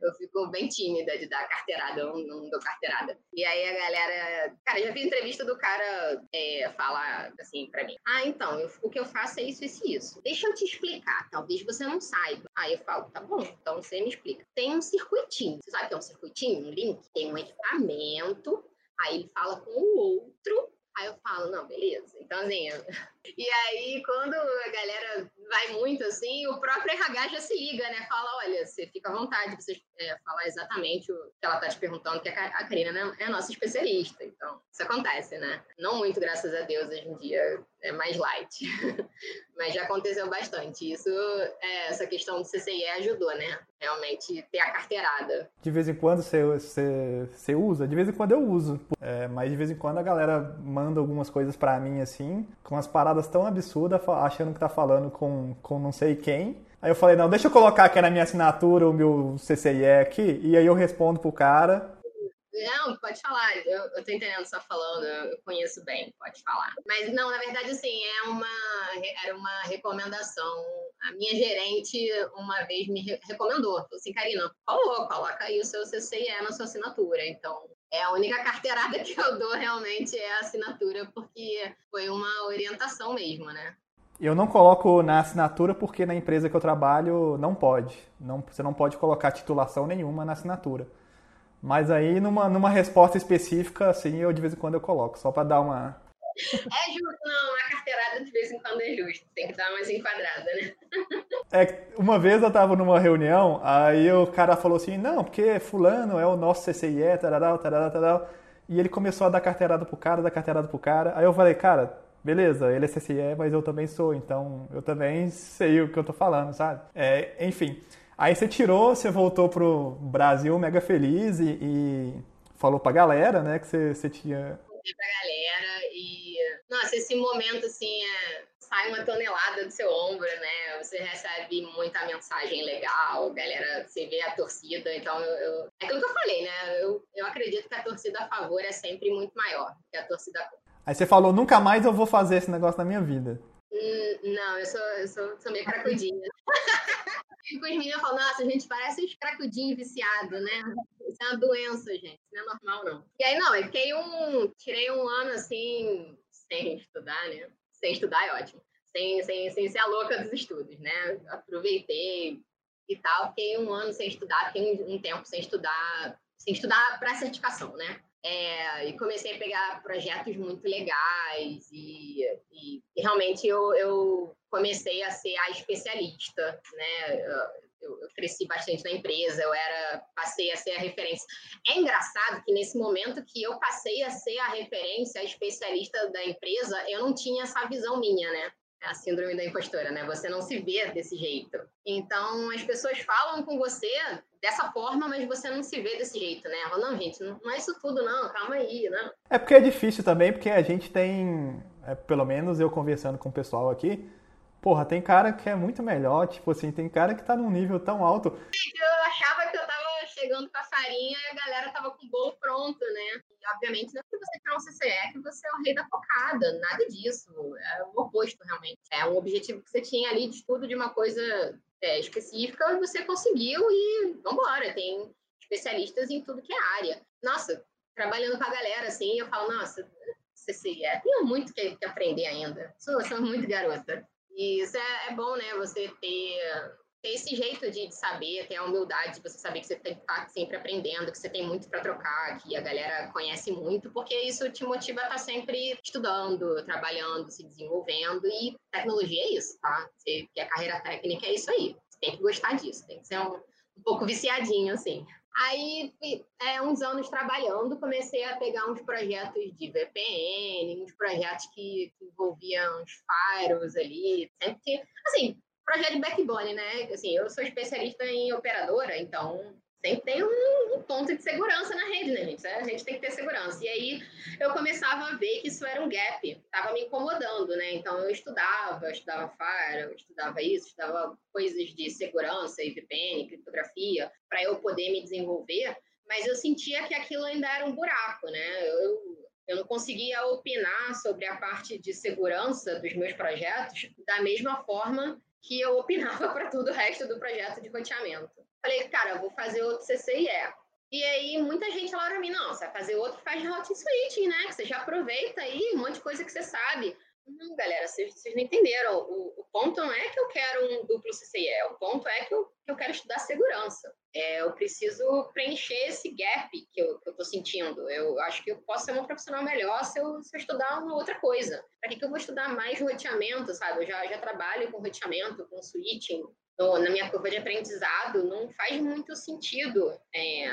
Eu fico bem tímida de dar carteirada, eu não dou carteirada. E aí a galera. Cara, já vi entrevista do cara é, falar assim pra mim: Ah, então, eu, o que eu faço é isso, isso e isso. Deixa eu te explicar, talvez você não saiba. Aí eu falo: Tá bom, então você me explica. Tem um circuitinho. Você sabe que é um circuitinho? Um link? Tem um equipamento. Aí ele fala com o outro Aí eu falo, não, beleza. Então, assim. E aí quando a galera vai muito assim, o próprio RH já se liga, né? Fala, olha, você fica à vontade de você é, falar exatamente o que ela tá te perguntando, que a Karina né, é a nossa especialista. Então, isso acontece, né? Não muito, graças a Deus, hoje em dia é mais light. [laughs] Mas já aconteceu bastante. Isso, é, essa questão do CCIE ajudou, né? Realmente ter a carteirada. De vez em quando você, você, você usa? De vez em quando eu uso. É, mas de vez em quando a galera manda algumas coisas para mim, assim, com umas paradas tão absurdas, achando que tá falando com, com não sei quem. Aí eu falei, não, deixa eu colocar aqui na minha assinatura o meu CCIE aqui, e aí eu respondo pro cara. Não, pode falar. Eu, eu tô entendendo você tá falando, eu conheço bem, pode falar. Mas não, na verdade, assim, é uma, era uma recomendação. A minha gerente uma vez me recomendou. Falou assim, Karina, falou, coloca aí o seu CCIE na sua assinatura. Então, é a única carteirada [laughs] que eu dou realmente é a assinatura, porque foi uma orientação mesmo, né? Eu não coloco na assinatura porque na empresa que eu trabalho não pode. Não, você não pode colocar titulação nenhuma na assinatura. Mas aí, numa, numa resposta específica, assim, eu de vez em quando eu coloco, só para dar uma. É justo, não, a de vez em quando é justo, tem que dar mais enquadrada, né? É, uma vez eu tava numa reunião, aí o cara falou assim, não, porque fulano é o nosso CCIE, tarará, tarará, tarará, e ele começou a dar carteirada pro cara, dar carteirada pro cara, aí eu falei, cara, beleza, ele é CCIE, mas eu também sou, então eu também sei o que eu tô falando, sabe? É, enfim, Aí você tirou, você voltou pro Brasil mega feliz e, e falou pra galera, né, que você, você tinha. Falei pra galera. Nossa, esse momento, assim, é sai uma tonelada do seu ombro, né? Você recebe muita mensagem legal, galera, você vê a torcida. Então, eu, é aquilo que eu falei, né? Eu, eu acredito que a torcida a favor é sempre muito maior que a torcida contra. Aí você falou, nunca mais eu vou fazer esse negócio na minha vida. Hum, não, eu sou, eu sou, sou meio cracudinha. com os meninos falam, nossa, a gente parece uns cracudinhos viciados, né? Isso é uma doença, gente. Não é normal, não. E aí, não, eu fiquei um. Tirei um ano assim, sem estudar, né? Sem estudar é ótimo. Sem, sem, sem ser a louca dos estudos, né? Aproveitei e tal. Fiquei um ano sem estudar, fiquei um, um tempo sem estudar, sem estudar para certificação, né? É, e comecei a pegar projetos muito legais e, e, e realmente eu, eu, comecei a ser a especialista, né? Eu, eu, cresci bastante na empresa, eu era, passei a ser a referência. É engraçado que nesse momento que eu passei a ser a referência, a especialista da empresa, eu não tinha essa visão minha, né? a síndrome da impostora, né? Você não se vê desse jeito. Então, as pessoas falam com você dessa forma, mas você não se vê desse jeito, né? Não, gente, não é isso tudo, não, calma aí, né? É porque é difícil também, porque a gente tem, é, pelo menos eu conversando com o pessoal aqui, porra, tem cara que é muito melhor, tipo assim, tem cara que tá num nível tão alto. Eu achava que eu tava chegando com a farinha e a galera tava com o bolo pronto, né? E, obviamente, não é porque você quer um CCE que você é o rei da cocada, nada disso. É o oposto, realmente. É um objetivo que você tinha ali de estudo de uma coisa é, específica e você conseguiu e vambora. Tem especialistas em tudo que é área. Nossa, trabalhando com a galera, assim, eu falo, nossa, CCE, tenho muito que, que aprender ainda. Sou, sou muito garota. E isso é, é bom, né? Você ter ter esse jeito de, de, saber, ter a humildade de você saber que você tem que estar sempre aprendendo, que você tem muito para trocar, que a galera conhece muito, porque isso te motiva a estar sempre estudando, trabalhando, se desenvolvendo. E tecnologia é isso, tá? Você quer carreira técnica, é isso aí. Você tem que gostar disso, tem que ser um, um pouco viciadinho, assim. Aí, é, uns anos trabalhando, comecei a pegar uns projetos de VPN, uns projetos que, que envolviam uns firewalls ali, sempre que, assim, projeto de backbone, né? Assim, eu sou especialista em operadora, então tem um, um, ponto de segurança na rede, né, gente? A gente tem que ter segurança. E aí eu começava a ver que isso era um gap, estava me incomodando, né? Então eu estudava, eu estudava Fire, eu estudava isso, estudava coisas de segurança, VPN, criptografia, para eu poder me desenvolver, mas eu sentia que aquilo ainda era um buraco, né? Eu, eu não conseguia opinar sobre a parte de segurança dos meus projetos da mesma forma que eu opinava [laughs] para todo o resto do projeto de roteamento. Falei, cara, eu vou fazer outro CCIE. E aí, muita gente falou para mim, não, você vai fazer outro, faz route switching, né? Que você já aproveita aí um monte de coisa que você sabe. Não, galera, vocês, vocês não entenderam. O, o, ponto não é que eu quero um duplo CCIE, o ponto é que eu, que eu quero estudar segurança. É, eu preciso preencher esse gap que eu, estou sentindo. Eu acho que eu posso ser uma profissional melhor se eu, se eu estudar uma outra coisa. Para que, que eu vou estudar mais roteamento, sabe? Eu já, já trabalho com roteamento, com switching. No, na minha curva de aprendizado, não faz muito sentido é,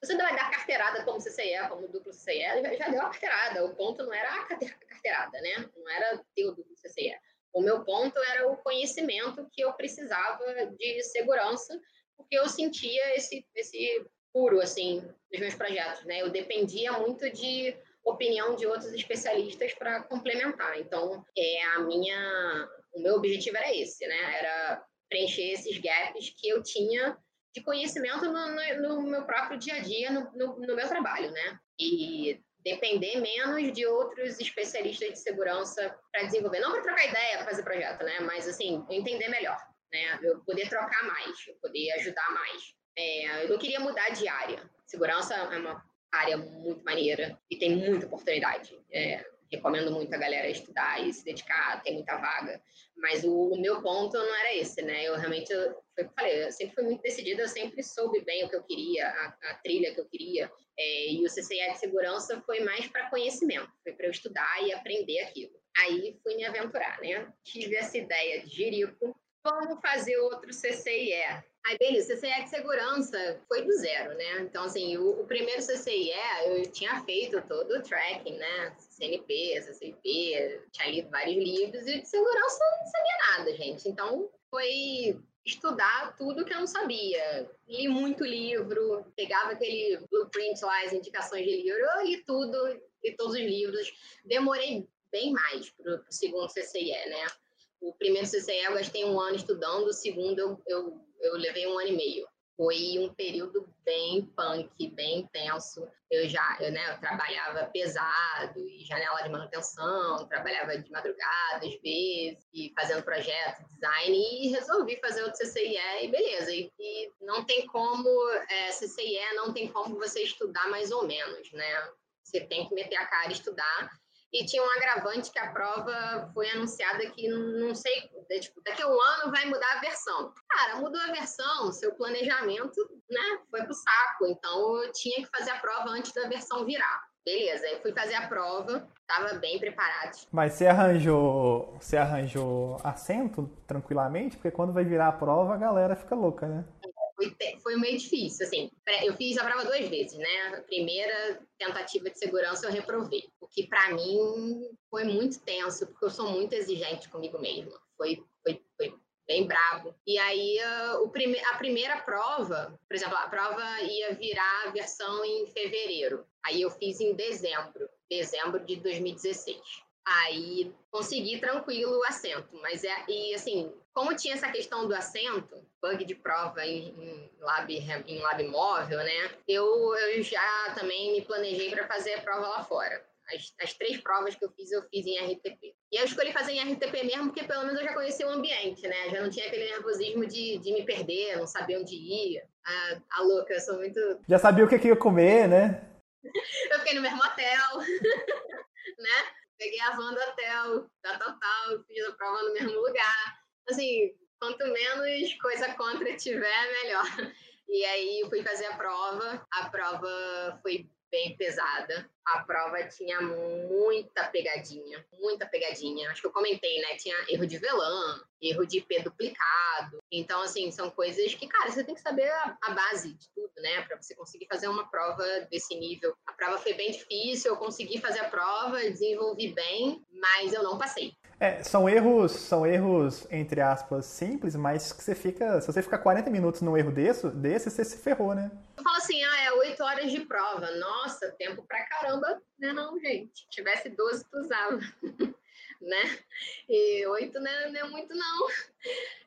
você vai dar carteirada como CCE, como duplo CCE, já, já deu a carteirada. O ponto não era a carteirada, né? Não era ter o duplo CCE. O meu ponto era o conhecimento que eu precisava de segurança, porque eu sentia esse, esse puro, assim, dos meus projetos, né? Eu dependia muito de opinião de outros especialistas para complementar. Então, é, a minha, o meu objetivo era esse, né? Era preencher esses gaps que eu tinha de conhecimento no, no, no meu próprio dia a dia, no, no, meu trabalho, né? E depender menos de outros especialistas de segurança para desenvolver, não para trocar ideia, para fazer projeto, né? Mas assim, entender melhor, né? Eu poder trocar mais, eu poder ajudar mais. É, eu não queria mudar de área. Segurança é uma área muito maneira e tem muita oportunidade. É, recomendo muito a galera estudar e se dedicar, tem muita vaga. Mas o, o meu ponto não era esse, né? Eu realmente, eu, foi o que eu falei, eu sempre fui muito decidida, eu sempre soube bem o que eu queria, a, a trilha que eu queria. É, e o CCE de segurança foi mais para conhecimento, foi para eu estudar e aprender aquilo. Aí fui me aventurar, né? Tive essa ideia de Jerico, vamos fazer outro CCIE. Aí, beleza, CCIE de segurança foi do zero, né? Então, assim, o, o primeiro CCIE eu tinha feito todo o tracking, né? CNP, CCIP, tinha lido vários livros e de segurança eu não sabia nada, gente. Então, foi estudar tudo que eu não sabia. Li muito livro, pegava aquele blueprint lá, as indicações de livro, eu li tudo, li todos os livros. Demorei bem mais para o segundo CCIE, né? O primeiro CCE eu gastei um ano estudando, o segundo eu, eu, eu levei um ano e meio foi um período bem punk, bem intenso. Eu já, eu, né, eu trabalhava pesado e janela de manutenção, trabalhava de madrugada às vezes, e fazendo projeto, design, e resolvi fazer o CCIE e beleza. E, e não tem como, é, CCIE não tem como você estudar mais ou menos, né? Você tem que meter a cara e estudar. E tinha um agravante que a prova foi anunciada que não sei, tipo, daqui a um ano vai mudar a versão. Cara, mudou a versão, seu planejamento, né, foi pro saco. Então eu tinha que fazer a prova antes da versão virar. Beleza, aí fui fazer a prova, tava bem preparado. Mas você arranjou, você arranjou assento tranquilamente? Porque quando vai virar a prova, a galera fica louca, né? Foi, foi meio difícil, assim. Eu fiz a prova duas vezes, né? A primeira tentativa de segurança eu reprovei, o que para mim foi muito tenso, porque eu sou muito exigente comigo mesma. Foi, foi, foi bem brabo. E aí, uh, o prime a primeira prova, por exemplo, a prova ia virar a versão em fevereiro. Aí eu fiz em dezembro, dezembro de 2016. Aí consegui tranquilo o assento, mas é e assim, como tinha essa questão do assento, bug de prova em, em lab em lab móvel, né? Eu, eu já também me planejei para fazer a prova lá fora. As, as, três provas que eu fiz, eu fiz em RTP. E eu escolhi fazer em RTP mesmo, porque pelo menos eu já conhecia o ambiente, né? Já não tinha aquele nervosismo de, de me perder, não saber onde ia. A, a louca, eu sou muito. Já sabia o que, que ia comer, né? [laughs] eu fiquei no mesmo hotel, [laughs] né? Peguei a van do da Total, fiz a prova no mesmo lugar. Assim, quanto menos coisa contra tiver, melhor. E aí eu fui fazer a prova, a prova foi bem pesada. A prova tinha muita pegadinha, muita pegadinha. Acho que eu comentei, né? Tinha erro de velã, erro de IP duplicado. Então, assim, são coisas que, cara, você tem que saber a, a base de tudo, né? Para você conseguir fazer uma prova desse nível. A prova foi bem difícil, eu consegui fazer a prova, desenvolvi bem, mas eu não passei. É, são erros, são erros, entre aspas, simples, mas que você fica. Se você ficar 40 minutos num erro desse, desse, você se ferrou, né? Eu falo assim, ah, é 8 horas de prova. Nossa, tempo pra caramba, né não, gente? Se tivesse 12, tu usava. [laughs] né? E 8 não é, não é muito, não.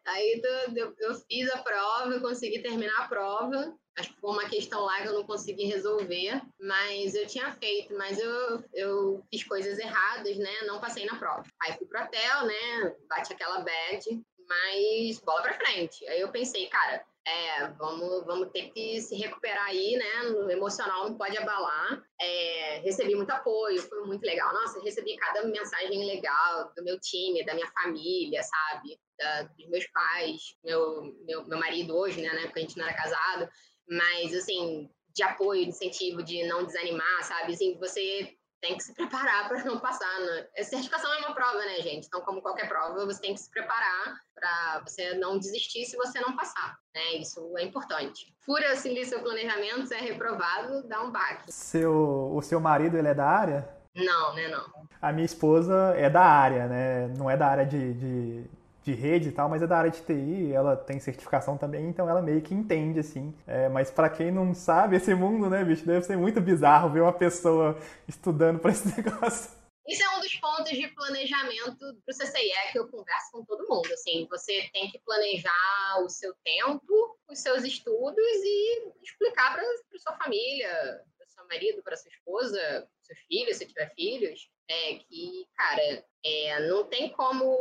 Aí eu, eu fiz a prova, consegui terminar a prova. Acho que foi uma questão lá que eu não consegui resolver, mas eu tinha feito, mas eu, eu fiz coisas erradas, né? Não passei na prova. Aí fui pro hotel, né? Bate aquela bad, mas bola pra frente. Aí eu pensei, cara, é, vamos, vamos ter que se recuperar aí, né? No emocional não pode abalar. É, recebi muito apoio, foi muito legal. Nossa, recebi cada mensagem legal do meu time, da minha família, sabe? Da, dos meus pais, meu, meu, meu marido hoje, né? Na época a gente não era casado. Mas, assim, de apoio, de incentivo, de não desanimar, sabe? Assim, você tem que se preparar [laughs] para não passar. Né? Certificação é uma prova, né, gente? Então, como qualquer prova, você tem que se preparar para você não desistir se você não passar. Né? Isso é importante. Fura assim seu planejamento, você é reprovado, dá um baque. Seu, o seu marido, ele é da área? Não, né, não. A minha esposa é da área, né? Não é da área de, de de rede e tal, mas é da área de TI, ela tem certificação também, então ela meio que entende, assim. É, mas para quem não sabe, esse mundo, né, bicho, deve ser muito bizarro ver uma pessoa estudando para esse [laughs] negócio. Isso é um dos pontos de planejamento para o CCIE que eu converso com todo mundo. Assim, você tem que planejar o seu tempo, os seus estudos e explicar para sua família, marido, para sua esposa, seus filhos, se tiver filhos, é que, cara, é, não tem como.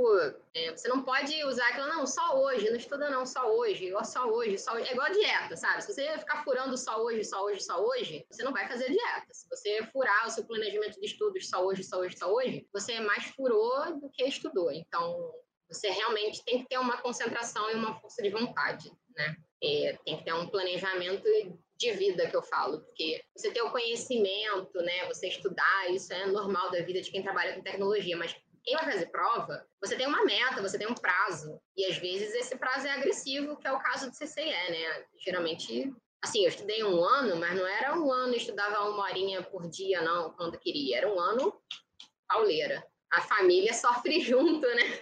É, você não pode usar aquilo, não, só hoje, não estuda não, só hoje, ou só hoje, só hoje. É igual a dieta, sabe? Se você ficar furando só hoje, só hoje, só hoje, você não vai fazer dieta. Se você furar o seu planejamento de estudos só hoje, só hoje, só hoje, você mais furou do que estudou. Então, você realmente tem que ter uma concentração e uma força de vontade, né? É, tem que ter um planejamento de vida que eu falo, porque você ter o conhecimento, né, você estudar, isso é normal da vida de quem trabalha com tecnologia, mas quem vai fazer prova, você tem uma meta, você tem um prazo. E às vezes esse prazo é agressivo, que é o caso do CCE, né? Geralmente, assim, eu estudei um ano, mas não era um ano, estudava uma horinha por dia, não, quando queria. Era um ano pauleira. A família sofre [laughs] junto, né?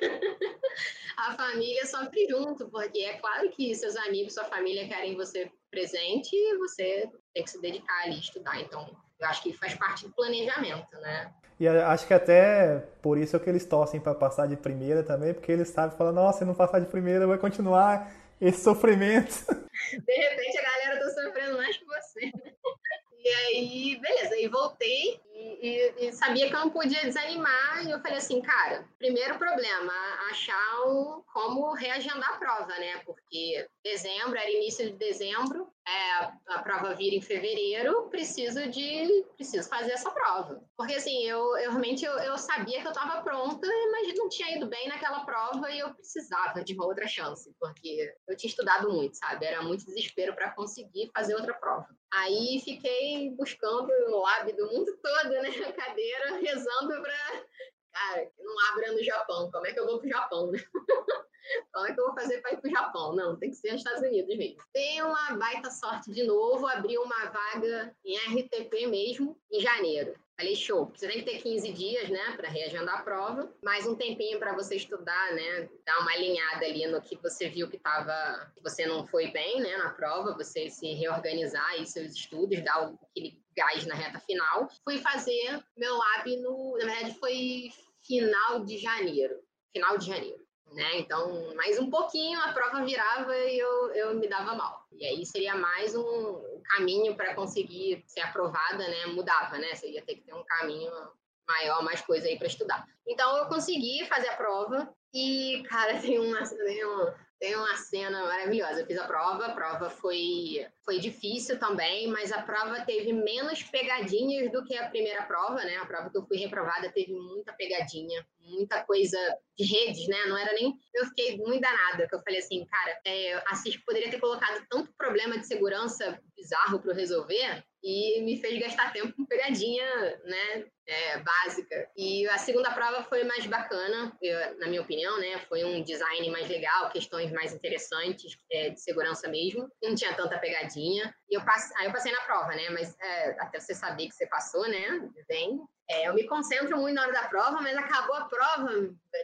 a família sofre junto, porque é claro que seus amigos, sua família querem você presente e você tem que se dedicar ali, estudar. Então, Eu acho que faz parte do planejamento, né? E acho que até por isso é que eles torcem para passar de primeira também, porque eles sabem, falam, nossa, se não passar de primeira vai continuar esse sofrimento. [laughs] De repente a galera tá sofrendo mais que você. [laughs] E aí, beleza, aí voltei e, e, sabia que eu não podia desanimar. E eu falei assim, cara, primeiro problema, achar um, como reagendar a prova, né? Porque dezembro, era início de dezembro, é, a prova vira em fevereiro, preciso de preciso fazer essa prova. Porque assim, eu, eu realmente eu, eu sabia que eu estava pronta, mas não tinha ido bem naquela prova e eu precisava de uma outra chance, porque eu tinha estudado muito, sabe? Era muito desespero para conseguir fazer outra prova. Aí fiquei buscando no lab do mundo todo, né, a cadeira, rezando para cara, não abra no Japão. Como é que eu vou pro Japão, né? [laughs] Como é que eu vou fazer para ir pro Japão? Não, tem que ser nos Estados Unidos mesmo. Tem uma baita sorte de novo, abriu uma vaga em RTP mesmo em janeiro. Falei, show, você tem ter 15 dias, né, para reagendar a prova, mais um tempinho para você estudar, né, dar uma alinhada ali no que você viu que tava, você não foi bem, né, na prova, você se reorganizar aí seus estudos, dar aquele gás na reta final. Fui fazer meu lab no, na verdade foi final de janeiro, final de janeiro né? Então, mais um pouquinho a prova virava e eu, eu me dava mal. E aí seria mais um caminho para conseguir ser aprovada, né? Mudava, né? Você ia ter que ter um caminho maior, mais coisa aí para estudar. Então, eu consegui fazer a prova e, cara, [laughs] tem uma, tem uma, tem uma cena maravilhosa. Eu fiz a prova, a prova foi, foi difícil também, mas a prova teve menos pegadinhas do que a primeira prova, né? A prova que eu fui reprovada teve muita pegadinha, muita coisa de redes, né? Não era nem. Eu fiquei muito danada, que eu falei assim, cara, é, a CISC poderia ter colocado tanto problema de segurança bizarro para resolver e me fez gastar tempo com pegadinha, né? É, básica. E a segunda prova foi mais bacana, eu, na minha opinião, né? Foi um design mais legal, questões mais interessantes é, de segurança mesmo. Não tinha tanta pegadinha. E eu passe... aí eu passei na prova, né? Mas é, até você saber que você passou, né? Vem. É, eu me concentro muito na hora da prova, mas acabou a prova,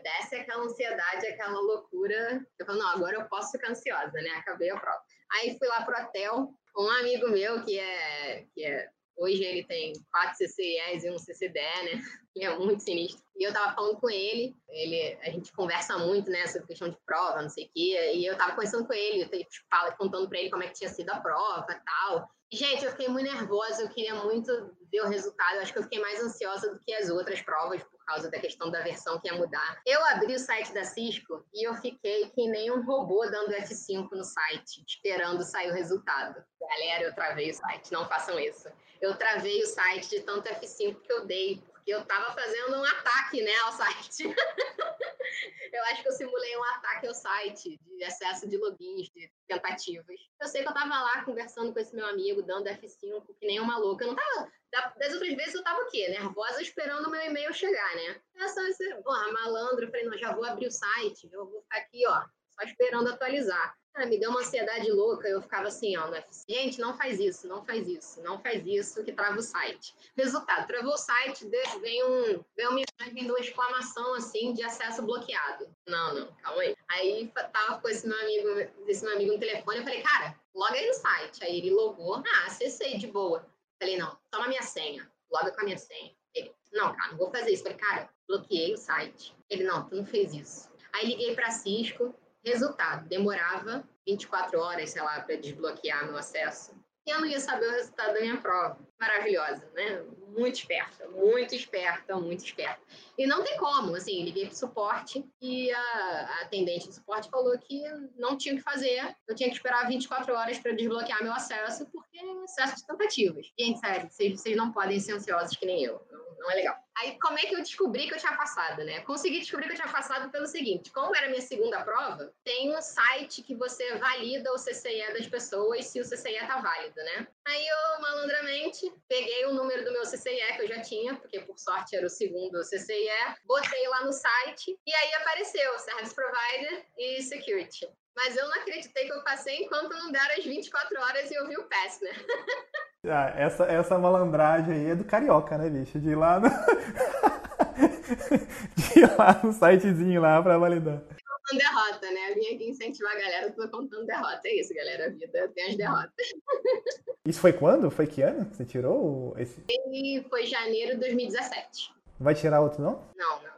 desce aquela ansiedade, aquela loucura. Eu falo, não, agora eu posso ficar ansiosa, né? Acabei a prova. Aí fui lá pro hotel, um amigo meu que é, que é hoje ele tem quatro CCIs e um CCDE, né? Que é muito sinistro. E eu tava falando com ele, ele, a gente conversa muito, né, sobre questão de prova, não sei o quê, e eu tava conversando com ele, tipo, contando pra ele como é que tinha sido a prova e tal. Gente, eu fiquei muito nervosa, eu queria muito ver o resultado. Eu acho que eu fiquei mais ansiosa do que as outras provas, causa da questão da versão que ia mudar. Eu abri o site da Cisco e eu fiquei que nem um robô dando F5 no site, esperando sair o resultado. Galera, eu travei o site, não façam isso. Eu travei o site de tanto F5 que eu dei, eu estava fazendo um ataque né, ao site. [laughs] eu acho que eu simulei um ataque ao site de excesso de logins, de tentativas. Eu sei que eu estava lá conversando com esse meu amigo, dando F5, que nem uma louca. Eu não tava. Das outras vezes eu tava o quê? Nervosa esperando o meu e-mail chegar, né? Essa, esse, porra, malandro, eu falei, não, já vou abrir o site, eu vou ficar aqui, ó, só esperando atualizar. Ah, me deu uma ansiedade louca, eu ficava assim, ó, no FC. Gente, não faz isso, não faz isso, não faz isso, que trava o site. Resultado, travou o site, vem, um, vem uma imagem de uma exclamação, assim, de acesso bloqueado. Não, não, calma aí. Aí tava com esse meu amigo, esse meu amigo no telefone, eu falei, cara, loga aí no site. Aí ele logou, ah, acessei de boa. Falei, não, toma minha senha, loga com a minha senha. Ele, não, cara, não vou fazer isso. Falei, cara, bloqueei o site. Ele, não, tu não fez isso. Aí liguei para Cisco, Resultado, demorava 24 horas, sei lá, para desbloquear meu acesso. E eu não ia saber o resultado da minha prova. Maravilhosa, né? Muito esperta, muito esperta, muito esperta. E não tem como, assim, liguei para suporte e a, a atendente do suporte falou que não tinha o que fazer. Eu tinha que esperar 24 horas para desbloquear meu acesso, porque é excesso de tentativas. Gente, sério, vocês, vocês não podem ser ansiosos que nem eu. Não, não é legal. Aí, como é que eu descobri que eu tinha passado, né? Consegui descobrir que eu tinha passado pelo seguinte: como era minha segunda prova, tem um site que você valida o CCIE das pessoas se o CCIE tá válido, né? Aí eu, malandramente, peguei o número do meu CCIE que eu já tinha, porque por sorte era o segundo CCIE, botei lá no site e aí apareceu Service Provider e Security. Mas eu não acreditei que eu passei enquanto não deram as 24 horas e eu vi o PES, né? [laughs] Ah, essa, essa malandragem aí é do carioca, né, bicho? De ir lá no. [laughs] de ir lá no sitezinho lá pra validar. contando derrota, né? Vim aqui incentivar a galera, tô contando derrota. É isso, galera. A vida tem as derrotas. [laughs] Isso foi quando? Foi que ano que você tirou esse? E foi janeiro de 2017. Vai tirar outro, não? Não, não.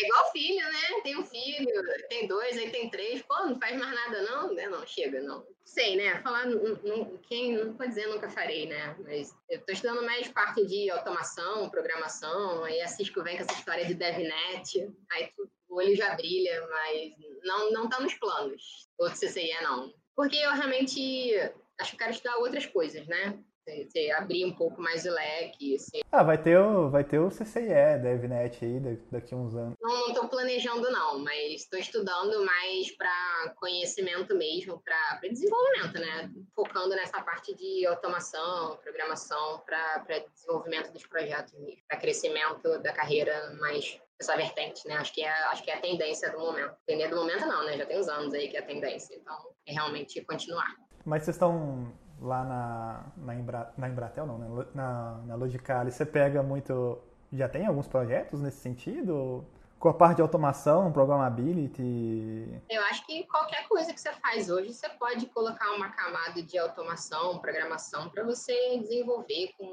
É igual filho, né? Tem um filho, tem dois, aí tem três. Pô, não faz mais nada, não? Né? Não, chega, não. Sei, né? Falar, não, quem não pode dizer nunca farei, né? Mas eu tô estudando mais parte de automação, programação, aí a Cisco vem com essa história de DevNet, aí o olho já brilha, mas não, não tá nos planos. Outro CCIE, não. Porque eu realmente acho que quero estudar outras coisas, né? Você abrir um pouco mais o leque. Assim. Ah, vai ter o, vai ter o CCIE, DevNet aí daqui a uns anos. Não estou planejando não, mas estou estudando mais para conhecimento mesmo, para desenvolvimento, né? Focando nessa parte de automação, programação, para desenvolvimento dos projetos mesmo, para crescimento da carreira mais essa vertente, né? Acho que é, acho que é a tendência do momento. Tendência do momento não, né? Já tem uns anos aí que é a tendência. Então, é realmente continuar. Mas vocês estão lá na, na, Embra, na Embratel, não, né? na, na Logicalis, você pega muito. Já tem alguns projetos nesse sentido? Com a parte de automação, programability? Eu acho que qualquer coisa que você faz hoje, você pode colocar uma camada de automação, programação, para você desenvolver com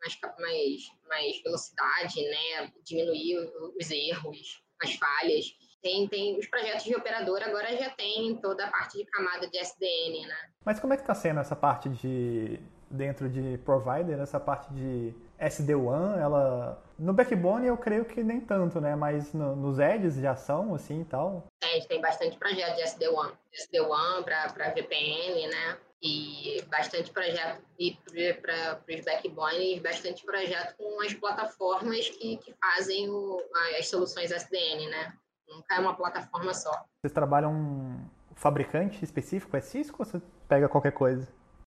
mais, mais, mais velocidade, né? diminuir os erros, as falhas. Tem, tem os projetos de operador agora já tem toda a parte de camada de SDN, né? Mas como é que está sendo essa parte de dentro de provider, essa parte de SD-WAN, ela no backbone eu creio que nem tanto, né? Mas no, nos edges já são assim e tal. É, a gente tem bastante projeto de SD-WAN, SD-WAN para VPN, né? E bastante projeto e para os backbones, bastante projeto com as plataformas que, que fazem o, as soluções SDN, né? Nunca é uma plataforma só. Vocês trabalham um fabricante específico? É Cisco ou você pega qualquer coisa?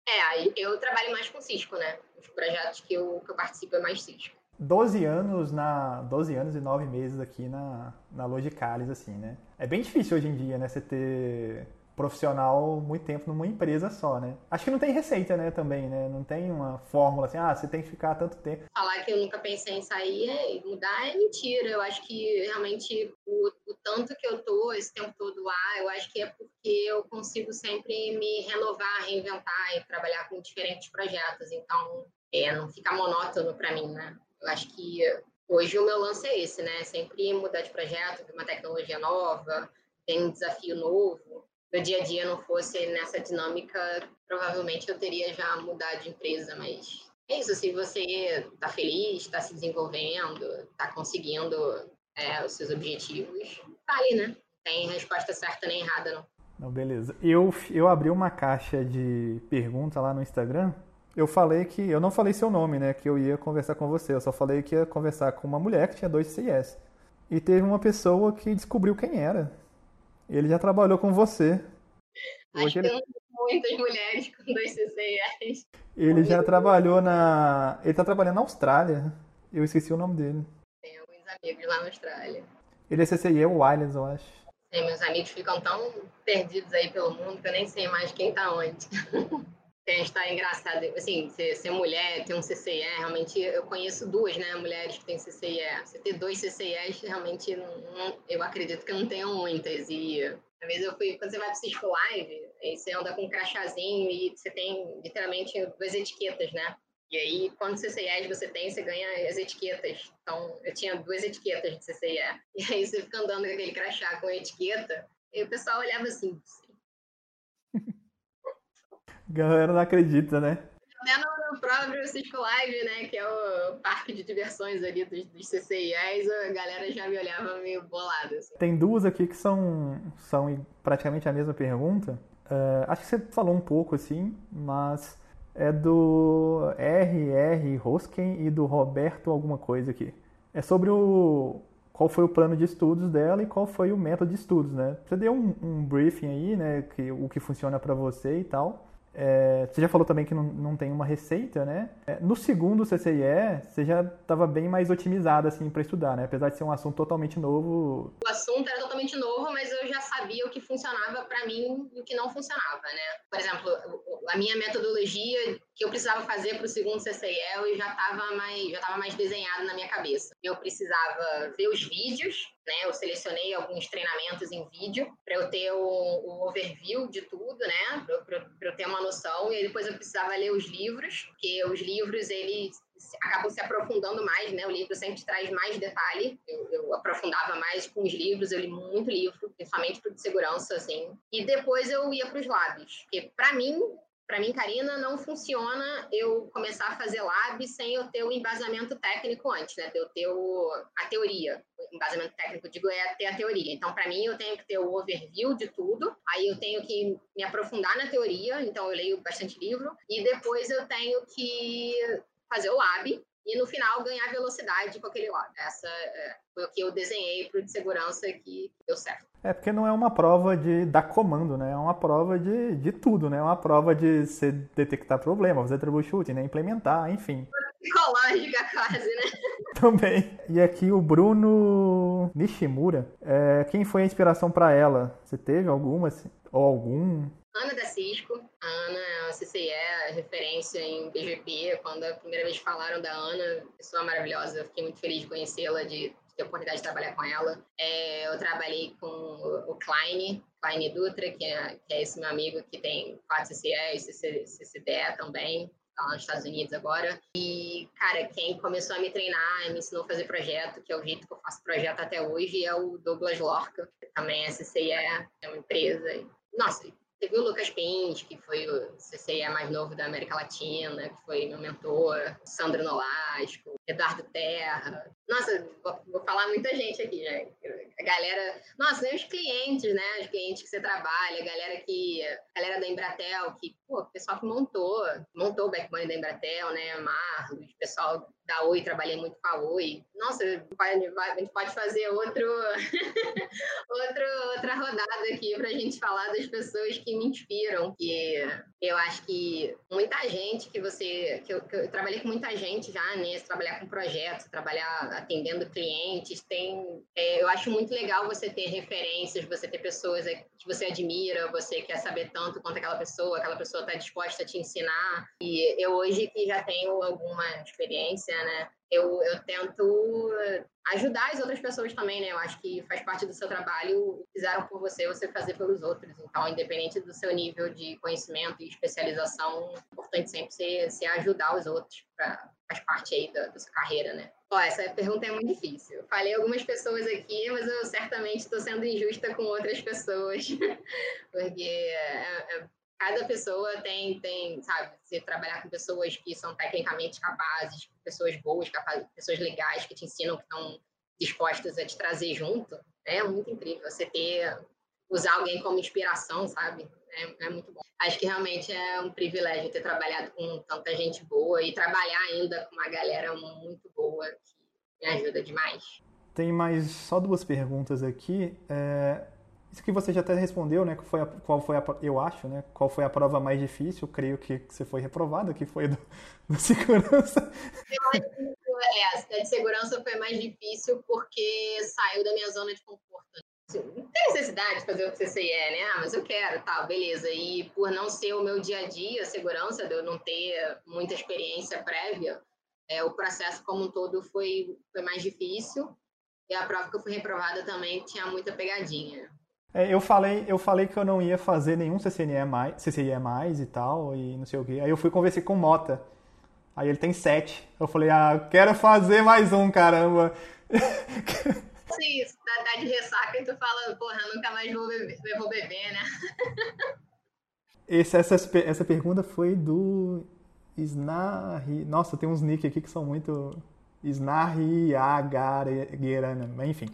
É, eu trabalho mais com Cisco, né? Os projetos que eu, que eu participo é mais Cisco. 12 anos na 12 anos e 9 meses aqui na, na Logicalis, assim, né? É bem difícil hoje em dia, né? Você ter profissional muito tempo numa empresa só, né? Acho que não tem receita, né, também, né? Não tem uma fórmula assim, ah, você tem que ficar tanto tempo. Falar que eu nunca pensei em sair e mudar é mentira. Eu acho que realmente o, o, tanto que eu tô esse tempo todo lá, eu acho que é porque eu consigo sempre me renovar, reinventar e trabalhar com diferentes projetos. Então, é, não fica monótono para mim, né? Eu acho que hoje o meu lance é esse, né? Sempre mudar de projeto, uma tecnologia nova, tem um desafio novo meu dia a dia não fosse nessa dinâmica, provavelmente eu teria já mudado de empresa, mas é isso, se você está feliz, está se desenvolvendo, está conseguindo é, os seus objetivos, tá ali, né? Tem resposta certa nem errada, não. Não, beleza. Eu, eu abri uma caixa de perguntas lá no Instagram. Eu falei que. Eu não falei seu nome, né? Que eu ia conversar com você. Eu só falei que ia conversar com uma mulher que tinha dois CIS. E teve uma pessoa que descobriu quem era. Ele já trabalhou com você. Acho que ele... muitas mulheres com dois CCIs. Ele já trabalhou na. Ele tá trabalhando na Austrália. Eu esqueci o nome dele. Tem alguns amigos lá na Austrália. Ele é CCI, é o Williams, eu acho. Sim, meus amigos ficam tão perdidos aí pelo mundo que eu nem sei mais quem tá onde. [laughs] a gente tá engraçado. Assim, ser, ser, mulher, ter um CCIE, realmente eu conheço duas, né, mulheres que têm CCIE. Você ter dois CCIEs, realmente, não, eu acredito que não tenham muitas. E às vezes eu fui, quando você vai pro Cisco Live, aí você anda com um crachazinho e você tem literalmente duas etiquetas, né? E aí, quando CCIEs você tem, você ganha as etiquetas. Então, eu tinha duas etiquetas de CCIE. E aí você fica andando com aquele crachá com etiqueta, e o pessoal olhava assim, galera não acredita, né? Até no, no próprio Cisco Live, né, que é o parque de diversões ali dos, dos CCIs, a galera já me olhava meio bolada. Assim. Tem duas aqui que são, são praticamente a mesma pergunta. Uh, acho que você falou um pouco assim, mas é do R.R. Rosken e do Roberto alguma coisa aqui. É sobre o qual foi o plano de estudos dela e qual foi o método de estudos, né? Você deu um, um briefing aí, né, que, o que funciona para você e tal. É, você já falou também que não, não tem uma receita, né? É, no segundo CCIE, você já estava bem mais otimizada assim para estudar, né? Apesar de ser um assunto totalmente novo. O assunto era totalmente novo, mas eu já sabia o que funcionava para mim e o que não funcionava, né? Por exemplo, a minha metodologia que eu precisava fazer para o segundo CCIE, eu já estava mais já tava mais desenhado na minha cabeça. Eu precisava ver os vídeos né? Eu selecionei alguns treinamentos em vídeo para eu ter o, o, overview de tudo, né? Para eu ter uma noção. E depois eu precisava ler os livros, porque os livros eles acabam se aprofundando mais, né? O livro sempre traz mais detalhe. Eu, eu aprofundava mais com os livros, eu li muito livro, principalmente de segurança, assim. E depois eu ia para os labs, porque para mim para mim, Karina, não funciona eu começar a fazer lab sem eu ter o embasamento técnico antes, né? Eu ter o, a teoria. O embasamento técnico, digo, é ter a teoria. Então, para mim, eu tenho que ter o overview de tudo. Aí eu tenho que me aprofundar na teoria. Então, eu leio bastante livro. E depois eu tenho que fazer o lab e no final ganhar velocidade com aquele lado. Essa é, foi o que eu desenhei para o de segurança que deu certo. É porque não é uma prova de dar comando, né? É uma prova de, de tudo, né? É uma prova de você detectar problema, fazer troubleshooting, né? Implementar, enfim. Psicológica [laughs] quase, né? Também. E aqui o Bruno Nishimura. É, quem foi a inspiração para ela? Você teve alguma? Ou algum? Ana da Cisco. A Ana é uma CCE, referência em BGP. Quando a primeira vez falaram da Ana, pessoa maravilhosa, fiquei muito feliz de conhecê-la, de ter a oportunidade de trabalhar com ela. É, eu trabalhei com o Klein, Klein Dutra, que é, que é esse meu amigo que tem 4 CCE e CCDE também tá lá nos Estados Unidos agora. E, cara, quem começou a me treinar, me ensinou a fazer projeto, que é o jeito que eu faço projeto até hoje, é o Douglas Lorca, que também é CCE, é uma empresa. Nossa, Teve o Lucas Pins, que foi o CCE mais novo da América Latina, que foi meu mentor, Sandro Nolasco, Eduardo Terra. Nossa, vou, falar muita gente aqui, né? A galera. Nossa, nem os clientes, né? Os clientes que você trabalha, a galera que. A galera da Embratel, que, pô, o pessoal que montou, montou o backbone da Embratel, né? Marlos, pessoal da Oi, trabalhei muito com a Oi. Nossa, a gente pode fazer outro, [laughs] outro, outra rodada aqui para a gente falar das pessoas que me inspiram. Que eu acho que muita gente que você. Que eu, que eu trabalhei com muita gente já, né? Trabalhar com projetos, trabalhar atendendo clientes, tem. É, eu acho muito legal você ter referências, você ter pessoas que você admira, você quer saber tanto quanto aquela pessoa, aquela pessoa está disposta a te ensinar. E eu hoje que já tenho alguma experiência, né? Eu, eu tento ajudar as outras pessoas também, né? Eu acho que faz parte do seu trabalho, fizeram por você, você fazer pelos outros. Então, independente do seu nível de conhecimento e especialização, é importante sempre ser, ser ajudar os outros, pra, faz parte aí da, da sua carreira, né? Ó, essa pergunta é muito difícil. Falei algumas pessoas aqui, mas eu certamente estou sendo injusta com outras pessoas, [laughs] porque é, é, cada pessoa tem, tem, sabe, você trabalhar com pessoas que são tecnicamente capazes, pessoas boas, capazes, pessoas legais que te ensinam, que estão dispostas a te trazer junto, é muito incrível. Você ter, usar alguém como inspiração, sabe? É, é muito bom. Acho que realmente é um privilégio ter trabalhado com tanta gente boa e trabalhar ainda com uma galera muito boa que me ajuda demais. Tem mais só duas perguntas aqui. É isso que você já até respondeu, né? Foi, a, qual foi a, eu acho, né? Qual foi a prova mais difícil? Creio que você foi reprovada, que foi do, [laughs] do segurança. É, a de segurança foi mais difícil porque saiu da minha zona de conforto. Assim, não tem necessidade de fazer o CCIE, né? Ah, mas eu quero, tal, beleza. E por não ser o meu dia a dia, a segurança, de eu não ter muita experiência prévia, é, o processo como um todo foi, foi mais difícil. E a prova que eu fui reprovada também tinha muita pegadinha. É, eu falei, eu falei que eu não ia fazer nenhum CCNE mais, CCIE mais e tal, e não sei o quê. Aí eu fui conversar com o Mota. Aí ele tem sete. Eu falei, ah, quero fazer mais um, caramba. [laughs] Sim, isso, dá, dá de ressaca e tu fala, porra, nunca mais vou beber, vou beber né? [laughs] Esse, essa, essa pergunta foi do Snarri. Nossa, tem uns nick aqui que são muito. Snarri Agarana, enfim.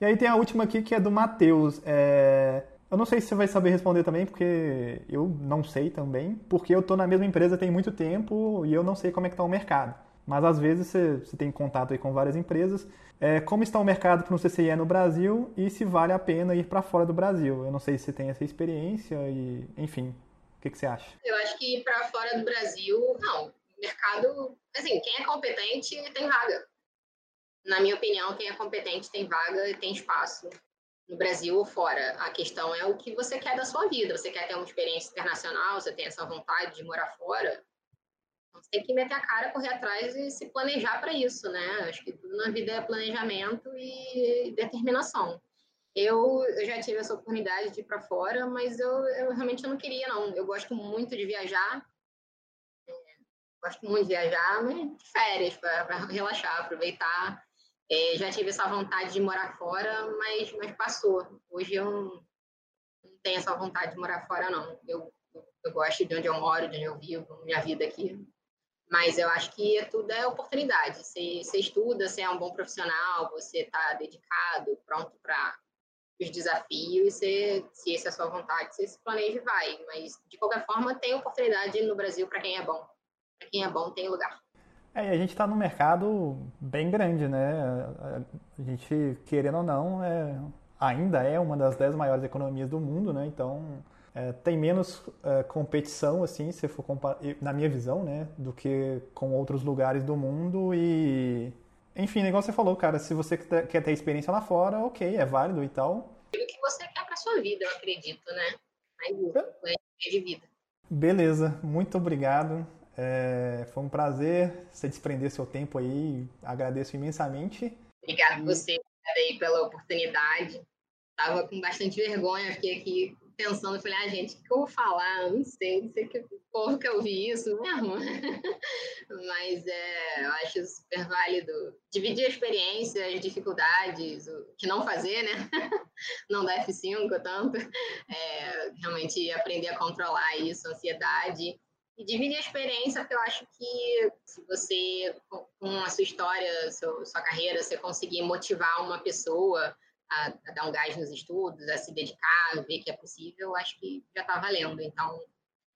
E aí tem a última aqui que é do Matheus. É... Eu não sei se você vai saber responder também, porque eu não sei também, porque eu tô na mesma empresa tem muito tempo e eu não sei como é que tá o mercado. Mas às vezes você, você tem contato aí com várias empresas. É, como está o mercado para um CCIE no Brasil e se vale a pena ir para fora do Brasil? Eu não sei se você tem essa experiência e, enfim, O que, que você acha? Eu acho que para fora do Brasil, não. O mercado, assim, quem é competente tem vaga. Na minha opinião, quem é competente tem vaga e tem espaço no Brasil ou fora. A questão é o que você quer da sua vida. Você quer ter uma experiência internacional, você tem essa vontade de morar fora. Então, você tem que meter a cara, correr atrás e se planejar para isso, né? Acho que tudo na vida é planejamento e determinação. Eu, eu já tive essa oportunidade de ir para fora, mas eu, eu realmente não queria, não. Eu gosto muito de viajar, é, gosto muito de viajar, mas férias, para relaxar, aproveitar. É, já tive essa vontade de morar fora, mas, mas passou. Hoje eu não, não tenho essa vontade de morar fora, não. Eu, eu gosto de onde eu moro, de onde eu vivo, minha vida aqui. Mas eu acho que tudo é oportunidade. Você, você estuda, você é um bom profissional, você está dedicado, pronto para os desafios, você, se essa é a sua vontade, você se planeja e vai. Mas, de qualquer forma, tem oportunidade no Brasil para quem é bom. Para quem é bom, tem lugar. É, e a gente está num mercado bem grande, né? A gente, querendo ou não, é, ainda é uma das dez maiores economias do mundo, né? Então, é, tem menos é, competição, assim, se for na minha visão, né? Do que com outros lugares do mundo e... Enfim, igual você falou, cara, se você quer ter experiência lá fora, ok, é válido e tal. O que você quer para sua vida, eu acredito, né? Aí, é de vida. Beleza, muito obrigado. É, foi um prazer você desprender seu tempo aí. Agradeço imensamente. Obrigada e... você aí pela oportunidade. Tava com bastante vergonha, fiquei aqui pensando, falei, ah, gente, o que eu vou falar? Não sei, não sei que povo que eu vi isso mesmo. [laughs] Mas é, eu acho super válido dividir a experiência, as dificuldades, o que não fazer, né? [laughs] Não dá F5 tanto. É, realmente aprender a controlar isso, a ansiedade e dividir a experiência, porque eu acho que se você, com a sua história, sua, sua carreira, você conseguir motivar uma pessoa a, a, dar um gás nos estudos, a se dedicar, a ver que é possível, eu acho que já está valendo. Então,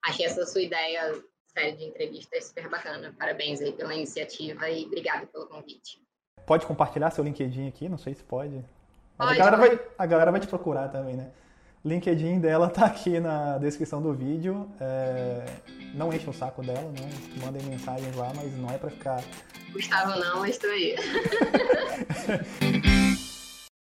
achei essa sua ideia, série de entrevistas, super bacana. Parabéns aí pela iniciativa e obrigado pelo convite. Pode compartilhar seu LinkedIn aqui? Não sei se pode. Pode, a, galera vai, a galera vai te procurar também, né? LinkedIn dela [laughs] tá aqui na descrição do vídeo. É... Não enche o saco dela, né? Mandem mensagens lá, mas não é para ficar. Gustavo não, mas tô aí. [laughs]